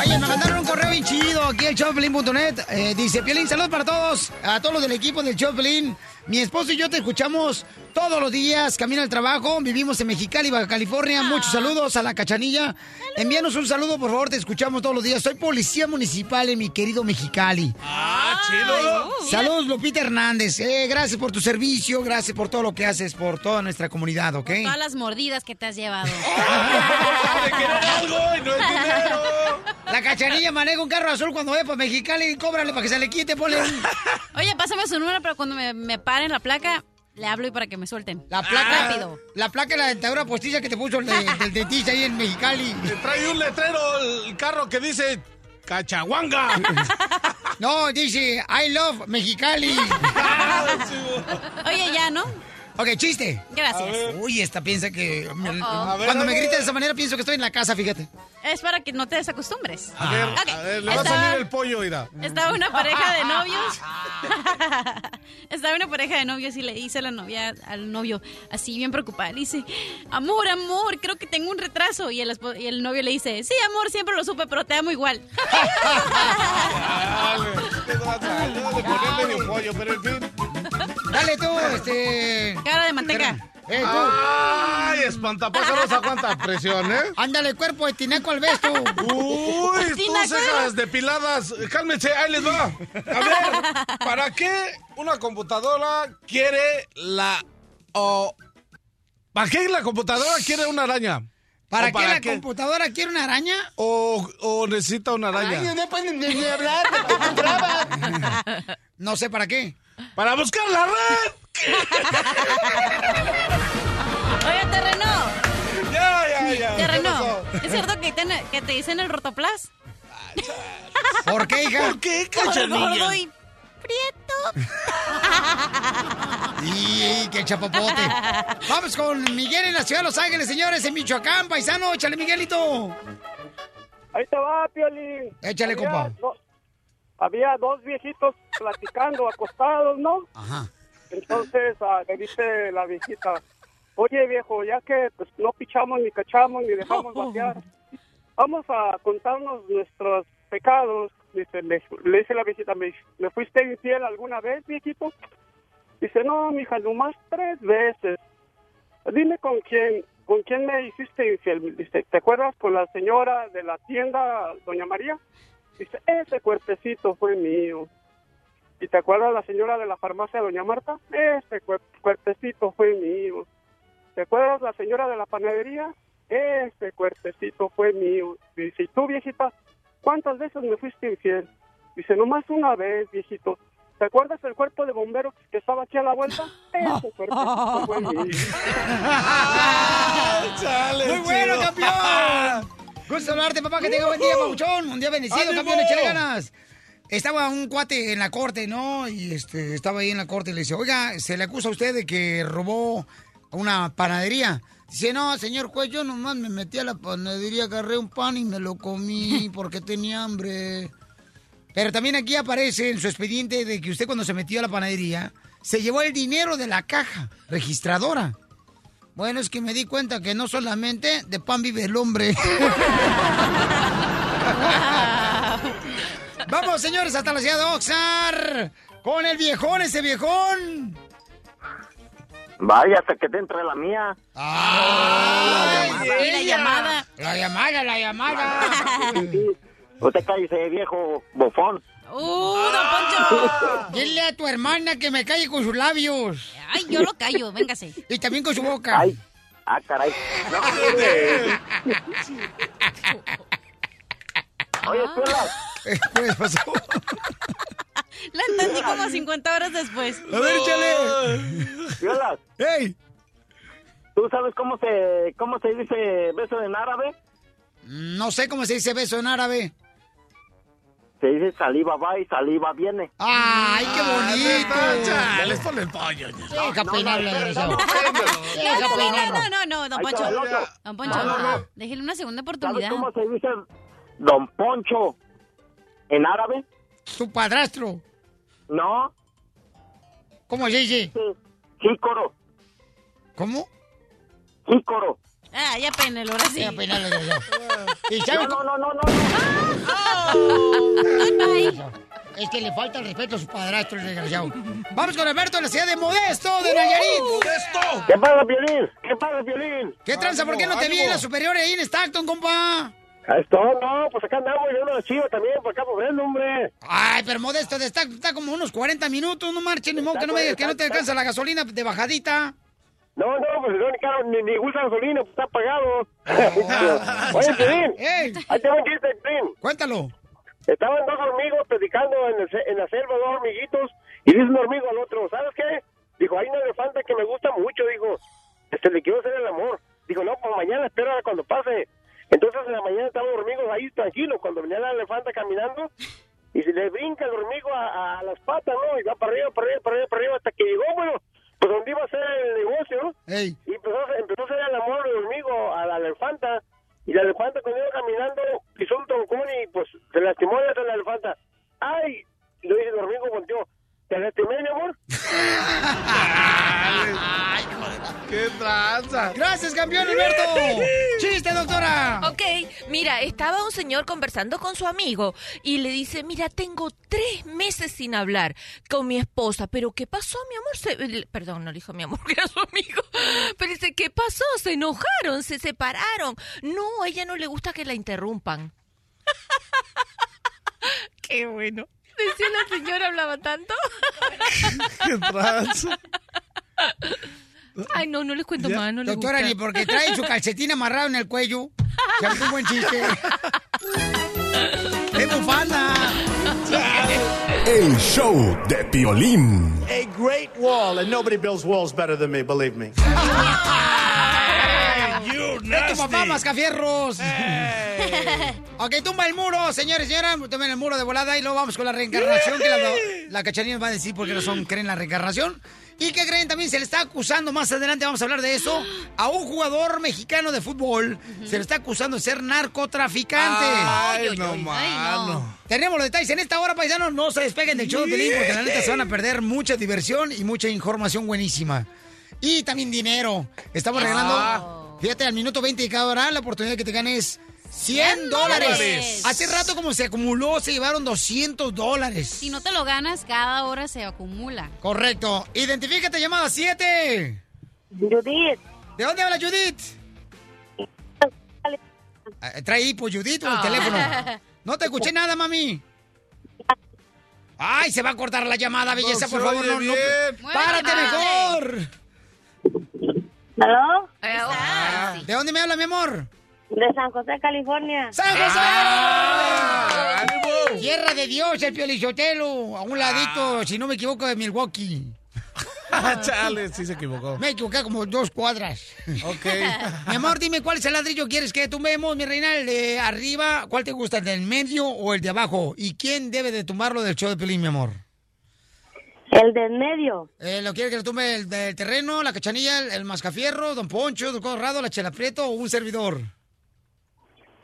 [SPEAKER 3] Oye, me mandaron un correo bien chido aquí al showpelín.net. Eh, dice, Piolín, saludos para todos, a todos los del equipo del Showpelín. Mi esposo y yo te escuchamos todos los días, camino al trabajo, vivimos en Mexicali, Baja California. Muchos saludos a la cachanilla. Envíanos un saludo, por favor, te escuchamos todos los días. Soy policía municipal en mi querido Mexicali.
[SPEAKER 4] ¡Ah, chido!
[SPEAKER 3] Saludos, Lupita Hernández. Eh, gracias por tu servicio, gracias por todo lo que haces por toda nuestra comunidad, ¿ok?
[SPEAKER 5] Todas las mordidas que te has llevado.
[SPEAKER 3] La cachanilla maneja un carro azul cuando vaya para Mexicali, cóbrale para que se le quite, ponle un...
[SPEAKER 5] Oye, pásame su número, pero cuando me, me paren la placa, le hablo y para que me suelten.
[SPEAKER 3] La placa,
[SPEAKER 5] Rápido.
[SPEAKER 3] la placa de la dentadura postiza que te puso el de- del dentista ahí en Mexicali.
[SPEAKER 4] Te trae un letrero el carro que dice Cachahuanga.
[SPEAKER 3] No, dice I love Mexicali.
[SPEAKER 5] Oye, ya, ¿no?
[SPEAKER 3] Ok, chiste.
[SPEAKER 5] Gracias. A.
[SPEAKER 3] Uy, esta piensa que...
[SPEAKER 5] A ver,
[SPEAKER 3] Cuando
[SPEAKER 5] a
[SPEAKER 3] me grita de esa manera pienso que estoy en la casa, fíjate.
[SPEAKER 5] Es para que no te desacostumbres.
[SPEAKER 4] A ver, a ver, le va a salir el pollo, irá.
[SPEAKER 5] Estaba una pareja de novios. Estaba una pareja de novios y le dice a la novia al novio, así bien preocupada, le dice, amor, amor, creo que tengo un retraso. Y el, y el novio le dice, sí, amor, siempre lo supe, pero te amo igual.
[SPEAKER 4] Dale, le ponía medio pollo, pero en fin.
[SPEAKER 3] Dale tú, este...
[SPEAKER 5] Cara de manteca.
[SPEAKER 3] Eh, tú.
[SPEAKER 4] Ay, espantapájaros a cuánta presión, ¿eh?
[SPEAKER 3] Ándale, cuerpo de tineco al beso.
[SPEAKER 4] Uy, tus cejas depiladas. Cálmense, ahí les va. A ver, ¿para qué una computadora quiere la... o ¿Para qué la computadora quiere una araña?
[SPEAKER 3] ¿Para
[SPEAKER 4] ¿O
[SPEAKER 3] qué la computadora quiere una araña?
[SPEAKER 4] O, o necesita una araña.
[SPEAKER 3] Ay, no pueden ni hablar, me trabas. No sé para qué.
[SPEAKER 4] Para buscar la red.
[SPEAKER 5] Oye, terreno.
[SPEAKER 4] Ya, ya, ya. ¿Qué
[SPEAKER 5] Terreno. ¿Es cierto que te, que te dicen el rotoplas?
[SPEAKER 3] ¿Por qué, hija?
[SPEAKER 4] ¿Por qué, cachanilla?
[SPEAKER 5] y prieto.
[SPEAKER 3] Y qué chapopote. Vamos con Miguel en la ciudad de Los Ángeles, señores, en Michoacán, paisano. Échale, Miguelito.
[SPEAKER 25] Ahí te va, Piolín.
[SPEAKER 3] Échale,
[SPEAKER 25] Había
[SPEAKER 3] compa.
[SPEAKER 25] Había dos viejitos platicando, acostados, ¿no?
[SPEAKER 3] Ajá.
[SPEAKER 25] Entonces ah, le dice la viejita, oye viejo, ya que pues, no pichamos ni cachamos ni dejamos batear, vamos a contarnos nuestros pecados. Dice, le, le dice la viejita, ¿me, ¿me fuiste infiel alguna vez, viejito? Dice, no, mija, nomás tres veces. Dime con quién, con quién me hiciste infiel. Dice, ¿te acuerdas con la señora de la tienda, doña María? Dice, ese cuerpecito fue mío. ¿Y te acuerdas la señora de la farmacia, doña Marta? Ese cuer- cuerpecito fue mío. ¿Te acuerdas la señora de la panadería? Ese cuerpecito fue mío. Dice, ¿y tú, viejita? ¿Cuántas veces me fuiste infiel? Dice, nomás una vez, viejito. ¿Te acuerdas el cuerpo de bombero que estaba aquí a la vuelta? Ese cuerpecito fue mío.
[SPEAKER 3] Muy bueno, campeón. Gusto saludarte, papá. Que tenga buen día, Pauchón. Un día bendecido,
[SPEAKER 25] ¡Ánimo!
[SPEAKER 3] campeón. Échale ganas. Estaba un cuate en la corte, ¿no? Y este, estaba ahí en la corte y le dice, oiga, se le acusa a usted de que robó una panadería. Dice, no, señor juez, yo nomás me metí a la panadería, agarré un pan y me lo comí porque tenía hambre. Pero también aquí aparece en su expediente de que usted cuando se metió a la panadería, se llevó el dinero de la caja registradora. Bueno, es que me di cuenta que no solamente de pan vive el hombre. Vamos, señores, hasta la ciudad de Oxar. Con el viejón, ese viejón.
[SPEAKER 11] Vaya, hasta que te entre la mía.
[SPEAKER 3] Ay,
[SPEAKER 5] Y la llamada.
[SPEAKER 3] La llamada, la llamada.
[SPEAKER 7] Usted cállese, viejo bofón.
[SPEAKER 5] ¡Uh, don Poncho!
[SPEAKER 3] Dile a tu hermana que me calle con sus labios.
[SPEAKER 5] Ay, yo lo callo, véngase.
[SPEAKER 3] Y también con su boca.
[SPEAKER 7] Ay, ah, caray. No. Oye, Piola,
[SPEAKER 3] ¿Qué pasó?
[SPEAKER 5] La entendí como 50 horas después.
[SPEAKER 3] A ver, échale.
[SPEAKER 7] Piola.
[SPEAKER 3] ¡Ey!
[SPEAKER 7] ¿Tú sabes cómo se, cómo se dice beso en árabe?
[SPEAKER 3] No sé cómo se dice beso en árabe.
[SPEAKER 7] Se dice saliva va y saliva viene.
[SPEAKER 3] ¡Ay, qué bonito!
[SPEAKER 4] Chale, es por el pollo.
[SPEAKER 3] Deja
[SPEAKER 7] no, no, no,
[SPEAKER 3] Deja
[SPEAKER 5] No, no,
[SPEAKER 3] peinarlo.
[SPEAKER 5] no, no, no, don Poncho. Don Poncho,
[SPEAKER 7] No, no, no.
[SPEAKER 5] déjele una segunda
[SPEAKER 7] ¿Sabes
[SPEAKER 5] oportunidad.
[SPEAKER 7] cómo se dice Don Poncho en árabe?
[SPEAKER 3] Tu padrastro.
[SPEAKER 7] No,
[SPEAKER 3] ¿Cómo se dice?
[SPEAKER 7] jícoro,
[SPEAKER 3] ¿Cómo?
[SPEAKER 7] jícoro.
[SPEAKER 5] Ah, ya peínelo, ahora sí.
[SPEAKER 3] Deja peinarle, desgraciado. ¿Y
[SPEAKER 7] No,
[SPEAKER 3] sabe
[SPEAKER 7] no, no, no, no.
[SPEAKER 3] Es que le falta el respeto a su padrastro, el desgraciado. Vamos con Alberto en la ciudad de Modesto, de Nayarit. ¡Modesto!
[SPEAKER 7] ¿Qué pasa, Violín? ¿Qué pasa, Violín?
[SPEAKER 3] ¿Qué tranza? ¿Por qué no te vi en la superior ahí en Stockton, compa?
[SPEAKER 7] Esto, no, pues acá andamos, yo una chiva también, por acá por el hombre.
[SPEAKER 3] Ay, pero Modesto de Stockton está como unos 40 minutos, no marchen, ni modo que no me digas que no te alcanza la gasolina de bajadita.
[SPEAKER 7] No, no, pues no, ni, caro, ni, ni usa gasolina, pues está pagado. Oye,
[SPEAKER 3] ¡Ey!
[SPEAKER 7] ahí tengo un chiste, Violín.
[SPEAKER 3] Cuéntalo.
[SPEAKER 7] Estaban dos hormigos predicando en, el en la selva, dos hormiguitos, y dice un hormigo al otro, ¿sabes qué? Dijo, hay una elefanta que me gusta mucho, dijo, este, le quiero hacer el amor. Dijo, no, pues mañana, espera cuando pase. Entonces en la mañana estaban los hormigos ahí tranquilos, cuando venía la elefanta caminando, y se le brinca el hormigo a, a las patas, ¿no? Y va para arriba, para arriba, para arriba, para arriba, hasta que llegó, bueno, pues donde iba a ser el negocio.
[SPEAKER 3] ¡Ey!
[SPEAKER 7] Y empezó, a- empezó a hacer el amor el hormigo a la elefanta. Y la elefanta cuando iba caminando pisó un troncón y pues se lastimó la, la elefanta. ¡Ay! Lo dice el hormigo volteó. ¿Te lastimé, mi amor?
[SPEAKER 4] ¡Qué tranza!
[SPEAKER 3] Gracias, campeón Alberto. ¡Chiste, doctora!
[SPEAKER 2] Ok, mira, estaba un señor conversando con su amigo y le dice, mira, tengo tres meses sin hablar con mi esposa, pero ¿qué pasó, mi amor? Se- le- Perdón, no le dijo mi amor, que era su amigo. Pero dice, ¿qué pasó? Se enojaron, se separaron. No, a ella no le gusta que la interrumpan. Qué bueno. Decía la señora, hablaba tanto.
[SPEAKER 4] ¡Qué tranza!
[SPEAKER 2] Ay, no, no les cuento más, no les
[SPEAKER 3] Doctora,
[SPEAKER 2] gusta.
[SPEAKER 3] ni porque trae su calcetín amarrado en el cuello. Se hace un buen chiste. ¡Es bufanda!
[SPEAKER 8] El show de Piolín.
[SPEAKER 10] A great wall, and nobody builds walls better than me, believe me.
[SPEAKER 3] ¡Es tu papá, mascafierros! ok, tumba el muro, señores y señoras. Tomen el muro de volada y luego vamos con la reencarnación. Que la, la cachanilla nos va a decir por qué no son, creen la reencarnación. Y que creen también, se le está acusando, más adelante vamos a hablar de eso, a un jugador mexicano de fútbol. Se le está acusando de ser narcotraficante.
[SPEAKER 4] Ay, no, mano.
[SPEAKER 3] Tenemos los detalles en esta hora, paisanos. No se despeguen del show de Pelín porque la neta se van a perder mucha diversión y mucha información buenísima. Y también dinero. Estamos regalando, fíjate, al minuto 20 de cada hora, la oportunidad que te ganes 100 dólares. Hace rato como se acumuló, se llevaron 200 dólares.
[SPEAKER 5] Si no te lo ganas, cada hora se acumula.
[SPEAKER 3] Correcto. Identifícate, llamada 7.
[SPEAKER 21] Judith.
[SPEAKER 3] ¿De dónde habla Judith? Eh, Trae hipo, Judith, o el
[SPEAKER 5] Ah.
[SPEAKER 3] teléfono. No te escuché nada, mami. Ay, se va a cortar la llamada, belleza,
[SPEAKER 4] No
[SPEAKER 3] por favor. No, no. Párate mejor.
[SPEAKER 21] ¿Aló?
[SPEAKER 5] Ah,
[SPEAKER 3] ¿De dónde me habla, mi amor?
[SPEAKER 21] De San José, California.
[SPEAKER 3] ¡San José!
[SPEAKER 4] Ah, ¡Ánimo!
[SPEAKER 3] Tierra de Dios, el Piolichotelo. A un ladito, si no me equivoco, de Milwaukee.
[SPEAKER 4] Ah, Chale, sí se equivocó.
[SPEAKER 3] Me equivoqué como dos cuadras.
[SPEAKER 4] Ok.
[SPEAKER 3] Mi amor, dime cuál es el ladrillo que quieres que tumbemos, mi reina, el de arriba, ¿cuál te gusta, el del medio o el de abajo? ¿Y quién debe de tumbarlo del show de Pelín, mi amor?
[SPEAKER 21] El del medio.
[SPEAKER 3] Eh, ¿Lo quiere que lo tumbe el del terreno, la cachanilla, el, el mascafierro, don Poncho, don Corrado, la chela Prieto o un servidor?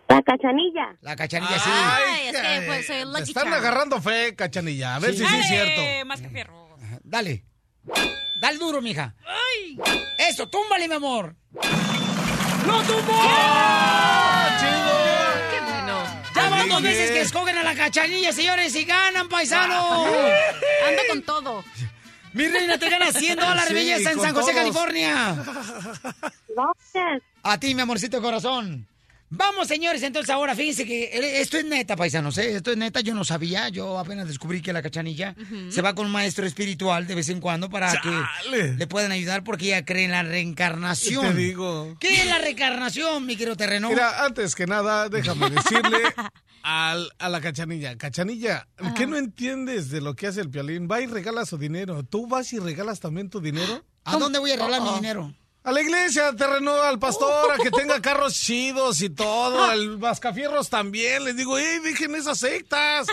[SPEAKER 21] La cachanilla.
[SPEAKER 3] La cachanilla, sí.
[SPEAKER 5] Ay, es que pues, soy Lucky
[SPEAKER 4] están agarrando fe, cachanilla. A ver
[SPEAKER 3] Sí.
[SPEAKER 4] si sí es cierto.
[SPEAKER 5] más que fierro.
[SPEAKER 3] Dale. Dale duro, mija. Eso, túmbale, mi amor. ¡Lo tumbó! Van dos veces que escogen a la cachanilla, señores, y ganan, paisanos.
[SPEAKER 5] Ando con todo.
[SPEAKER 3] Mi reina te gana 100 dólares,
[SPEAKER 4] Sí,
[SPEAKER 3] belleza, en San José,
[SPEAKER 4] todos.
[SPEAKER 3] California.
[SPEAKER 21] Gracias.
[SPEAKER 3] A ti, mi amorcito corazón. Vamos, señores, entonces ahora fíjense que eh, esto es neta, paisanos, ¿eh? Esto es neta, yo no sabía, yo apenas descubrí que la cachanilla se va con un maestro espiritual de vez en cuando para que le puedan ayudar porque ella cree en la reencarnación.
[SPEAKER 4] Te digo.
[SPEAKER 3] ¿Qué es la reencarnación, mi querido terreno?
[SPEAKER 4] Mira, antes que nada, déjame decirle al- a la cachanilla. Cachanilla, ¿qué no entiendes de lo que hace el piolín? Va y regala su dinero. ¿Tú vas y regalas también tu dinero?
[SPEAKER 3] ¿A dónde voy a regalar mi
[SPEAKER 4] ah.
[SPEAKER 3] dinero?
[SPEAKER 4] A la iglesia, terreno, al pastor, a que tenga carros chidos y todo, al Vascafierros también. Les digo, ¡ey, dejen esas sectas!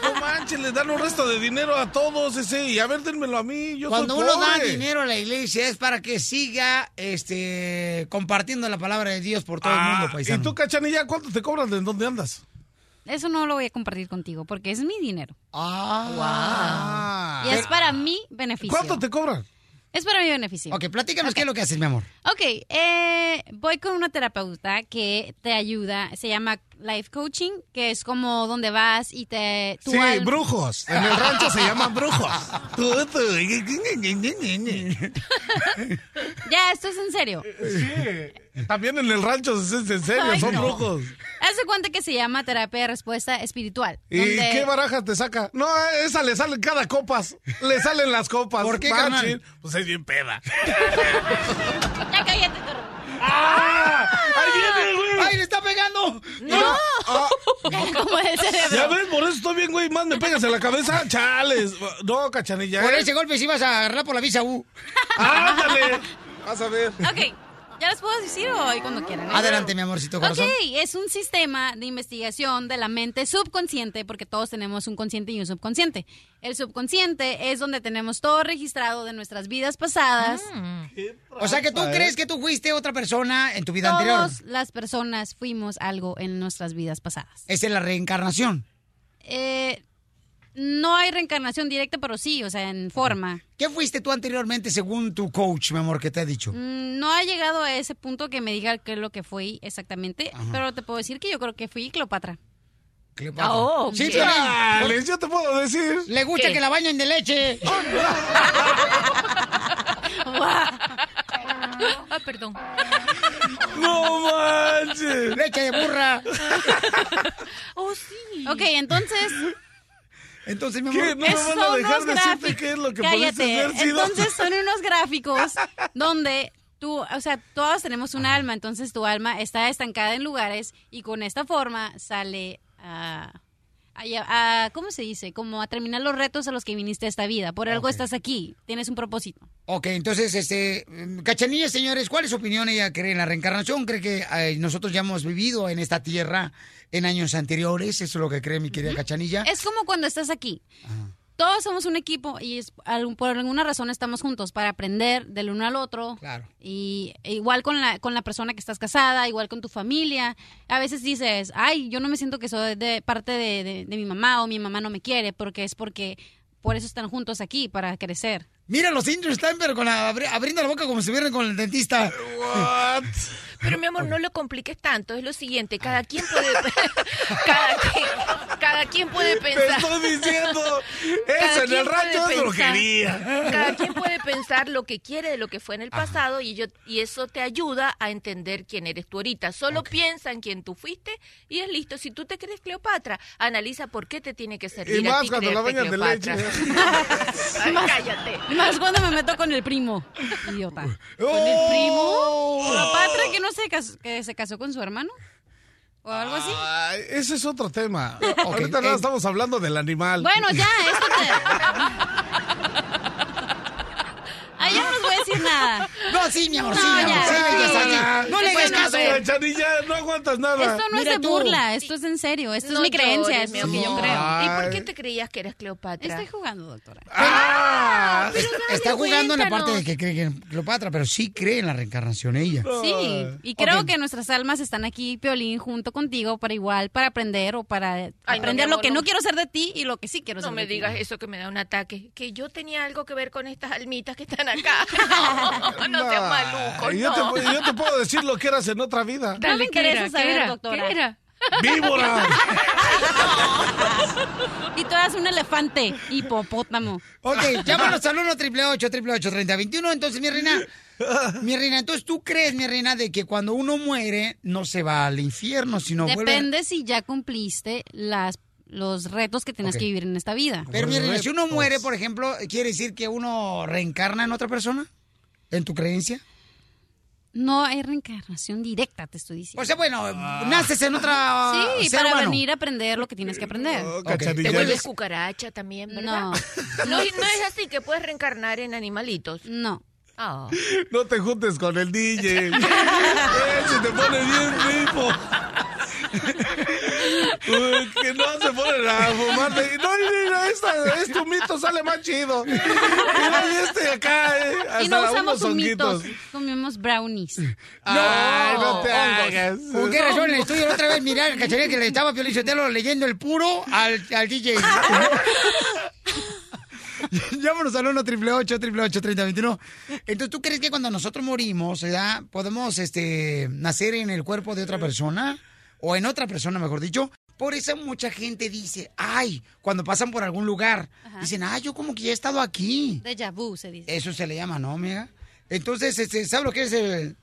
[SPEAKER 4] No manches, les dan un resto de dinero a todos ese, y a ver, denmelo a mí, yo
[SPEAKER 3] Cuando
[SPEAKER 4] soy
[SPEAKER 3] uno da dinero a la iglesia es para que siga este compartiendo la palabra de Dios por todo el
[SPEAKER 4] Ah,
[SPEAKER 3] mundo, paisano.
[SPEAKER 4] ¿Y tú, cachanilla, cuánto te cobran de dónde andas?
[SPEAKER 5] Eso no lo voy a compartir contigo porque es mi dinero.
[SPEAKER 3] Ah.
[SPEAKER 5] Y es para mi beneficio.
[SPEAKER 4] ¿Cuánto te cobran?
[SPEAKER 5] Es para mi beneficio.
[SPEAKER 3] Ok, platícanos qué es lo que haces, mi amor.
[SPEAKER 5] Ok, eh, voy con una terapeuta que te ayuda, se llama Life Coaching, que es como donde vas y te... tu
[SPEAKER 4] Sí,
[SPEAKER 5] al-
[SPEAKER 4] brujos. En el rancho se llaman brujos.
[SPEAKER 5] Ya, esto es en serio.
[SPEAKER 4] Sí. También en el rancho es en serio,
[SPEAKER 5] Ay,
[SPEAKER 4] son
[SPEAKER 5] no.
[SPEAKER 4] brujos.
[SPEAKER 5] Haz de cuenta que se llama terapia de respuesta espiritual.
[SPEAKER 4] ¿Y
[SPEAKER 5] donde-
[SPEAKER 4] qué barajas te saca? No, esa le salen cada copas. Le salen las copas.
[SPEAKER 3] ¿Por qué?
[SPEAKER 4] Pues es bien peda.
[SPEAKER 5] Ya cállate.
[SPEAKER 4] ¡Ah! ¡Ahí viene, güey!
[SPEAKER 3] ¡Ay, le está pegando!
[SPEAKER 5] ¡No!
[SPEAKER 4] Ah.
[SPEAKER 5] Como el cerebro.
[SPEAKER 4] Ya ves, por eso estoy bien, güey. Más me pegas en la cabeza. Chales. No, cachanilla.
[SPEAKER 3] Por
[SPEAKER 4] ¿eh?
[SPEAKER 3] ese golpe sí vas a agarrar por la visa U.
[SPEAKER 4] ¡Ándale! Vas a ver.
[SPEAKER 5] Ok, ¿ya les puedo decir o hoy cuando quieran? ¿eh?
[SPEAKER 3] Adelante, mi amorcito corazón.
[SPEAKER 5] Ok, es un sistema de investigación de la mente subconsciente, porque todos tenemos un consciente y un subconsciente. El subconsciente es donde tenemos todo registrado de nuestras vidas pasadas.
[SPEAKER 3] O sea que tú crees que tú fuiste otra persona en tu vida anterior.
[SPEAKER 5] Todas las personas fuimos algo en nuestras vidas pasadas.
[SPEAKER 3] Esa es la reencarnación.
[SPEAKER 5] Eh, no hay reencarnación directa, pero sí, o sea, en forma.
[SPEAKER 3] ¿Qué fuiste tú anteriormente según tu coach, mi amor, que te ha dicho?
[SPEAKER 5] Mm, No ha llegado a ese punto que me diga qué es lo que fui exactamente,
[SPEAKER 3] Ajá.
[SPEAKER 5] pero te puedo decir que yo creo que fui Cleopatra.
[SPEAKER 3] Cleopatra.
[SPEAKER 5] Oh,
[SPEAKER 3] sí. Piolín.
[SPEAKER 4] Chales, yo te puedo decir.
[SPEAKER 3] Le gusta
[SPEAKER 5] ¿Qué?
[SPEAKER 3] que la bañen de leche.
[SPEAKER 2] Ah, perdón.
[SPEAKER 4] ¡No manches!
[SPEAKER 3] Leche de burra.
[SPEAKER 2] Oh, sí.
[SPEAKER 5] Ok, entonces...
[SPEAKER 3] Entonces, mi
[SPEAKER 4] ¿Qué?
[SPEAKER 3] amor.
[SPEAKER 4] ¿No me van a dejar decirte qué es lo que
[SPEAKER 5] Cállate.
[SPEAKER 4] haber sido?
[SPEAKER 5] Entonces son unos gráficos donde tú, o sea, todos tenemos un alma, entonces tu alma está estancada en lugares y con esta forma sale a, a- a- ¿cómo se dice? Como a terminar los retos a los que viniste a esta vida. Por algo estás aquí, tienes un propósito.
[SPEAKER 3] Ok, entonces, este, mm, Cachanilla, señores, ¿cuál es su opinión? ¿Ella cree en la reencarnación? ¿Cree que eh, nosotros ya hemos vivido en esta tierra en años anteriores? Eso es lo que cree mi querida Cachanilla.
[SPEAKER 5] Es como cuando estás aquí. Todos somos un equipo y es- por alguna razón estamos juntos para aprender del uno al otro.
[SPEAKER 3] Claro.
[SPEAKER 5] Y igual con la, con la persona que estás casada, igual con tu familia. A veces dices, ay, yo no me siento que soy de parte de, de- de mi mamá o mi mamá no me quiere, porque es porque por eso están juntos aquí, para crecer.
[SPEAKER 3] Mira, los indios están pero con la, abri- abriendo la boca como si estuvieran con el dentista.
[SPEAKER 4] What?
[SPEAKER 2] Pero mi amor, no lo compliques tanto. Es lo siguiente, cada quien puede, cada quien, cada quien puede
[SPEAKER 4] Te
[SPEAKER 2] pensar.
[SPEAKER 4] estoy diciendo.
[SPEAKER 2] Cada
[SPEAKER 4] Eso en
[SPEAKER 2] quien
[SPEAKER 4] el rancho
[SPEAKER 2] puede
[SPEAKER 4] es
[SPEAKER 2] pensar-
[SPEAKER 4] brujería.
[SPEAKER 2] Cada quien puede pensar lo que quiere de lo que fue en el pasado y yo y eso te ayuda a entender quién eres tú ahorita. Solo piensa en quién tú fuiste y es listo. Si tú te crees Cleopatra, analiza por qué te tiene que servir
[SPEAKER 4] Y
[SPEAKER 2] a
[SPEAKER 4] más
[SPEAKER 2] ti
[SPEAKER 4] cuando la bañan de leche.
[SPEAKER 2] Ay, cállate.
[SPEAKER 5] Más cuando me meto con el primo, idiota. ¿Con
[SPEAKER 3] Oh.
[SPEAKER 5] el primo? Cleopatra que no se casó, que se casó con su hermano. ¿O algo así?
[SPEAKER 4] Ese es otro tema. Ahorita
[SPEAKER 3] eh.
[SPEAKER 4] no estamos hablando del animal.
[SPEAKER 5] Bueno, ya, esto te... Ah, ya no decir nada.
[SPEAKER 3] No, sí, mi amor, sí,
[SPEAKER 5] No,
[SPEAKER 3] mi amor.
[SPEAKER 5] ya,
[SPEAKER 3] sí,
[SPEAKER 5] sí.
[SPEAKER 3] sí. No le hagas
[SPEAKER 5] Bueno,
[SPEAKER 3] caso.
[SPEAKER 5] a ver.
[SPEAKER 4] Cachanilla, no aguantas nada.
[SPEAKER 5] Esto no
[SPEAKER 3] Mira
[SPEAKER 5] es de
[SPEAKER 3] tú.
[SPEAKER 5] burla, esto es en serio, esto
[SPEAKER 2] No
[SPEAKER 5] es mi creencia, es lo que yo creo.
[SPEAKER 2] ¿Y por
[SPEAKER 4] Ay.
[SPEAKER 2] qué te creías que eras Cleopatra?
[SPEAKER 5] Estoy jugando, doctora.
[SPEAKER 4] ¡Ah!
[SPEAKER 3] Es-
[SPEAKER 2] dale,
[SPEAKER 3] Está jugando en la parte de que cree en Cleopatra, pero sí cree en la reencarnación ella.
[SPEAKER 5] Sí, y creo
[SPEAKER 3] Ok.
[SPEAKER 5] que nuestras almas están aquí, Piolín, junto contigo, para igual, para aprender o para
[SPEAKER 2] Ay, no,
[SPEAKER 5] aprender
[SPEAKER 2] mi
[SPEAKER 5] lo que
[SPEAKER 2] no.
[SPEAKER 5] no quiero ser de ti y lo que sí quiero
[SPEAKER 2] No
[SPEAKER 5] ser
[SPEAKER 2] me
[SPEAKER 5] de ti.
[SPEAKER 2] digas eso que me da un ataque. Que yo tenía algo que ver con estas almitas que están acá. No, no seas maluco,
[SPEAKER 4] Yo,
[SPEAKER 2] no.
[SPEAKER 4] te, yo te puedo decir lo que eras en otra vida.
[SPEAKER 5] No me interesa saber, doctora.
[SPEAKER 2] ¿Qué era?
[SPEAKER 4] ¡Víbora!
[SPEAKER 5] Y tú eras un elefante, hipopótamo.
[SPEAKER 3] Ok, llámanos al 1 888 3021 Entonces, mi reina, Mi reina, entonces tú crees, mi reina, de que cuando uno muere no se va al infierno, sino vuelve...
[SPEAKER 5] Depende si ya cumpliste las los retos que tienes
[SPEAKER 3] Ok.
[SPEAKER 5] que vivir en esta vida.
[SPEAKER 3] Pero mi reina, si uno muere, por ejemplo, ¿quiere decir que uno reencarna en otra persona? ¿En tu creencia?
[SPEAKER 5] No hay reencarnación directa, te estoy diciendo.
[SPEAKER 3] O sea, bueno, naces en otra
[SPEAKER 5] Sí,
[SPEAKER 3] ser
[SPEAKER 5] para
[SPEAKER 3] humano.
[SPEAKER 5] venir a aprender lo que tienes que aprender.
[SPEAKER 2] Te vuelves cucaracha también, ¿verdad?
[SPEAKER 5] No.
[SPEAKER 2] no. es- no es así que puedes reencarnar en animalitos.
[SPEAKER 5] No.
[SPEAKER 2] Ah.
[SPEAKER 4] No te juntes con el DJ. Eh, se te pone bien rico. Uy, que no se ponen a fumar. de- No, mira, esta, este humito sale más chido. Mira, y este acá, eh, hasta
[SPEAKER 5] Y no usamos humitos, comemos brownies.
[SPEAKER 4] Ay, no te hagas.
[SPEAKER 3] ¿Con qué razón en el estudio la otra vez mirar el cacharilla que le estaba Pio Lizotelo leyendo el puro al, al DJ? Llámanos al 1 888 888 3021 Entonces, ¿tú crees que cuando nosotros morimos, ¿verdad? podemos este, nacer en el cuerpo de otra persona? O en otra persona, mejor dicho. Por eso mucha gente dice, ay, cuando pasan por algún lugar, dicen, ay, yo como que ya he estado aquí.
[SPEAKER 5] Déjà vu se dice.
[SPEAKER 3] Eso se le llama, ¿no, amiga? Entonces, este, ¿sabes lo que es el...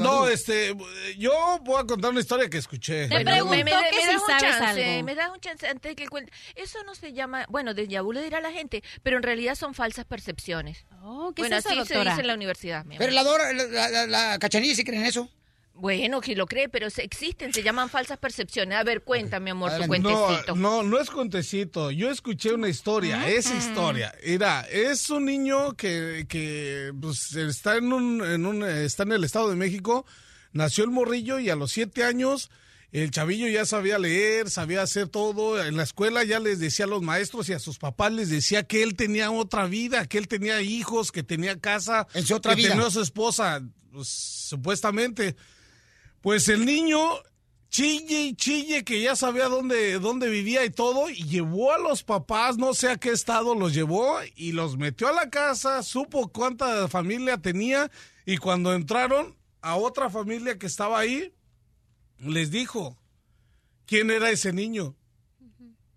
[SPEAKER 4] No, este, yo voy a contar una historia que escuché.
[SPEAKER 2] Bueno,
[SPEAKER 5] pregunto
[SPEAKER 2] me, me- me
[SPEAKER 5] que si
[SPEAKER 2] das un
[SPEAKER 5] sabes
[SPEAKER 2] chance,
[SPEAKER 5] algo.
[SPEAKER 2] me das un chance antes de que cuente. Eso no se llama, bueno, de vu le dirá la gente, pero en realidad son falsas percepciones.
[SPEAKER 5] Oh, ¿qué
[SPEAKER 2] bueno,
[SPEAKER 5] es eso,
[SPEAKER 2] así se
[SPEAKER 5] doctora?
[SPEAKER 2] dice en la universidad.
[SPEAKER 3] Pero la, Dora- la, la, la- la cachanilla sí creen eso.
[SPEAKER 2] Bueno, que lo cree, pero se existen, se llaman falsas percepciones. A ver, cuenta, mi amor, tu
[SPEAKER 4] No,
[SPEAKER 2] cuentecito.
[SPEAKER 4] no, no es cuentecito. Yo escuché una historia, esa historia. Mira, es un niño que, que pues, está en un, en un, está en el Estado de México. Nació el morrillo y a los siete años el chavillo ya sabía leer, sabía hacer todo. En la escuela ya les decía a los maestros y a sus papás les decía que él tenía otra vida, que él tenía hijos, que tenía casa,
[SPEAKER 3] En su otra
[SPEAKER 4] que
[SPEAKER 3] vida.
[SPEAKER 4] tenía a su esposa, pues, supuestamente. Pues el niño chille y chille que ya sabía dónde, dónde vivía y todo, y llevó a los papás, no sé a qué estado los llevó, y los metió a la casa, supo cuánta familia tenía, y cuando entraron a otra familia que estaba ahí, les dijo quién era ese niño.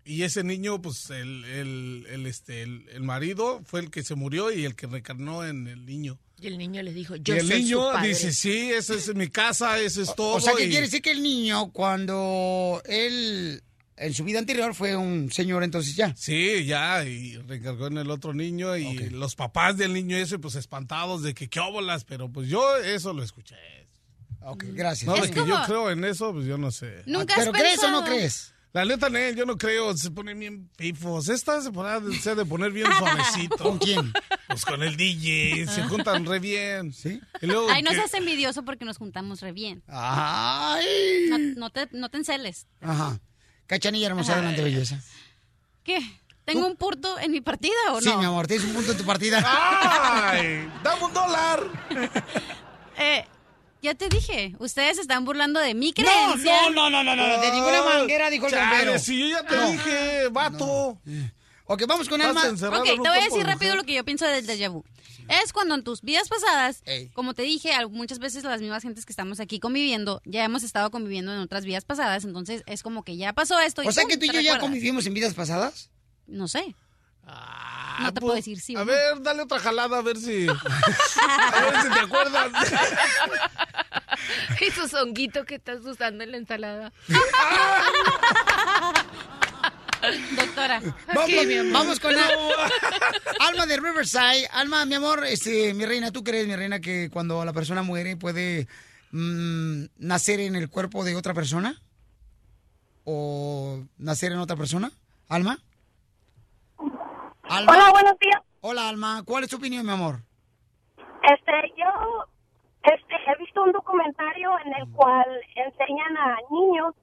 [SPEAKER 4] Y ese niño, pues el, el, el, este, el, el marido fue el que se murió y el que reencarnó en el niño.
[SPEAKER 2] Y el niño les dijo, yo
[SPEAKER 4] y el
[SPEAKER 2] soy
[SPEAKER 4] niño
[SPEAKER 2] su padre.
[SPEAKER 4] dice, sí, esa es mi casa, eso es todo.
[SPEAKER 3] O sea, que
[SPEAKER 4] y-
[SPEAKER 3] quiere decir que el niño, cuando él, en su vida anterior, fue un señor, entonces ya.
[SPEAKER 4] Sí, ya, y recargó en el otro niño y los papás del niño ese, pues espantados de que qué óbolas, pero pues yo eso lo escuché.
[SPEAKER 3] Ok, gracias.
[SPEAKER 4] No, de
[SPEAKER 5] Es
[SPEAKER 4] que yo creo en eso, pues yo no sé.
[SPEAKER 5] ¿Nunca has
[SPEAKER 3] ¿Pero crees o no
[SPEAKER 5] pensado?
[SPEAKER 3] crees?
[SPEAKER 4] La neta, Nel, yo no creo, se ponen bien pifos. Esta se pone se ha de poner bien suavecito.
[SPEAKER 3] ¿Con quién?
[SPEAKER 4] Pues con el DJ, se juntan re bien.
[SPEAKER 3] ¿Sí?
[SPEAKER 4] Y luego
[SPEAKER 5] Ay, no seas envidioso porque nos juntamos re bien.
[SPEAKER 3] Ay.
[SPEAKER 5] No, no te, no te enceles.
[SPEAKER 3] Ajá. Cachanilla hermosa, adelante, belleza.
[SPEAKER 5] ¿Qué? ¿Tengo un punto en mi partida o
[SPEAKER 3] Sí,
[SPEAKER 5] no?
[SPEAKER 3] mi amor, tienes un punto en tu partida.
[SPEAKER 4] ¡Ay! ¡Dame un dólar!
[SPEAKER 5] Eh, ya te dije, ustedes están burlando de mi
[SPEAKER 3] No,
[SPEAKER 5] creencia.
[SPEAKER 3] no, no, no, no, no, de ninguna manguera dijo el bombero.
[SPEAKER 4] si yo ya te dije, vato.
[SPEAKER 3] Ok, vamos con Alma.
[SPEAKER 4] encerrado
[SPEAKER 5] Ok, te voy a decir
[SPEAKER 4] de
[SPEAKER 5] rápido
[SPEAKER 4] mujer.
[SPEAKER 5] lo que yo pienso del déjà vu. Es cuando en tus vidas pasadas,
[SPEAKER 3] Ey.
[SPEAKER 5] como te dije, muchas veces las mismas gentes que estamos aquí conviviendo, ya hemos estado conviviendo en otras vidas pasadas, entonces es como que ya pasó esto. Y
[SPEAKER 3] O sea que tú y yo ya convivimos en vidas pasadas.
[SPEAKER 5] No sé.
[SPEAKER 4] Ah,
[SPEAKER 5] no te
[SPEAKER 4] pues,
[SPEAKER 5] puedo decir sí o
[SPEAKER 4] A
[SPEAKER 5] no.
[SPEAKER 4] ver, dale otra jalada a ver si. a ver si te acuerdas.
[SPEAKER 2] Esos honguitos que estás usando en la ensalada.
[SPEAKER 5] Doctora.
[SPEAKER 3] Vamos,
[SPEAKER 2] Ok, mi amor.
[SPEAKER 3] vamos con Al- Alma de Riverside. Alma, mi amor, este, mi reina, ¿tú crees, mi reina, que cuando la persona muere puede mm, nacer en el cuerpo de otra persona? ¿O nacer en otra persona? ¿Alma? Alma.
[SPEAKER 21] Hola, buenos días.
[SPEAKER 3] Hola, Alma. ¿Cuál es tu opinión, mi amor?
[SPEAKER 21] Este, yo este, he visto un documentario en el cual enseñan a niños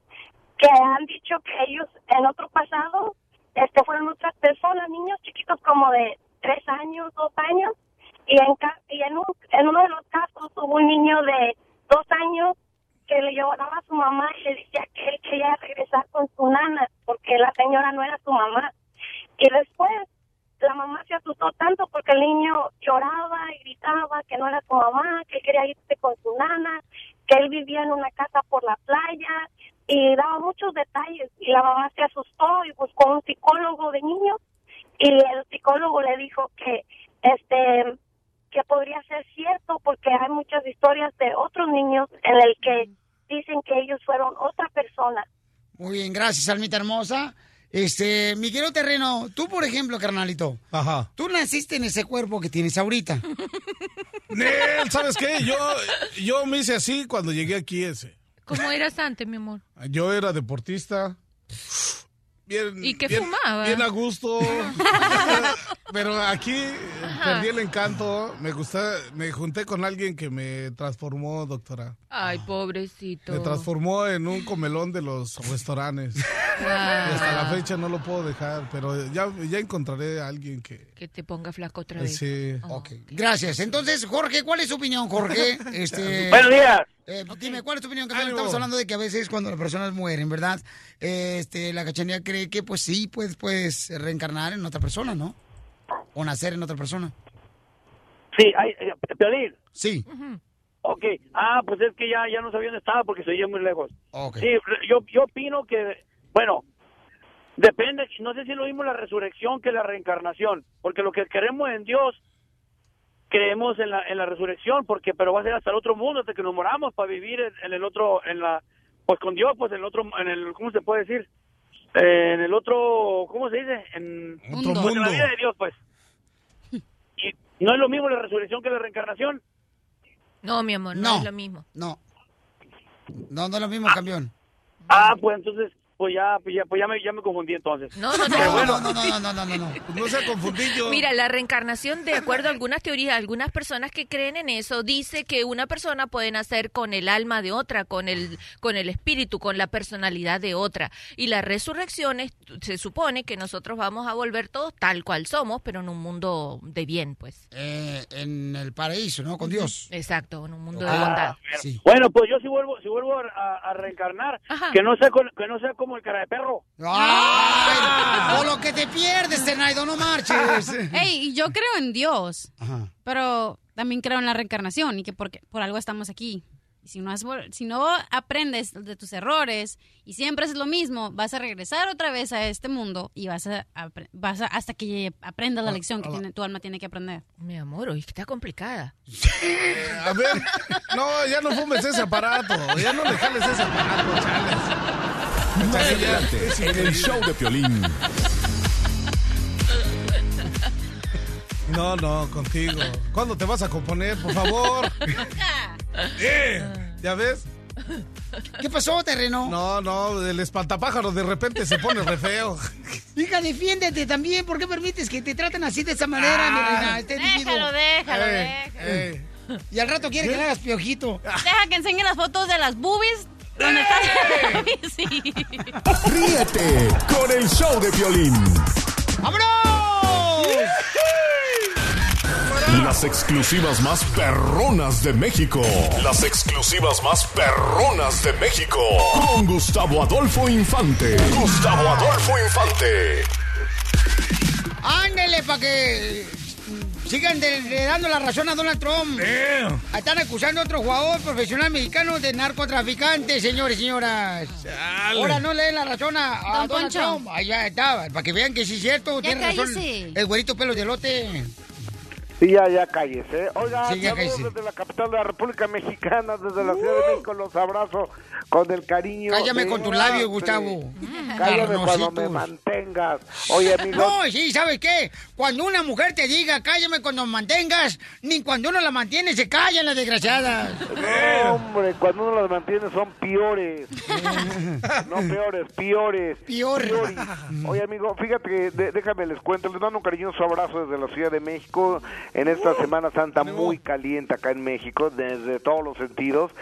[SPEAKER 21] que han dicho que ellos en otro pasado este, fueron otras personas, niños chiquitos como de tres años, dos años, y en, ca- y en, un, en uno de los casos hubo un niño de dos años que le lloraba a su mamá y le decía que él quería regresar con su nana porque la señora no era su mamá. Y después la mamá se asustó tanto porque el niño lloraba y gritaba que no era su mamá, que quería irse con su nana, que él vivía en una casa por la playa y daba muchos detalles y la mamá se asustó y buscó un psicólogo de niños y el psicólogo le dijo que este
[SPEAKER 26] que podría ser cierto porque hay muchas historias de otros niños en el que dicen que ellos fueron otra persona.
[SPEAKER 3] Muy bien, gracias, Almita hermosa. Este, Miguel Terreno, tú, por ejemplo, carnalito.
[SPEAKER 4] Ajá.
[SPEAKER 3] Tú naciste en ese cuerpo que tienes ahorita.
[SPEAKER 4] Nel, ¿sabes qué? Yo, yo me hice así cuando llegué aquí ese.
[SPEAKER 2] ¿Cómo eras antes, mi amor?
[SPEAKER 4] Yo era deportista. Bien,
[SPEAKER 2] ¿Y qué
[SPEAKER 4] bien-
[SPEAKER 2] fumaba?
[SPEAKER 4] Bien a gusto. Pero aquí perdí el encanto. Me gusta, me junté con alguien que me transformó, doctora.
[SPEAKER 2] Ay, pobrecito.
[SPEAKER 4] Me transformó en un comelón de los restaurantes. Hasta la fecha no lo puedo dejar, pero ya, ya encontraré a alguien que...
[SPEAKER 2] Que te ponga flaco otra vez.
[SPEAKER 4] Sí.
[SPEAKER 3] Gracias. Entonces, Jorge, ¿cuál es tu opinión, Jorge? Este,
[SPEAKER 27] Buenos días.
[SPEAKER 3] eh, Dime, ¿cuál es tu opinión? Estamos hablando de que a veces cuando las personas mueren, ¿verdad? Este, la cachanilla cree que, pues sí, puedes, puedes reencarnar en otra persona, ¿no? O nacer en otra persona.
[SPEAKER 28] Sí, hay, eh, Piolín.
[SPEAKER 3] Sí.
[SPEAKER 28] Ok. Ah, pues es que ya, ya no sabía dónde estaba porque se oía muy lejos.
[SPEAKER 3] Ok.
[SPEAKER 28] Sí, yo, yo opino que, bueno, depende, no sé si lo mismo la resurrección que la reencarnación, porque lo que queremos en Dios, creemos en la, en la resurrección, porque pero va a ser hasta el otro mundo, hasta que nos moramos para vivir en, en el otro, en la, pues con Dios, pues en el otro, en el, ¿cómo se puede decir? Eh, en el otro, ¿cómo se dice? En,
[SPEAKER 4] Otro
[SPEAKER 28] en la
[SPEAKER 4] mundo.
[SPEAKER 28] vida de Dios, pues. Y no es lo mismo la resurrección que la reencarnación.
[SPEAKER 2] No, mi amor, no,
[SPEAKER 3] No.
[SPEAKER 2] es lo mismo.
[SPEAKER 3] No. No, no es lo mismo, campeón.
[SPEAKER 28] Ah, pues entonces, pues ya, pues ya, pues ya me, ya me confundí entonces.
[SPEAKER 2] No, no, no.
[SPEAKER 28] Pero bueno,
[SPEAKER 3] No, no, no, no, no, no, no.
[SPEAKER 4] No se ha confundido.
[SPEAKER 2] Mira, la reencarnación, de acuerdo a algunas teorías, algunas personas que creen en eso, dice que una persona puede nacer con el alma de otra, con el, con el espíritu, con la personalidad de otra. Y la resurrección es, se supone que nosotros vamos a volver todos tal cual somos, pero en un mundo de bien, pues.
[SPEAKER 3] Eh, en el paraíso, ¿no? Con Dios.
[SPEAKER 2] Exacto, en un mundo de
[SPEAKER 3] Ah,
[SPEAKER 2] bondad.
[SPEAKER 3] sí.
[SPEAKER 28] Bueno, pues yo si vuelvo, si vuelvo a, a reencarnar, que no sea con- que no sea como el cara de perro.
[SPEAKER 3] ¡Ay! Por lo que te pierdes, Tenaido, no marches.
[SPEAKER 5] Ey, yo creo en Dios,
[SPEAKER 3] Ajá.
[SPEAKER 5] pero también creo en la reencarnación y que porque, por algo estamos aquí. Y si no, has si no aprendes de tus errores y siempre haces lo mismo, vas a regresar otra vez a este mundo y vas a, vas a- hasta que aprendas la lección que tiene, tu alma tiene que aprender.
[SPEAKER 2] Mi amor, hoy está complicada.
[SPEAKER 4] A ver, no, ya no fumes ese aparato. Ya no le jales ese aparato, chales.
[SPEAKER 8] Más adelante, en el show de Piolín.
[SPEAKER 4] No, no, contigo. ¿Cuándo te vas a componer, por favor? Eh, ¿Ya ves?
[SPEAKER 3] ¿Qué pasó, terreno?
[SPEAKER 4] No, no, el espantapájaro de repente se pone re feo.
[SPEAKER 3] Hija, defiéndete también. ¿Por qué permites que te traten así de esa manera, mi reina? Este individuo?
[SPEAKER 5] Déjalo, déjalo,
[SPEAKER 3] Eh,
[SPEAKER 5] déjalo.
[SPEAKER 3] eh. Y al rato quiere que le hagas piojito.
[SPEAKER 5] Deja que enseñe las fotos de las boobies estás. sí.
[SPEAKER 8] Ríete con el show de Piolín.
[SPEAKER 3] ¡Vámonos!
[SPEAKER 8] Las exclusivas más perronas de México. Las exclusivas más perronas de México. Con Gustavo Adolfo Infante. Gustavo Adolfo Infante.
[SPEAKER 3] Ándele para que sigan de- de dando la razón a Donald Trump. Están acusando a otro jugador profesional mexicano de narcotraficante, señores y señoras. Ahora no le den la razón a, a
[SPEAKER 5] Don
[SPEAKER 3] Donald
[SPEAKER 5] Poncho.
[SPEAKER 3] Trump. Allá estaba, para que vean que sí es cierto.
[SPEAKER 5] Ya
[SPEAKER 3] Tiene razón el güerito pelo de lote.
[SPEAKER 27] Sí, ya, ya cállese. Oiga,
[SPEAKER 3] Sí, ya
[SPEAKER 27] saludos
[SPEAKER 3] cállese.
[SPEAKER 27] desde la capital de la República Mexicana, desde la Ciudad de México, los abrazo con el cariño.
[SPEAKER 3] Cállame
[SPEAKER 27] de
[SPEAKER 3] con
[SPEAKER 27] siempre.
[SPEAKER 3] labios, Gustavo.
[SPEAKER 27] Cállame cuando me mantengas. Oye, amigo.
[SPEAKER 3] No, sí, ¿sabes qué? Cuando una mujer te diga, cállame cuando me mantengas, ni cuando uno la mantiene se callan las desgraciadas.
[SPEAKER 27] No, hombre, cuando uno las mantiene son piores. no peores, piores.
[SPEAKER 3] Pior.
[SPEAKER 27] Piores. Oye, amigo, fíjate que de- déjame les cuento, les mando un cariñoso abrazo desde la Ciudad de México en esta Semana Santa muy caliente acá en México, desde todos los sentidos.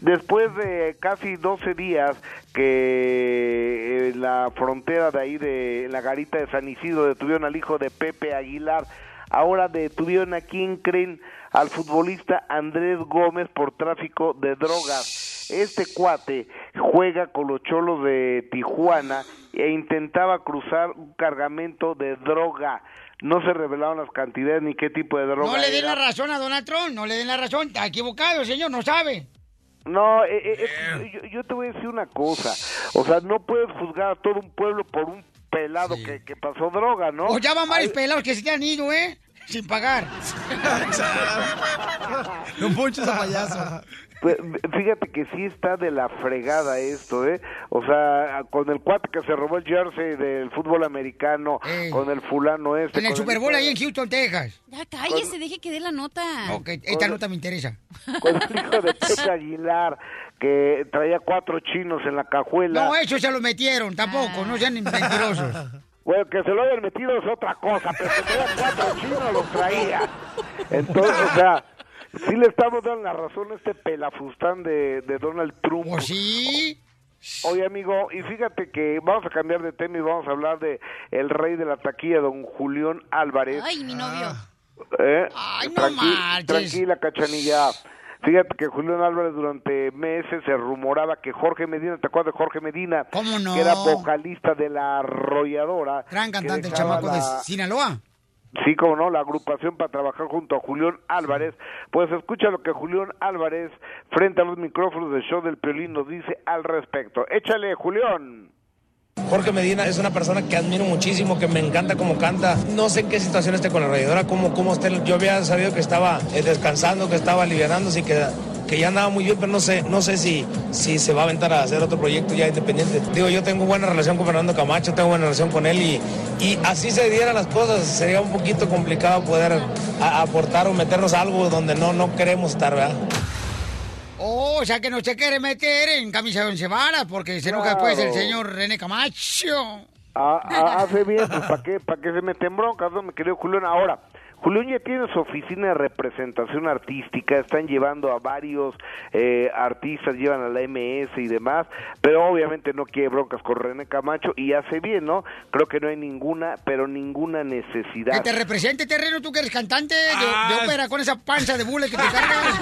[SPEAKER 27] Después de casi 12 días que en la frontera de ahí de la garita de San Isidro detuvieron al hijo de Pepe Aguilar, ahora detuvieron a quien creen al futbolista Andrés Gómez por tráfico de drogas. Este cuate juega con los cholos de Tijuana e intentaba cruzar un cargamento de droga. No se revelaron las cantidades ni qué tipo de droga.
[SPEAKER 3] No le den
[SPEAKER 27] era.
[SPEAKER 3] la razón a Donald Trump, no le den la razón. Está equivocado, señor, no sabe.
[SPEAKER 27] No, eh, eh, eh, yo, yo te voy a decir una cosa. O sea, no puedes juzgar a todo un pueblo por un pelado que, que pasó droga, ¿no?
[SPEAKER 3] O ya van varios
[SPEAKER 27] Hay-
[SPEAKER 3] pelados que se te han ido, ¿eh? sin pagar. Don Poncho es un payaso.
[SPEAKER 27] Pues, Fíjate que sí está de la fregada esto, ¿eh? O sea, con el cuate que se robó el jersey del fútbol americano,
[SPEAKER 3] Ey.
[SPEAKER 27] con el fulano este.
[SPEAKER 3] En el
[SPEAKER 27] con
[SPEAKER 3] Super Bowl ahí en Houston, Texas.
[SPEAKER 5] Ya cállese, deje que dé la nota.
[SPEAKER 3] Ok, esta nota me interesa.
[SPEAKER 27] Con el hijo de Pepe Aguilar, que traía cuatro chinos en la cajuela.
[SPEAKER 3] No, eso se lo metieron, tampoco, no sean mentirosos.
[SPEAKER 27] Bueno, que se lo hayan metido es otra cosa, pero que traía cuatro chinos los traía. Entonces, o sea, sí le estamos dando la razón a este pelafustán de, de Donald Trump.
[SPEAKER 3] ¿O sí?
[SPEAKER 27] Oye, amigo, y fíjate que vamos a cambiar de tema y vamos a hablar de el rey de la taquilla, don Julián Álvarez.
[SPEAKER 5] Ay, mi novio.
[SPEAKER 27] ¿Eh?
[SPEAKER 3] Ay, no
[SPEAKER 27] Tranqui-
[SPEAKER 3] marches.
[SPEAKER 27] Tranquila, cachanilla. Fíjate que Julián Álvarez durante meses se rumoraba que Jorge Medina, ¿te acuerdas de Jorge Medina?
[SPEAKER 3] ¿Cómo no?
[SPEAKER 27] Que era vocalista de la arrolladora.
[SPEAKER 3] Gran cantante, el chamaco de Sinaloa.
[SPEAKER 27] Sí, como no, la agrupación para trabajar junto a Julián Álvarez. Pues escucha lo que Julián Álvarez, frente a los micrófonos del show del Piolín, nos dice al respecto. Échale, Julián.
[SPEAKER 29] Jorge Medina es una persona que admiro muchísimo, que me encanta cómo canta. No sé en qué situación esté con la rayadora, cómo, cómo esté. Yo había sabido que estaba eh, descansando, que estaba alivianándose y que, que ya andaba muy bien, pero no sé, no sé si, si se va a aventar a hacer otro proyecto ya independiente. Digo, yo tengo buena relación con Fernando Camacho, tengo buena relación con él y, y así se dieran las cosas, sería un poquito complicado poder aportar o meternos algo donde no, no queremos estar, ¿verdad?
[SPEAKER 3] Oh, o sea que no se quiere meter en camisa de once varas porque se enoja
[SPEAKER 27] Claro.
[SPEAKER 3] después el señor René Camacho.
[SPEAKER 27] Ah, ah, hace bien, pues ¿para qué, para qué se mete en broncas, mi querido Julián? Ahora, Julián ya tiene su oficina de representación artística, están llevando a varios eh, artistas, llevan a la MS y demás, pero obviamente no quiere broncas con René Camacho y hace bien, ¿no? Creo que no hay ninguna, pero ninguna
[SPEAKER 3] Que
[SPEAKER 27] necesidad.
[SPEAKER 3] te represente terreno, tú que eres cantante de,
[SPEAKER 27] Ah.
[SPEAKER 3] de ópera con esa panza de bule que te cargas.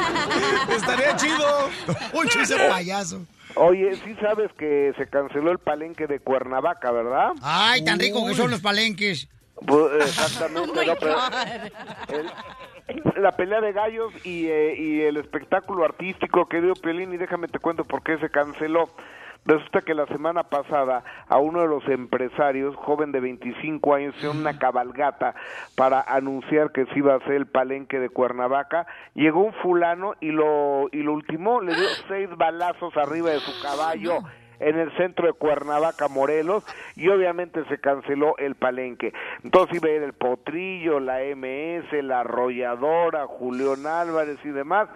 [SPEAKER 4] Estaría chido.
[SPEAKER 3] Poncho ese payaso.
[SPEAKER 27] Oye, sí sabes que se canceló el palenque de Cuernavaca, ¿verdad?
[SPEAKER 3] Ay, tan rico que son los palenques.
[SPEAKER 27] Pues, exactamente, pero el- la pelea de gallos y, eh, y el espectáculo artístico que dio Piolín, y déjame te cuento por qué se canceló. Resulta que la semana pasada a uno de los empresarios, joven de 25 años, hizo una cabalgata para anunciar que se iba a hacer el palenque de Cuernavaca. Llegó un fulano y lo, y lo ultimó, le dio seis balazos arriba de su caballo en el centro de Cuernavaca, Morelos, y obviamente se canceló el palenque. Entonces iba a ir el Potrillo, la MS, la Arrolladora, Julián Álvarez y demás.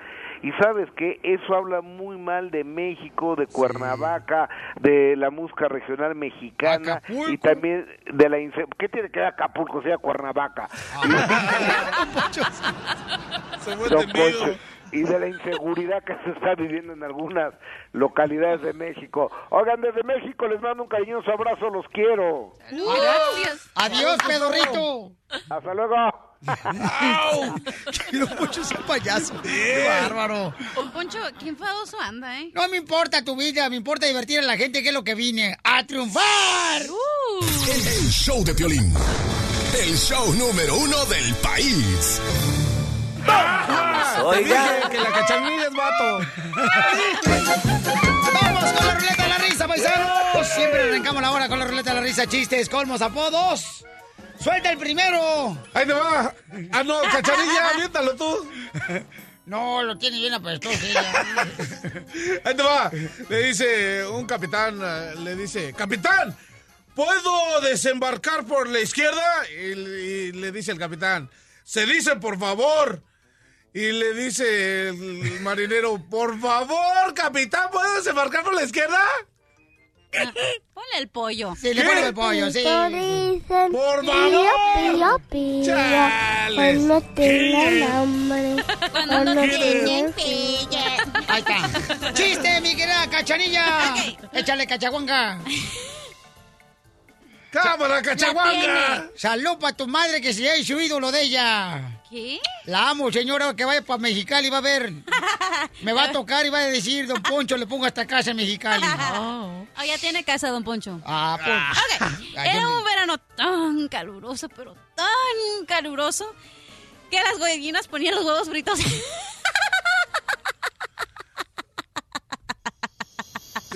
[SPEAKER 27] Y sabes que eso habla muy mal de México, de Cuernavaca, de la música regional mexicana y también de la... ¿Qué tiene que ver Acapulco, sea Cuernavaca? Don Poncho, y de la inseguridad que se está viviendo en algunas localidades de México. Oigan, desde México les mando un cariñoso abrazo, los quiero.
[SPEAKER 3] Gracias. Adiós, pedorrito.
[SPEAKER 27] Hasta luego.
[SPEAKER 3] Don Poncho es un payaso. Qué bárbaro.
[SPEAKER 5] Don Poncho, qué enfadoso anda, ¿eh?
[SPEAKER 3] No me importa tu vida, me importa divertir a la gente, que es lo que vine. ¡A triunfar!
[SPEAKER 8] El show de Piolín. El show número uno del país.
[SPEAKER 4] Te dije que la cachanilla es vato.
[SPEAKER 3] ¡Vamos con la ruleta de la risa, paisanos! Siempre arrancamos la hora con la ruleta de la risa, chistes, colmos, apodos. ¡Suelta el primero!
[SPEAKER 4] ¡Ahí te va! ¡Ah, no, cachanilla! ¡Aviéntalo tú!
[SPEAKER 3] No, lo tiene bien apestoso.
[SPEAKER 4] Ahí te va. Le dice un capitán, eh, le dice, capitán, ¿puedo desembarcar por la izquierda? Y, y le dice el capitán, se dice por favor. Y le dice el marinero, por favor, capitán, ¿puedo desembarcar por la izquierda?
[SPEAKER 5] Ponle el pollo.
[SPEAKER 3] Sí, le pongo el pollo, sí.
[SPEAKER 4] Por
[SPEAKER 5] favor.
[SPEAKER 30] Pío, pío,
[SPEAKER 4] Chales.
[SPEAKER 30] cuando tengan hambre.
[SPEAKER 5] Cuando no tienen
[SPEAKER 30] pilla.
[SPEAKER 3] Ahí está. ¡Chiste, mi querida cachanilla! Échale cachaguanga.
[SPEAKER 4] ¡Cámara, cachaguanga!
[SPEAKER 3] Salud para tu madre que se ha su ídolo de ella.
[SPEAKER 5] ¿Qué?
[SPEAKER 3] La amo, señora, que vaya para Mexicali, va a ver. Me va a tocar y va a decir, don Poncho, le pongo hasta casa en Mexicali.
[SPEAKER 5] Ah, ya tiene casa, don Poncho.
[SPEAKER 3] Ah, pues.
[SPEAKER 5] Ok, Era un verano tan caluroso, pero tan caluroso, que las gallinas ponían los huevos fritos.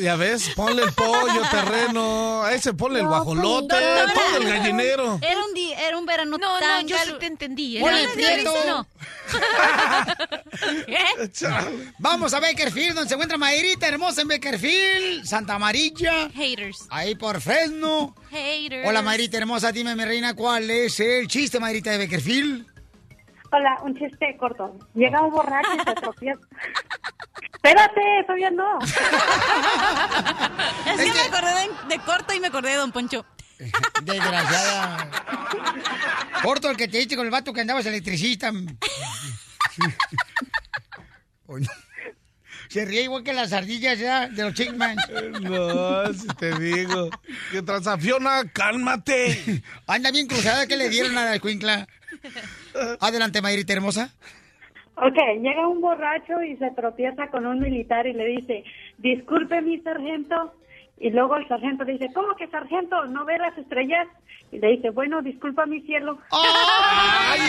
[SPEAKER 4] Ya ves, ponle el pollo terreno, a ese ponle el guajolote, todo el gallinero.
[SPEAKER 5] Era un, era un verano
[SPEAKER 2] No,
[SPEAKER 5] tan
[SPEAKER 2] no, yo sí te entendí. ¿eh?
[SPEAKER 3] Ponle
[SPEAKER 2] No,
[SPEAKER 3] prieto.
[SPEAKER 2] no.
[SPEAKER 3] Vamos a Bakerfield, donde se encuentra Mayrita hermosa en Bakerfield, Santa Amarilla.
[SPEAKER 5] Haters.
[SPEAKER 3] Ahí por Fresno.
[SPEAKER 5] Haters.
[SPEAKER 3] Hola Mayrita hermosa, dime mi reina, ¿cuál es el chiste, Mayrita de Bakerfield?
[SPEAKER 21] Hola, un chiste corto. Llega un borracho y se tropieza. Espérate, todavía no.
[SPEAKER 5] Es que me acordé de, de corto y me acordé de Don Poncho.
[SPEAKER 3] Desgraciada. Corto el que te diste con el vato que andabas electricista. Se ríe igual que las ardillas ya de los Chickman.
[SPEAKER 4] No, si te digo. ¿Qué tranza, Fiona? Cálmate.
[SPEAKER 3] Anda bien cruzada que le dieron a la escuincla. Adelante, Mayrita hermosa.
[SPEAKER 21] Ok, llega un borracho y se tropieza con un militar y le dice, disculpe mi sargento. Y luego el sargento le dice, ¿cómo que sargento? ¿No ve las estrellas? Y le dice, bueno, disculpa mi cielo.
[SPEAKER 3] ¡Ay,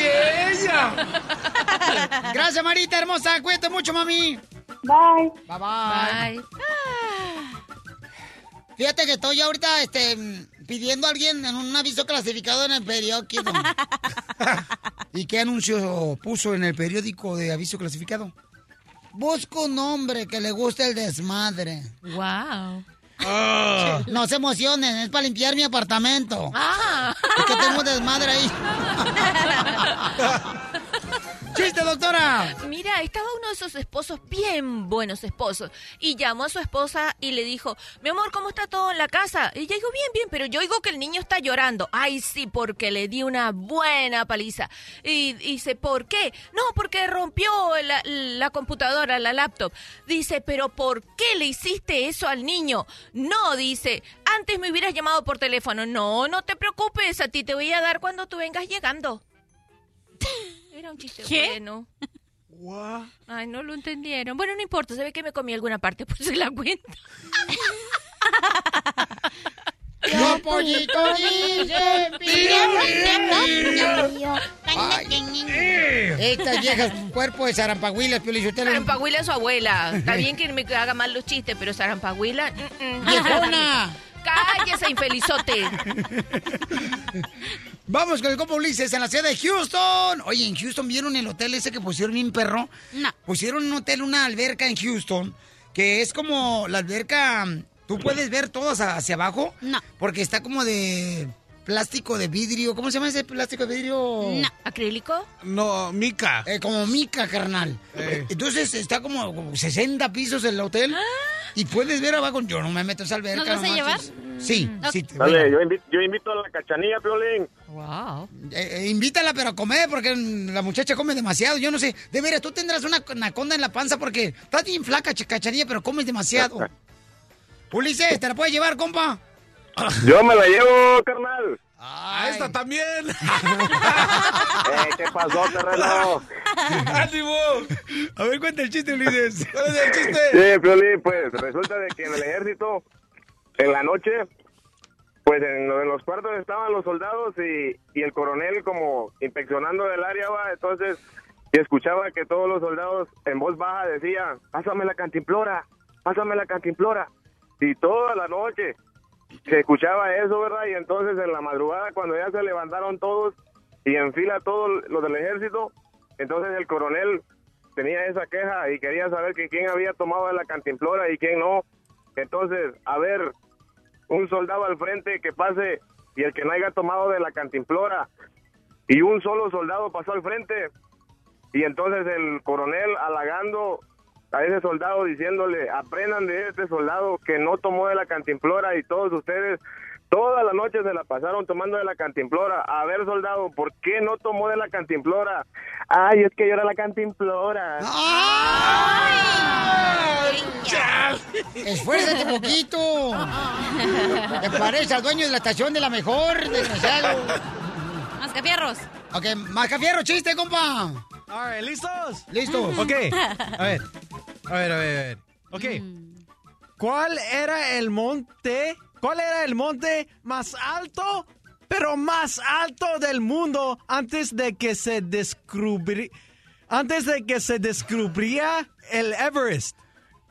[SPEAKER 3] ella! Gracias, Marita hermosa. Cuídate mucho, mami.
[SPEAKER 21] Bye.
[SPEAKER 3] Bye, bye. Fíjate que estoy ahorita este, pidiendo a alguien en un aviso clasificado en el periódico. ¿Y qué anuncio puso en el periódico de aviso clasificado? Busco un hombre que le guste el desmadre.
[SPEAKER 2] Wow.
[SPEAKER 3] No se emocionen, es para limpiar mi apartamento.
[SPEAKER 2] Ah.
[SPEAKER 3] Es que tengo desmadre ahí. ¡Chiste, doctora!
[SPEAKER 2] Mira, estaba uno de esos esposos, bien buenos esposos, y llamó a su esposa y le dijo, mi amor, ¿cómo está todo en la casa? Y ella dijo, bien, bien, pero yo oigo que el niño está llorando. Ay, sí, porque le di una buena paliza. Y y dice, ¿por qué? No, porque rompió la, la computadora, la laptop. Dice, pero ¿por qué le hiciste eso al niño? No, dice, antes me hubieras llamado por teléfono. No, no te preocupes, a ti te voy a dar cuando tú vengas llegando. Era un chiste
[SPEAKER 5] ¿Qué?
[SPEAKER 2] bueno. Ay, no lo entendieron. Bueno, no importa, se ve que me comí alguna parte, pues se la cuento.
[SPEAKER 3] Los pollitos dicen Estas viejas, cuerpo de zarampahuilas, Piolichotelo.
[SPEAKER 2] Zarampahuila es su abuela. Está bien que me haga mal los chistes, pero Zarampahuila... mm, mm.
[SPEAKER 3] ¡Viejona!
[SPEAKER 2] ¡Cállese, infelizote!
[SPEAKER 3] Vamos con el compa Ulises en la ciudad de Houston. Oye, en Houston vieron el hotel ese que pusieron bien perro.
[SPEAKER 5] No.
[SPEAKER 3] Pusieron un hotel, una alberca en Houston, que es como la alberca. Tú puedes ver hacia, hacia abajo.
[SPEAKER 5] No.
[SPEAKER 3] Porque está como de plástico de vidrio. ¿Cómo se llama ese plástico de vidrio?
[SPEAKER 5] No.
[SPEAKER 2] ¿Acrílico?
[SPEAKER 4] No, Mica.
[SPEAKER 3] Eh, como mica, carnal.
[SPEAKER 4] Eh.
[SPEAKER 3] Entonces está como, como 60 pisos el hotel. Y puedes ver abajo. Yo no me meto a alberca.
[SPEAKER 5] ¿Nos vas a llevar?
[SPEAKER 3] Sí, sí. te-
[SPEAKER 11] Dale, yo invito, yo invito a la cachanilla, Piolín.
[SPEAKER 2] Wow.
[SPEAKER 3] Eh, eh, invítala, pero a comer, porque la muchacha come demasiado. Yo no sé. De veras, tú tendrás una anaconda en la panza porque estás bien flaca, ch- cachanilla, pero comes demasiado. Ulises, ¿te la puedes llevar, compa?
[SPEAKER 11] Yo me la llevo, carnal.
[SPEAKER 4] A esta también.
[SPEAKER 11] Eh, ¿Qué pasó, terreno?
[SPEAKER 4] ¡Ánimo!
[SPEAKER 3] A ver, cuenta el chiste, Ulises.
[SPEAKER 4] ¿Cuál es el chiste?
[SPEAKER 11] Sí, Piolín, pues resulta de que en el ejército, en la noche, pues en, en los cuartos estaban los soldados y, y el coronel como inspeccionando el área, va, entonces, y escuchaba que todos los soldados en voz baja decían, pásame la cantimplora, pásame la cantimplora. Y toda la noche se escuchaba eso, ¿verdad? Y entonces en la madrugada, cuando ya se levantaron todos y en fila todos los del ejército, entonces el coronel tenía esa queja y quería saber que quién había tomado la cantimplora y quién no. Entonces, a ver, un soldado al frente que pase y el que no haya tomado de la cantimplora y un solo soldado pasó al frente y entonces el coronel halagando a ese soldado diciéndole aprendan de este soldado que no tomó de la cantimplora y todos ustedes toda la noche se la pasaron tomando de la cantimplora. A ver, soldado, ¿por qué no tomó de la cantimplora? Ay, es que yo era la cantimplora.
[SPEAKER 3] Esfuérzate poquito. Te parece al dueño de la estación de la mejor, desgraciado.
[SPEAKER 5] Mascafierros.
[SPEAKER 3] Ok, Mascafierro, chiste, compa.
[SPEAKER 9] A ver, ¿listos?
[SPEAKER 3] Listos.
[SPEAKER 9] Ok. A ver. A ver, a ver, a ver. Ok. ¿Cuál era el monte? ¿Cuál era el monte más alto, pero más alto del mundo antes de que se descubrí, antes de que se descubría el Everest?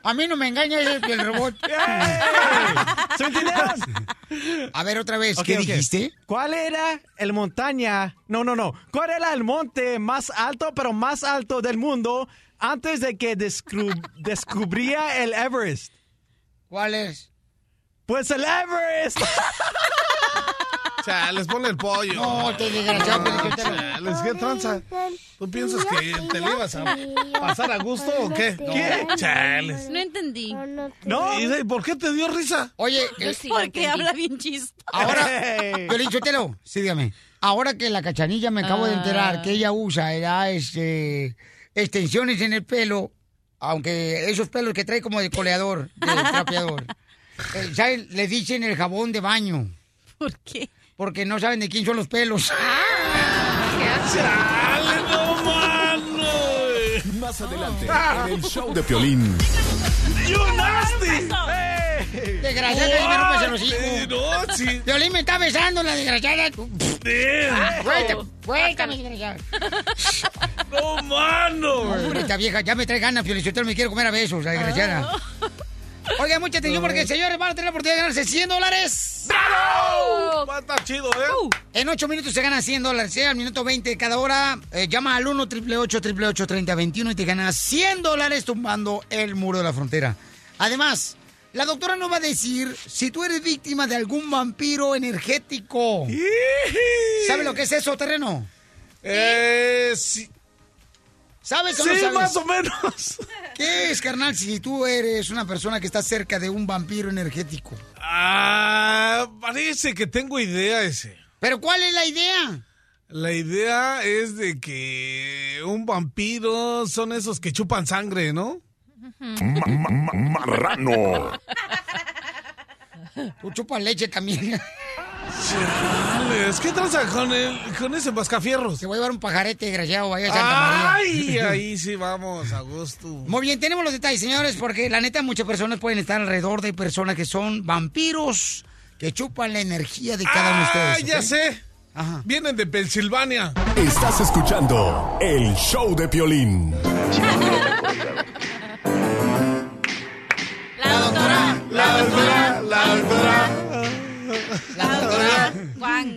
[SPEAKER 3] A mí no me engaña ese el robot.
[SPEAKER 9] ¿Sí entendieron?
[SPEAKER 3] A ver, otra vez, ¿qué dijiste?
[SPEAKER 9] ¿Cuál era el montaña? No, no, no. ¿Cuál era el monte más alto, pero más alto del mundo antes de que descru- descubría el Everest?
[SPEAKER 3] ¿Cuál es?
[SPEAKER 9] Pues el Everest.
[SPEAKER 4] Chales, ponle el pollo.
[SPEAKER 3] No, te desgraciado.
[SPEAKER 4] Chales, ¿qué tranza? ¿Tú piensas que te le ibas a pasar a gusto o qué?
[SPEAKER 5] ¿Qué?
[SPEAKER 4] Chales.
[SPEAKER 5] No entendí.
[SPEAKER 4] No. ¿Y por qué te dio risa?
[SPEAKER 3] Oye, eh,
[SPEAKER 5] sí Porque habla bien chistoso.
[SPEAKER 3] Ahora, Piolichotelo, sí, dígame. Ahora que la cachanilla me acabo de enterar que ella usa era, este, extensiones en el pelo, aunque esos pelos que trae como de coleador, de trapeador, eh, ¿sabe? le dicen el jabón de baño.
[SPEAKER 5] ¿Por qué?
[SPEAKER 3] Porque no saben de quién son los pelos.
[SPEAKER 4] ¡Chale, no, mano!
[SPEAKER 8] Más adelante, en el show de Piolín.
[SPEAKER 4] ¡You nasty!
[SPEAKER 3] Desgraciada, ahí me rompes el hocico.
[SPEAKER 4] Eh, No, sí.
[SPEAKER 3] Violín me está besando, la desgraciada. Fuerte, mi desgraciada.
[SPEAKER 4] ¡No, mano!
[SPEAKER 3] Hombre, esta vieja ya me trae ganas, Piolichotelo, me quiere comer a besos, la desgraciada. Oiga, mucha atención porque, señores, van a tener la oportunidad de ganarse 100 dólares.
[SPEAKER 4] ¡Bravo! Va a estar chido, ¿eh?
[SPEAKER 3] En 8 minutos se gana 100 dólares, ¿eh? al minuto 20 de cada hora. eh, llama al 1 888 3021 y te ganas 100 dólares tumbando el muro de la frontera. Además, la doctora nos va a decir si tú eres víctima de algún vampiro energético. ¿Sabe lo que es eso, terreno?
[SPEAKER 4] Eh, sí.
[SPEAKER 3] ¿Sabes o
[SPEAKER 4] Sí,
[SPEAKER 3] no sabes?
[SPEAKER 4] más o menos.
[SPEAKER 3] ¿Qué es, carnal, si tú eres una persona que está cerca de un vampiro energético?
[SPEAKER 4] Ah, parece que tengo idea ese.
[SPEAKER 3] ¿Pero cuál es la idea?
[SPEAKER 4] La idea es de que un vampiro son esos que chupan sangre, ¿no?
[SPEAKER 8] Ma- ma- ma- marrano.
[SPEAKER 3] Tú chupas leche también.
[SPEAKER 4] Chales, ¿qué tranza con, el, con ese mascafierros?
[SPEAKER 3] Te voy a llevar un pajarete, desgraciado, vaya a Santa
[SPEAKER 4] Ay,
[SPEAKER 3] María.
[SPEAKER 4] ahí sí vamos, a gusto.
[SPEAKER 3] Muy bien, tenemos los detalles, señores, porque la neta muchas personas pueden estar alrededor de personas que son vampiros que chupan la energía de cada uno de ustedes.
[SPEAKER 4] Ah, ya
[SPEAKER 3] ¿ok?
[SPEAKER 4] sé. Vienen de Pensilvania.
[SPEAKER 8] Estás escuchando el show de Piolín.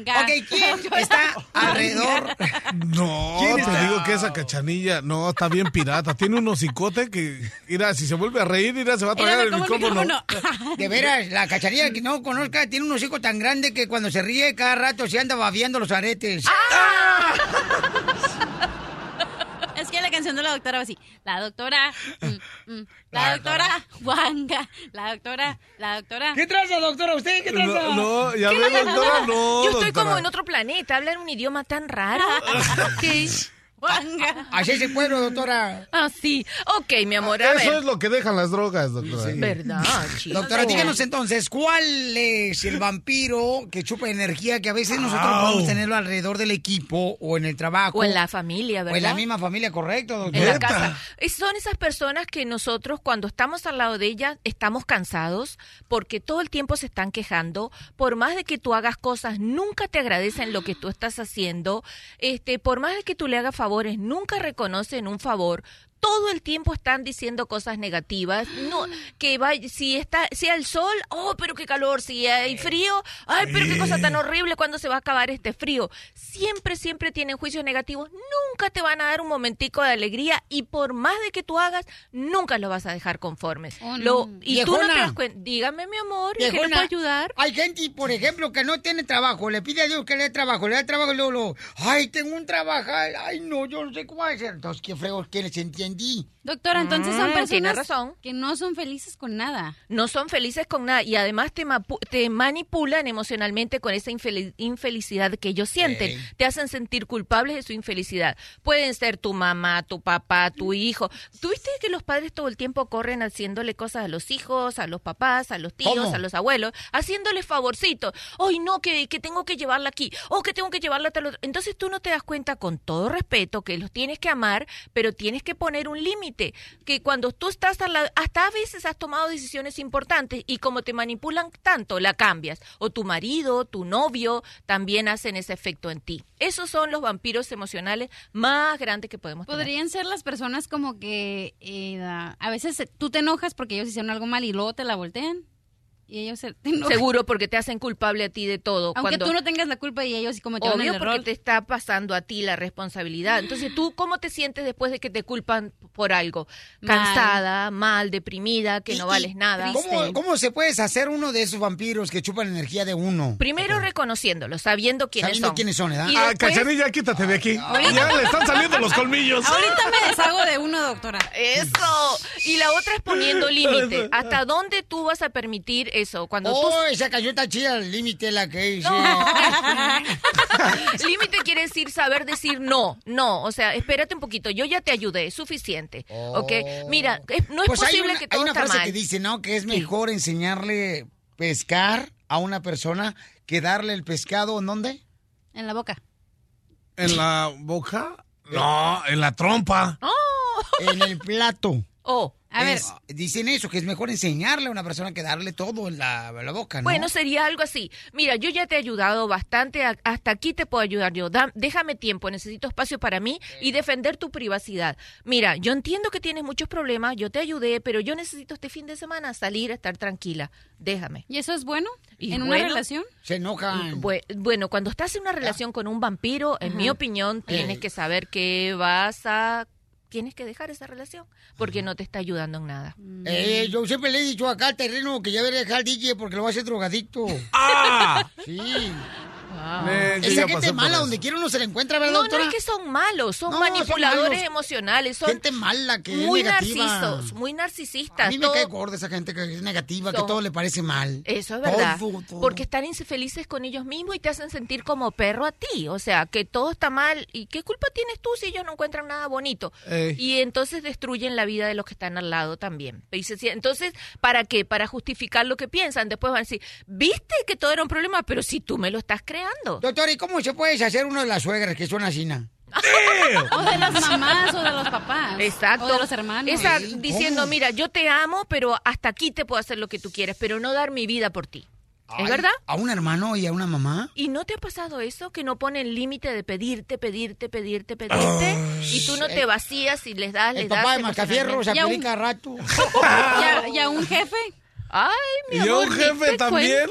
[SPEAKER 3] Ok, ¿quién está alrededor?
[SPEAKER 4] No,
[SPEAKER 3] ¿Quién
[SPEAKER 4] te
[SPEAKER 3] está?
[SPEAKER 4] digo que esa cachanilla, no, está bien pirata. Tiene un hocicote que, mira, si se vuelve a reír, mira, se va a tragar el micrófono.
[SPEAKER 3] De veras, la cacharilla que no conozca tiene un hocico tan grande que cuando se ríe cada rato se anda babeando los aretes.
[SPEAKER 5] Ah. La doctora así. La doctora. mm, mm, la doctora. Juanga. La doctora. La doctora.
[SPEAKER 3] ¿Qué traza, doctora? ¿Usted qué traza?
[SPEAKER 4] No, no, ya
[SPEAKER 2] ¿Qué
[SPEAKER 4] ve,
[SPEAKER 2] no?
[SPEAKER 4] doctora, no.
[SPEAKER 2] Yo estoy
[SPEAKER 4] doctora.
[SPEAKER 2] como en otro planeta, hablan un idioma tan raro. ¿Qué?
[SPEAKER 5] Juanga.
[SPEAKER 3] Así es el pueblo, doctora.
[SPEAKER 2] Ah, sí. Ok, mi amor, a
[SPEAKER 4] Eso
[SPEAKER 2] ver.
[SPEAKER 4] es lo que dejan las drogas, doctora.
[SPEAKER 2] ¿Verdad, chico?
[SPEAKER 3] Doctora, díganos entonces, ¿cuál es el vampiro que chupa energía que a veces nosotros
[SPEAKER 4] Au.
[SPEAKER 3] podemos tenerlo alrededor del equipo o en el trabajo?
[SPEAKER 2] O en la familia, ¿verdad?
[SPEAKER 3] O en la misma familia, correcto, doctora.
[SPEAKER 2] En la casa. Es- Son esas personas que nosotros cuando estamos al lado de ellas estamos cansados porque todo el tiempo se están quejando. Por más de que tú hagas cosas, nunca te agradecen lo que tú estás haciendo. Este, por más de que tú le hagas nunca reconocen un favor. Todo el tiempo están diciendo cosas negativas. No, que vaya, si está, si hay sol, oh, pero qué calor. Si hay frío, ay, pero qué cosa tan horrible. ¿Cuándo se va a acabar este frío? Siempre, siempre tienen juicios negativos. Nunca te van a dar un momentico de alegría y por más de que tú hagas, nunca los vas a dejar conformes.
[SPEAKER 5] Oh, no.
[SPEAKER 2] Lo, y tú no te das cuenta. Dígame, mi amor, ¿en ¿qué le
[SPEAKER 3] Viejona,
[SPEAKER 2] puedo ayudar?
[SPEAKER 3] Hay gente, por ejemplo, que no tiene trabajo, le pide a Dios que le dé trabajo, le da trabajo y luego, ay, tengo un trabajo, ay, no, yo no sé cómo hacer. Entonces, qué fregos que les entendí.
[SPEAKER 5] Doctora, entonces son
[SPEAKER 2] Mm, tiene
[SPEAKER 5] personas
[SPEAKER 2] razón.
[SPEAKER 5] que no son felices con nada.
[SPEAKER 2] no son felices con nada y además te, manipulan emocionalmente con esa infeli- infelicidad que ellos sienten. Te hacen sentir culpables de su infelicidad. Pueden ser tu mamá, tu papá, tu hijo. ¿Tuviste que los padres todo el tiempo corren haciéndole cosas a los hijos, a los papás, a los tíos,
[SPEAKER 3] ¿Cómo?
[SPEAKER 2] a los abuelos, haciéndoles favorcitos? Ay, no, que, que tengo que llevarla aquí, o que tengo que llevarla a tal otro. Entonces tú no te das cuenta, con todo respeto, que los tienes que amar, pero tienes que poner un límite, que cuando tú estás a la- hasta a veces has tomado decisiones importantes y como te manipulan tanto, la cambias. O tu marido, tu novio también hacen ese efecto en ti. Esos son los vampiros emocionales más grandes que podemos tener.
[SPEAKER 5] Podrían ser las personas como que eh, a veces tú te enojas porque ellos hicieron algo mal y luego te la voltean. Y ellos se.
[SPEAKER 2] Seguro porque te hacen culpable a ti de todo.
[SPEAKER 5] Aunque
[SPEAKER 2] cuando...
[SPEAKER 5] tú no tengas la culpa y ellos sí cometieron
[SPEAKER 2] Obvio
[SPEAKER 5] el
[SPEAKER 2] porque
[SPEAKER 5] error.
[SPEAKER 2] te está pasando a ti la responsabilidad. Entonces, ¿tú cómo te sientes después de que te culpan por algo?
[SPEAKER 5] Mal.
[SPEAKER 2] Cansada, mal, deprimida, que no vales nada.
[SPEAKER 3] ¿Cómo, ¿Cómo se puede hacer uno de esos vampiros que chupan energía de uno?
[SPEAKER 2] Primero reconociéndolo, sabiendo quiénes
[SPEAKER 3] Sabiendo
[SPEAKER 2] son.
[SPEAKER 3] quiénes son.
[SPEAKER 2] Y
[SPEAKER 4] Ah,
[SPEAKER 2] después-
[SPEAKER 4] Cachanilla, quítate de aquí. Ya le están saliendo los colmillos.
[SPEAKER 5] Ahorita me deshago de uno, doctora.
[SPEAKER 2] Eso. Y la otra es poniendo límite. ¿Hasta dónde tú vas a permitir eso? Cuando tú
[SPEAKER 3] Oh, esa canción está chida, el límite la que hice.
[SPEAKER 2] Límite quiere decir saber decir no, no, o sea, espérate un poquito, yo ya te ayudé, es suficiente, ¿ok? Mira, es- no es
[SPEAKER 3] Pues hay
[SPEAKER 2] posible
[SPEAKER 3] una,
[SPEAKER 2] que
[SPEAKER 3] hay
[SPEAKER 2] todo
[SPEAKER 3] una
[SPEAKER 2] está
[SPEAKER 3] frase
[SPEAKER 2] mal.
[SPEAKER 3] que dice, ¿no? Que es mejor enseñarle pescar a una persona que darle el pescado, ¿en dónde?
[SPEAKER 5] En la boca.
[SPEAKER 4] ¿En la boca? No, en la trompa.
[SPEAKER 3] En el plato.
[SPEAKER 2] Oh,
[SPEAKER 5] a ver.
[SPEAKER 3] Es- dicen eso, que es mejor enseñarle a una persona que darle todo en la, en la boca, ¿no?
[SPEAKER 2] Bueno, sería algo así. Mira, yo ya te he ayudado bastante, a- hasta aquí te puedo ayudar yo. Da- déjame tiempo, necesito espacio para mí y defender tu privacidad. Mira, yo entiendo que tienes muchos problemas, yo te ayudé, pero yo necesito este fin de semana salir a estar tranquila. Déjame.
[SPEAKER 5] ¿Y eso es bueno?
[SPEAKER 2] Y
[SPEAKER 5] ¿En una relación?
[SPEAKER 3] Se enojan.
[SPEAKER 2] Bue- Bueno, cuando estás en una relación con un vampiro, en mi opinión, tienes
[SPEAKER 3] Eh.
[SPEAKER 2] que saber que vas a... Tienes que dejar esa relación porque no te está ayudando en nada.
[SPEAKER 3] Eh, yo siempre le he dicho acá al terreno que ya debería dejar al DJ porque lo va a hacer drogadicto.
[SPEAKER 4] ¡Ah!
[SPEAKER 3] Sí.
[SPEAKER 4] Eh,
[SPEAKER 3] Esa gente mala, donde quiera uno se la encuentra, ¿verdad,
[SPEAKER 2] No, no
[SPEAKER 3] doctora?
[SPEAKER 2] es que son malos, son
[SPEAKER 3] No, son
[SPEAKER 2] manipuladores
[SPEAKER 3] malos.
[SPEAKER 2] emocionales, son
[SPEAKER 3] Gente mala que es
[SPEAKER 2] muy
[SPEAKER 3] negativa.
[SPEAKER 2] narcisos, muy narcisistas.
[SPEAKER 3] A mí me
[SPEAKER 2] todo-
[SPEAKER 3] cae gorda esa gente que es negativa, que todo le parece mal.
[SPEAKER 2] Eso es verdad.
[SPEAKER 3] Todo, todo.
[SPEAKER 2] Porque están infelices con ellos mismos y te hacen sentir como perro a ti. O sea, que todo está mal. ¿Y qué culpa tienes tú si ellos no encuentran nada bonito?
[SPEAKER 4] Ey.
[SPEAKER 2] Y entonces destruyen la vida de los que están al lado también. Y se sien- Entonces, ¿para qué? Para justificar lo que piensan. Después van a decir, viste que todo era un problema, pero si tú me lo estás creando.
[SPEAKER 3] Doctor, ¿y cómo se puede hacer uno de las suegras que son así?
[SPEAKER 5] O de las mamás o de los papás.
[SPEAKER 2] Exacto.
[SPEAKER 5] O de los hermanos.
[SPEAKER 2] Esa- diciendo, mira, yo te amo, pero hasta aquí te puedo hacer lo que tú quieres, pero no dar mi vida por ti.
[SPEAKER 3] Ay,
[SPEAKER 2] ¿Es verdad?
[SPEAKER 3] ¿A un hermano y a una mamá?
[SPEAKER 2] ¿Y no te ha pasado eso? Que no ponen límite de pedirte, pedirte, pedirte, pedirte. y tú no te vacías y les das, les
[SPEAKER 3] El
[SPEAKER 2] das.
[SPEAKER 3] papá de Mascafierro se aplica a rato.
[SPEAKER 5] ¿Y a, y a un jefe?
[SPEAKER 2] Ay, mi
[SPEAKER 4] ¿Y
[SPEAKER 2] amor,
[SPEAKER 4] un jefe
[SPEAKER 2] te
[SPEAKER 4] también?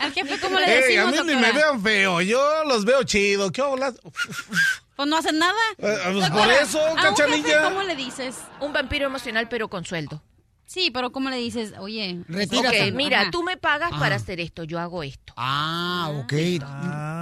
[SPEAKER 5] ¿Al jefe cómo le
[SPEAKER 4] Ey, a
[SPEAKER 5] decimos,
[SPEAKER 4] mí ni me vean feo, yo los veo chido. ¿Qué hablas?
[SPEAKER 5] Pues no hacen nada.
[SPEAKER 4] Eh, pues
[SPEAKER 5] Doctora,
[SPEAKER 4] por eso,
[SPEAKER 5] ¿a un jefe
[SPEAKER 4] cachanilla.
[SPEAKER 5] ¿Cómo le dices?
[SPEAKER 2] Un vampiro emocional, pero con sueldo.
[SPEAKER 5] Sí, pero ¿cómo le dices? Oye,
[SPEAKER 3] Retírate.
[SPEAKER 2] Ok, mira,
[SPEAKER 5] Ajá.
[SPEAKER 2] tú me pagas
[SPEAKER 3] Ah.
[SPEAKER 2] para hacer esto, yo hago esto.
[SPEAKER 3] Ah, ok.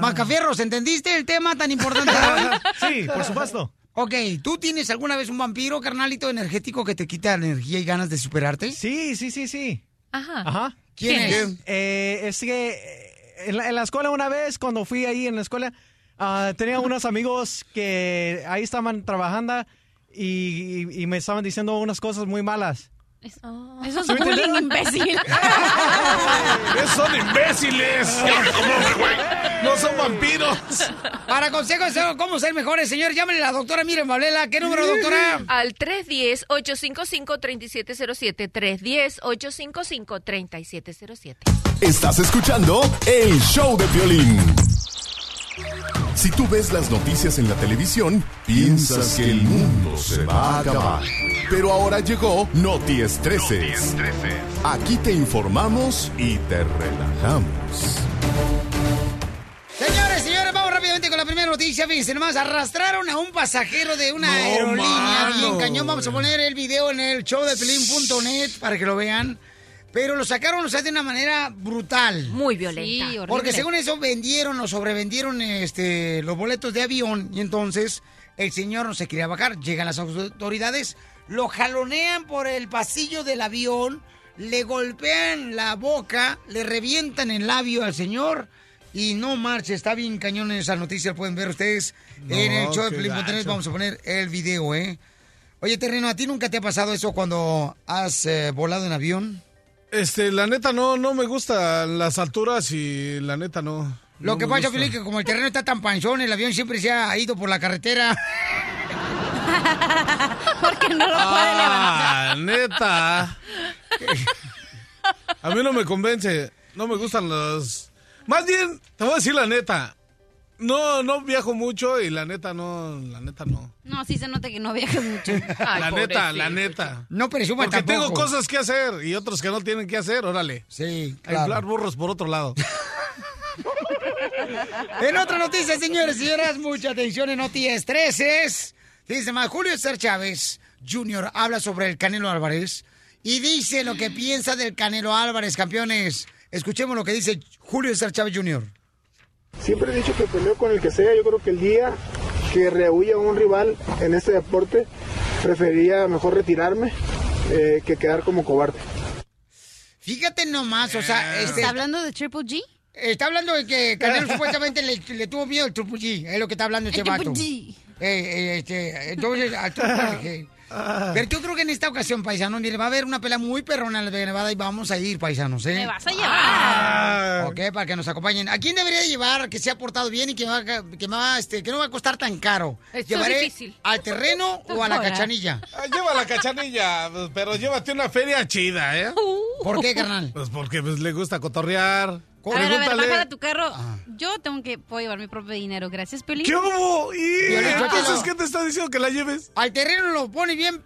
[SPEAKER 3] Mascafierros, ¿entendiste el tema tan importante?
[SPEAKER 9] Sí, por supuesto.
[SPEAKER 3] Ok, ¿tú tienes alguna vez un vampiro, carnalito energético que te quita energía y ganas de superarte?
[SPEAKER 9] Sí, sí, sí, sí.
[SPEAKER 2] Ajá.
[SPEAKER 9] Ajá.
[SPEAKER 3] ¿Quién es?
[SPEAKER 9] Eh, es que eh, en la, en la escuela una vez, cuando fui ahí en la escuela, ah, tenía unos amigos que ahí estaban trabajando y, y- y me estaban diciendo unas cosas muy malas.
[SPEAKER 5] Eso es
[SPEAKER 9] ¿Sí me
[SPEAKER 5] bullying,
[SPEAKER 9] entiendes?
[SPEAKER 5] imbécil.
[SPEAKER 4] ¡Esos son imbéciles! ¡No son vampiros!
[SPEAKER 3] Para consejos de cómo ser mejores, señor, llámenle a la doctora Miren Valela. ¿Qué número, doctora?
[SPEAKER 2] Al 310-855-3707. 310-855-3707.
[SPEAKER 8] Estás escuchando el show de violín. Si tú ves las noticias en la televisión, piensas que el mundo se va a acabar. Pero ahora llegó Noti Estreses. Aquí te informamos y te relajamos.
[SPEAKER 3] Señores, señores, vamos rápidamente con la primera noticia. Fíjense, nomás arrastraron a un pasajero de una aerolínea
[SPEAKER 4] mano.
[SPEAKER 3] bien cañón. Vamos a poner el video en el show de Pelín.net para que lo vean. Pero lo sacaron, o sea, de una manera brutal.
[SPEAKER 2] Muy violenta.
[SPEAKER 5] Sí, horrible.
[SPEAKER 3] Porque según eso vendieron o sobrevendieron este, los boletos de avión y entonces el señor no se quería bajar. Llegan las autoridades, lo jalonean por el pasillo del avión, le golpean la boca, le revientan el labio al señor y no marche. Está bien cañón esa noticia, pueden ver ustedes
[SPEAKER 4] No,
[SPEAKER 3] en el show de Pelín.net. Vamos a poner el video, ¿eh? Oye, Terreno, ¿a ti nunca te ha pasado eso cuando has eh, volado en avión?
[SPEAKER 4] Este, la neta no, no me gustan las alturas y la neta no.
[SPEAKER 3] Lo
[SPEAKER 4] no
[SPEAKER 3] que pasa. Felipe, que como el terreno está tan panzón, el avión siempre se ha ido por la carretera.
[SPEAKER 5] Porque no lo puede levantar.
[SPEAKER 4] Ah, neta. A mí no me convence. No me gustan los. Más bien, te voy a decir la neta. No, no viajo mucho y la neta no, la neta no.
[SPEAKER 5] No, sí se nota que no viaja mucho.
[SPEAKER 4] la neta, la neta.
[SPEAKER 3] No presuma
[SPEAKER 4] Porque
[SPEAKER 3] tampoco.
[SPEAKER 4] tengo cosas que hacer y otros que no tienen que hacer, órale.
[SPEAKER 3] Sí,
[SPEAKER 4] A inflar burros por otro lado.
[SPEAKER 3] En otra noticia, señores y señoras, mucha atención en noticias 13. Dice más, Julio César Chávez Jr. habla sobre el Canelo Álvarez y dice lo que piensa del Canelo Álvarez, campeones. Escuchemos lo que dice Julio César Chávez Jr.
[SPEAKER 31] Siempre he dicho que peleo con el que sea. Yo creo que el día que rehuya a un rival en este deporte, preferiría mejor retirarme eh, que quedar como cobarde.
[SPEAKER 3] Fíjate nomás, o sea, este,
[SPEAKER 5] ¿Está hablando de Triple G?
[SPEAKER 3] está hablando de que Canelo supuestamente le, le tuvo miedo al Triple G, es lo que está hablando este
[SPEAKER 5] El Triple
[SPEAKER 3] vato.
[SPEAKER 5] G.
[SPEAKER 3] Eh, eh, este, entonces, al Triple G. Pero yo creo que en esta ocasión, paisanos, mire, va a haber una pelea muy perrona en la de Nevada y vamos a ir, paisanos, ¿eh?
[SPEAKER 5] Me vas a llevar.
[SPEAKER 3] Ok, para que nos acompañen. ¿A quién debería de llevar que se ha portado bien y que, va, que, va, este, que no va a costar tan caro?
[SPEAKER 2] Esto es
[SPEAKER 3] ¿Llevaré
[SPEAKER 2] difícil.
[SPEAKER 3] al terreno o a la cachanilla?
[SPEAKER 4] Ah, Lleva la cachanilla, pues, pero llévate una feria chida, ¿eh?
[SPEAKER 3] ¿Por qué, carnal?
[SPEAKER 4] Pues porque pues, le gusta cotorrear.
[SPEAKER 5] A ver, a ver,
[SPEAKER 4] Pregúntale.
[SPEAKER 5] bájala tu carro. Yo tengo que, puedo llevar mi propio dinero. Gracias, Piolín.
[SPEAKER 4] ¿Qué hubo? ¿Y entonces qué te está diciendo que la lleves?
[SPEAKER 3] Al terreno lo pone bien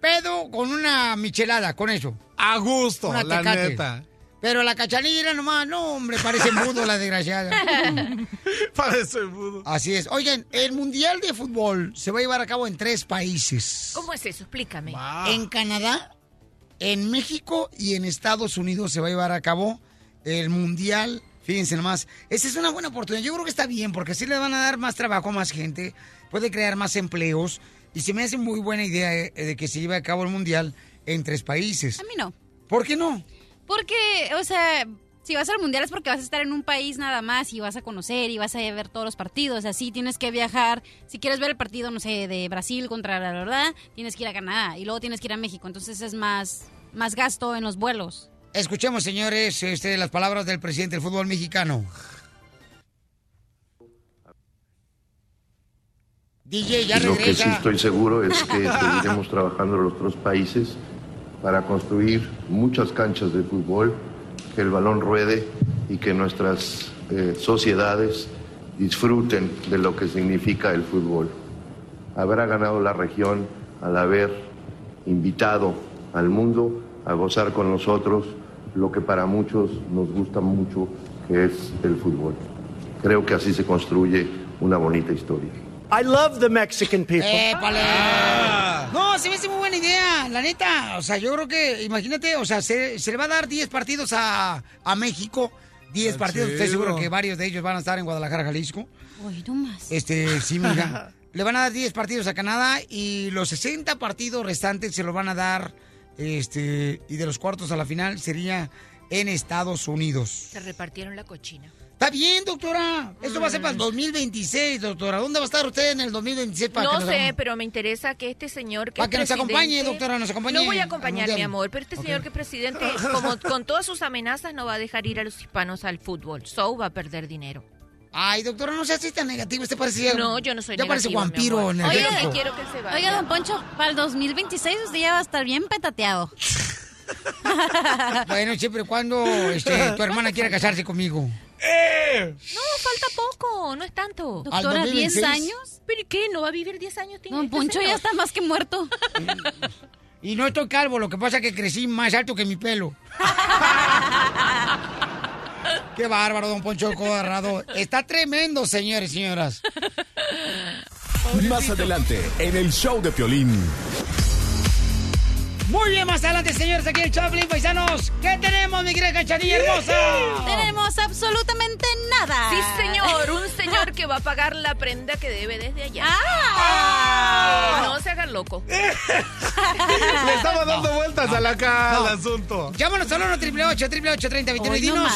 [SPEAKER 3] pedo con una michelada, con eso.
[SPEAKER 4] A gusto,
[SPEAKER 3] Una
[SPEAKER 4] la
[SPEAKER 3] Tecate.
[SPEAKER 4] neta.
[SPEAKER 3] Pero la cachanilla nomás, no, hombre, parece mudo la desgraciada.
[SPEAKER 4] Parece mudo.
[SPEAKER 3] Así es. Oigan, el Mundial de Fútbol se va a llevar a cabo en tres países.
[SPEAKER 2] ¿Cómo es eso? Explícame.
[SPEAKER 3] En Canadá, en México y en Estados Unidos se va a llevar a cabo el Mundial. Fíjense nomás, esa es una buena oportunidad. Yo creo que está bien porque así le van a dar más trabajo a más gente, puede crear más empleos y se me hace muy buena idea eh, de que se lleve a cabo el Mundial en tres países.
[SPEAKER 5] A mí no.
[SPEAKER 3] ¿Por qué no?
[SPEAKER 5] Porque, o sea, si vas al mundial es porque vas a estar en un país nada más y vas a conocer y vas a ver todos los partidos. Así tienes que viajar. Si quieres ver el partido, no sé, de Brasil contra la verdad, tienes que ir a Canadá y luego tienes que ir a México. Entonces es más, más gasto en los vuelos.
[SPEAKER 3] Escuchemos, señores, este, las palabras del presidente del fútbol mexicano. DJ, ya
[SPEAKER 32] Lo que sí estoy seguro es que seguiremos trabajando en los otros países para construir muchas canchas de fútbol, que el balón ruede y que nuestras eh, sociedades disfruten de lo que significa el fútbol. Habrá ganado la región al haber invitado al mundo a gozar con nosotros lo que para muchos nos gusta mucho, que es el fútbol. Creo que así se construye una bonita historia.
[SPEAKER 10] I love the Mexican people.
[SPEAKER 3] ¡Épale! No, se me hace muy buena idea, la neta. O sea, yo creo que, imagínate, o sea, se, se le va a dar 10 partidos a, a México. 10
[SPEAKER 4] Ah,
[SPEAKER 3] partidos, estoy seguro que varios de ellos van a estar en Guadalajara, Jalisco.
[SPEAKER 5] Uy, no más.
[SPEAKER 3] Este, sí, mira. Le van a dar 10 partidos a Canadá y los 60 partidos restantes se los van a dar, este, y de los cuartos a la final sería en Estados Unidos.
[SPEAKER 2] Se repartieron la cochina.
[SPEAKER 3] Está bien, doctora. Esto va a ser para el 2026, doctora. ¿Dónde va a estar usted en el 2026 para que
[SPEAKER 2] No
[SPEAKER 3] nos
[SPEAKER 2] sé, pero me interesa que este señor que
[SPEAKER 3] Para que nos acompañe, doctora, nos acompañe
[SPEAKER 2] No voy a acompañar, mi amor, pero este señor que es presidente, como con todas sus amenazas, no va a dejar ir a los hispanos al fútbol. So va a perder dinero.
[SPEAKER 3] Ay, doctora, no seas así tan negativo. Usted parece...
[SPEAKER 2] No, yo no soy
[SPEAKER 3] Ya parece
[SPEAKER 2] negativa, mi
[SPEAKER 3] vampiro energético.
[SPEAKER 2] Oye, quiero que se vaya.
[SPEAKER 5] Oiga, don Poncho, para el 2026 usted ya va a estar bien petateado.
[SPEAKER 3] Bueno, siempre y cuando este, tu hermana quiera casarse conmigo.
[SPEAKER 2] No, falta poco, no es tanto.
[SPEAKER 5] Doctora, 10 años.
[SPEAKER 2] ¿Pero qué? ¿No va a vivir 10 años? tiene
[SPEAKER 5] Don Poncho ya está más que muerto.
[SPEAKER 3] Y no estoy calvo, lo que pasa es que crecí más alto que mi pelo. Qué bárbaro, don Poncho Corrado. Está tremendo, señores y señoras.
[SPEAKER 8] Más adelante, en el show de Piolín.
[SPEAKER 3] Muy bien, más adelante, señores, aquí el Chaplin, paisanos. ¿Qué tenemos, mi querida cachanilla hermosa?
[SPEAKER 5] Tenemos absolutamente nada.
[SPEAKER 2] Sí, señor, un señor que va a pagar la prenda que debe desde allá.
[SPEAKER 5] ¡Ah!
[SPEAKER 2] No se hagan loco.
[SPEAKER 4] Le estaba dando vueltas a la cara
[SPEAKER 3] No.
[SPEAKER 4] al asunto.
[SPEAKER 3] Llámanos al 1 888 888 3021 y dinos.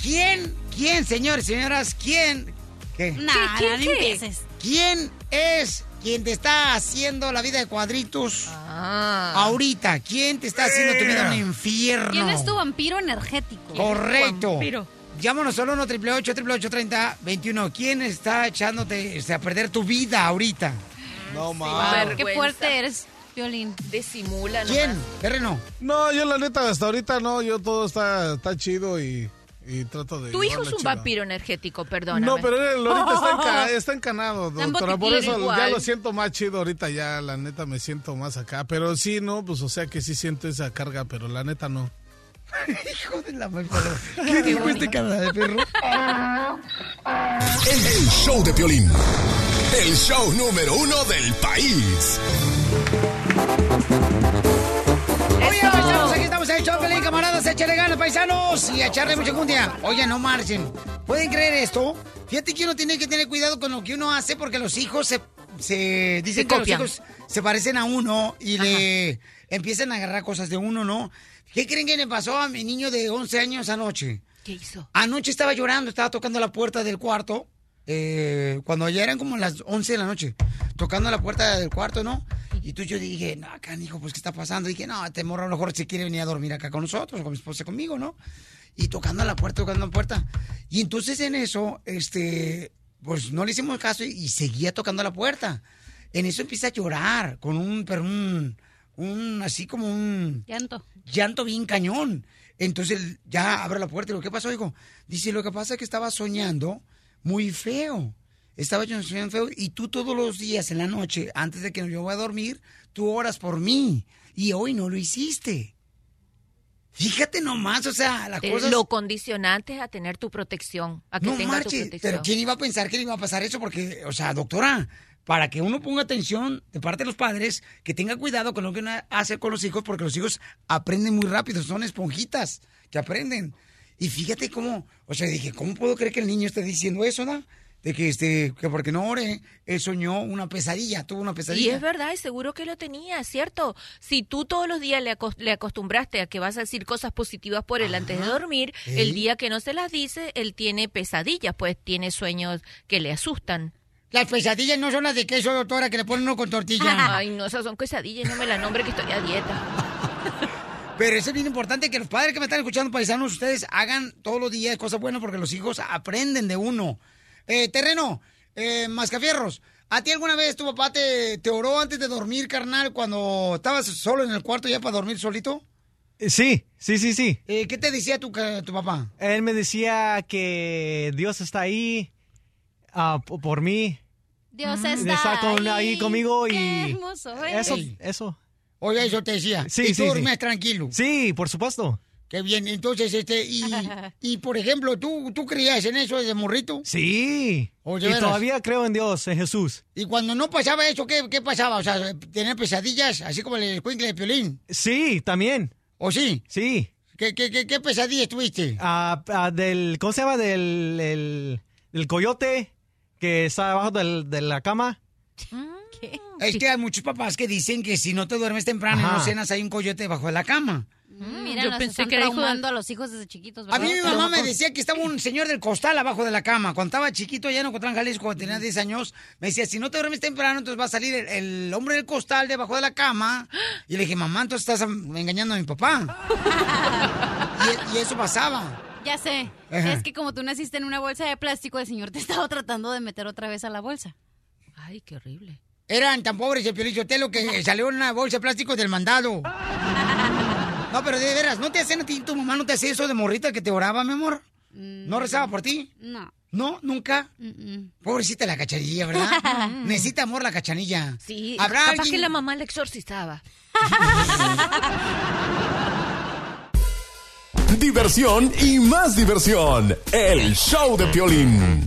[SPEAKER 3] ¿Quién, quién, señores y señoras, quién? ¿Qué?
[SPEAKER 5] Nah,
[SPEAKER 2] ¿Qué,
[SPEAKER 5] no
[SPEAKER 2] qué, qué?
[SPEAKER 5] empieces.
[SPEAKER 3] ¿Quién es quien te está haciendo la vida de cuadritos
[SPEAKER 2] Ah.
[SPEAKER 3] ahorita? ¿Quién te está haciendo tu vida un infierno?
[SPEAKER 5] ¿Quién es tu vampiro energético?
[SPEAKER 3] Correcto.
[SPEAKER 2] Vampiro.
[SPEAKER 3] Llámanos al 1 888 888 21 ¿Quién está echándote a perder tu vida ahorita?
[SPEAKER 4] No
[SPEAKER 2] Sí, vergüenza.
[SPEAKER 5] Qué fuerte eres, Piolín.
[SPEAKER 2] Disimula
[SPEAKER 3] ¿Quién? Terreno.
[SPEAKER 4] No, yo la neta, hasta ahorita no, yo todo está, está chido y, y trato de...
[SPEAKER 2] Tu hijo es un
[SPEAKER 4] chido.
[SPEAKER 2] vampiro energético, perdóname.
[SPEAKER 4] No, pero él ahorita está, enca- está encanado, doctora. Por eso ya lo siento más chido ahorita, ya la neta me siento más acá. Pero sí, no, pues o sea que sí siento esa carga, pero la neta no.
[SPEAKER 3] Hijo de la madre. ¿Qué dijo este cara de perro?
[SPEAKER 8] El, el show de Piolín. El show número uno del país.
[SPEAKER 3] Estamos en Pelín, camaradas, échale ganas, paisanos, y echarle mucha cundia. Oye, no marchen. ¿Pueden creer esto? Fíjate que uno tiene que tener cuidado con lo que uno hace porque los hijos se, se dicen
[SPEAKER 2] Se
[SPEAKER 3] que
[SPEAKER 2] copian.
[SPEAKER 3] los hijos se parecen a uno y le empiezan a agarrar cosas de uno, ¿no? ¿Qué creen que le pasó a mi niño de 11 años anoche?
[SPEAKER 2] ¿Qué hizo?
[SPEAKER 3] Anoche estaba llorando, estaba tocando la puerta del cuarto, eh, cuando ya eran como las 11 de la noche, tocando la puerta del cuarto, ¿no? Y tú yo dije, no, acá, hijo, pues, ¿qué está pasando? dije, no, este morro a lo mejor se quiere venir a dormir acá con nosotros, con mi esposa, conmigo, ¿no? Y tocando la puerta, tocando la puerta. Y entonces en eso, este, pues no le hicimos caso y, y seguía tocando la puerta. En eso empieza a llorar, con un, pero un, un, así como un
[SPEAKER 5] Llanto.
[SPEAKER 3] llanto bien cañón. Entonces ya abre la puerta y digo, ¿qué pasó, hijo? Dice, lo que pasa es que estaba soñando muy feo. Estaba yo soñando feo y tú todos los días en la noche, antes de que yo vaya a dormir, tú oras por mí. Y hoy no lo hiciste. Fíjate nomás, o sea, las
[SPEAKER 2] Te-
[SPEAKER 3] cosas...
[SPEAKER 2] Lo condicionante a tener tu protección, a que
[SPEAKER 3] no
[SPEAKER 2] tenga tu
[SPEAKER 3] marche,
[SPEAKER 2] protección.
[SPEAKER 3] pero ¿quién iba a pensar que le iba a pasar eso? Porque, o sea, doctora, para que uno ponga atención de parte de los padres, que tenga cuidado con lo que uno hace con los hijos, porque los hijos aprenden muy rápido, son esponjitas que aprenden. Y fíjate cómo, o sea, dije, ¿cómo puedo creer que el niño esté diciendo eso, no? De que, este, que porque no ore, él soñó una pesadilla, tuvo una
[SPEAKER 2] Y
[SPEAKER 3] pesadilla.
[SPEAKER 2] es verdad, y seguro que lo tenía, ¿cierto? Si tú todos los días le, le acostumbraste a que vas a decir cosas positivas por él antes de dormir,
[SPEAKER 3] ¿Eh?
[SPEAKER 2] el día que no se las dice, él tiene pesadillas, pues tiene sueños que le asustan.
[SPEAKER 3] Las pesadillas no son las de queso, doctora, que le ponen uno con tortilla.
[SPEAKER 2] Ay, no, esas son pesadillas, no me la nombre que estoy a dieta.
[SPEAKER 3] Pero eso es bien importante que los padres que me están escuchando, paisanos, ustedes hagan todos los días cosas buenas porque los hijos aprenden de uno. Eh, terreno, eh, Mascafierros, ¿a ti alguna vez tu papá te, te oró antes de dormir, carnal, cuando estabas solo en el cuarto ya para dormir solito?
[SPEAKER 9] Sí, sí, sí, sí.
[SPEAKER 3] Eh, ¿Qué te decía tu, papá?
[SPEAKER 9] Él me decía que Dios está ahí ah, por mí.
[SPEAKER 5] Dios
[SPEAKER 9] Mm.
[SPEAKER 5] está,
[SPEAKER 9] Está con- ahí conmigo y
[SPEAKER 5] Qué hermoso, ¿eh?
[SPEAKER 9] Eso, eso.
[SPEAKER 3] Oye, eso te decía.
[SPEAKER 9] Sí,
[SPEAKER 3] y tú
[SPEAKER 9] sí, sí.
[SPEAKER 3] dormías tranquilo.
[SPEAKER 9] Sí, por supuesto.
[SPEAKER 3] Qué bien. Entonces, este, y, y por ejemplo, ¿tú, ¿tú creías en eso de morrito?
[SPEAKER 9] Sí.
[SPEAKER 3] Oye,
[SPEAKER 9] y todavía creo en Dios, en Jesús.
[SPEAKER 3] Y cuando no pasaba eso, ¿qué, qué pasaba? O sea, tener pesadillas, así como el escuincle de Piolín.
[SPEAKER 9] Sí, también.
[SPEAKER 3] ¿O sí?
[SPEAKER 9] Sí.
[SPEAKER 3] ¿Qué, qué, qué, qué pesadillas tuviste?
[SPEAKER 9] Ah, ah, del, ¿Cómo se llama? Del, el- del coyote que está abajo del- de la cama.
[SPEAKER 3] Es que hay muchos papás que dicen que si no te duermes temprano y no cenas, hay un coyote debajo de la cama.
[SPEAKER 5] Mm, Mira,
[SPEAKER 2] Yo
[SPEAKER 5] nos
[SPEAKER 2] pensé
[SPEAKER 5] están
[SPEAKER 2] que era hijo de-
[SPEAKER 5] traumando a los hijos desde chiquitos.
[SPEAKER 3] A mí mi
[SPEAKER 5] ¿verdad?
[SPEAKER 3] mamá me decía que estaba un señor del costal abajo de la cama. Cuando estaba chiquito allá en Ocotlán, Jalisco, cuando tenía 10 años, me decía, si no te duermes temprano, entonces va a salir el, el hombre del costal debajo de la cama. Y le dije, mamá, entonces estás engañando a mi papá. y, y eso pasaba.
[SPEAKER 5] Ya sé.
[SPEAKER 3] Ajá.
[SPEAKER 5] Es que como tú naciste en una bolsa de plástico, el señor te estaba tratando de meter otra vez a la bolsa.
[SPEAKER 2] Ay, qué horrible.
[SPEAKER 3] Eran tan pobres el Piolichotelo que salió en una bolsa de plástico del mandado. No, pero de veras, ¿no te hacen a ti, tu mamá no te hacía eso de morrita que te oraba, mi amor? ¿No rezaba por ti?
[SPEAKER 5] No.
[SPEAKER 3] ¿No? ¿Nunca? Pobrecita la cachanilla, ¿verdad? Necesita amor la cachanilla.
[SPEAKER 2] Sí,
[SPEAKER 3] ¿Habrá
[SPEAKER 2] capaz
[SPEAKER 3] alguien?
[SPEAKER 2] que la mamá le exorcizaba.
[SPEAKER 8] Diversión y más diversión. El show de Piolín.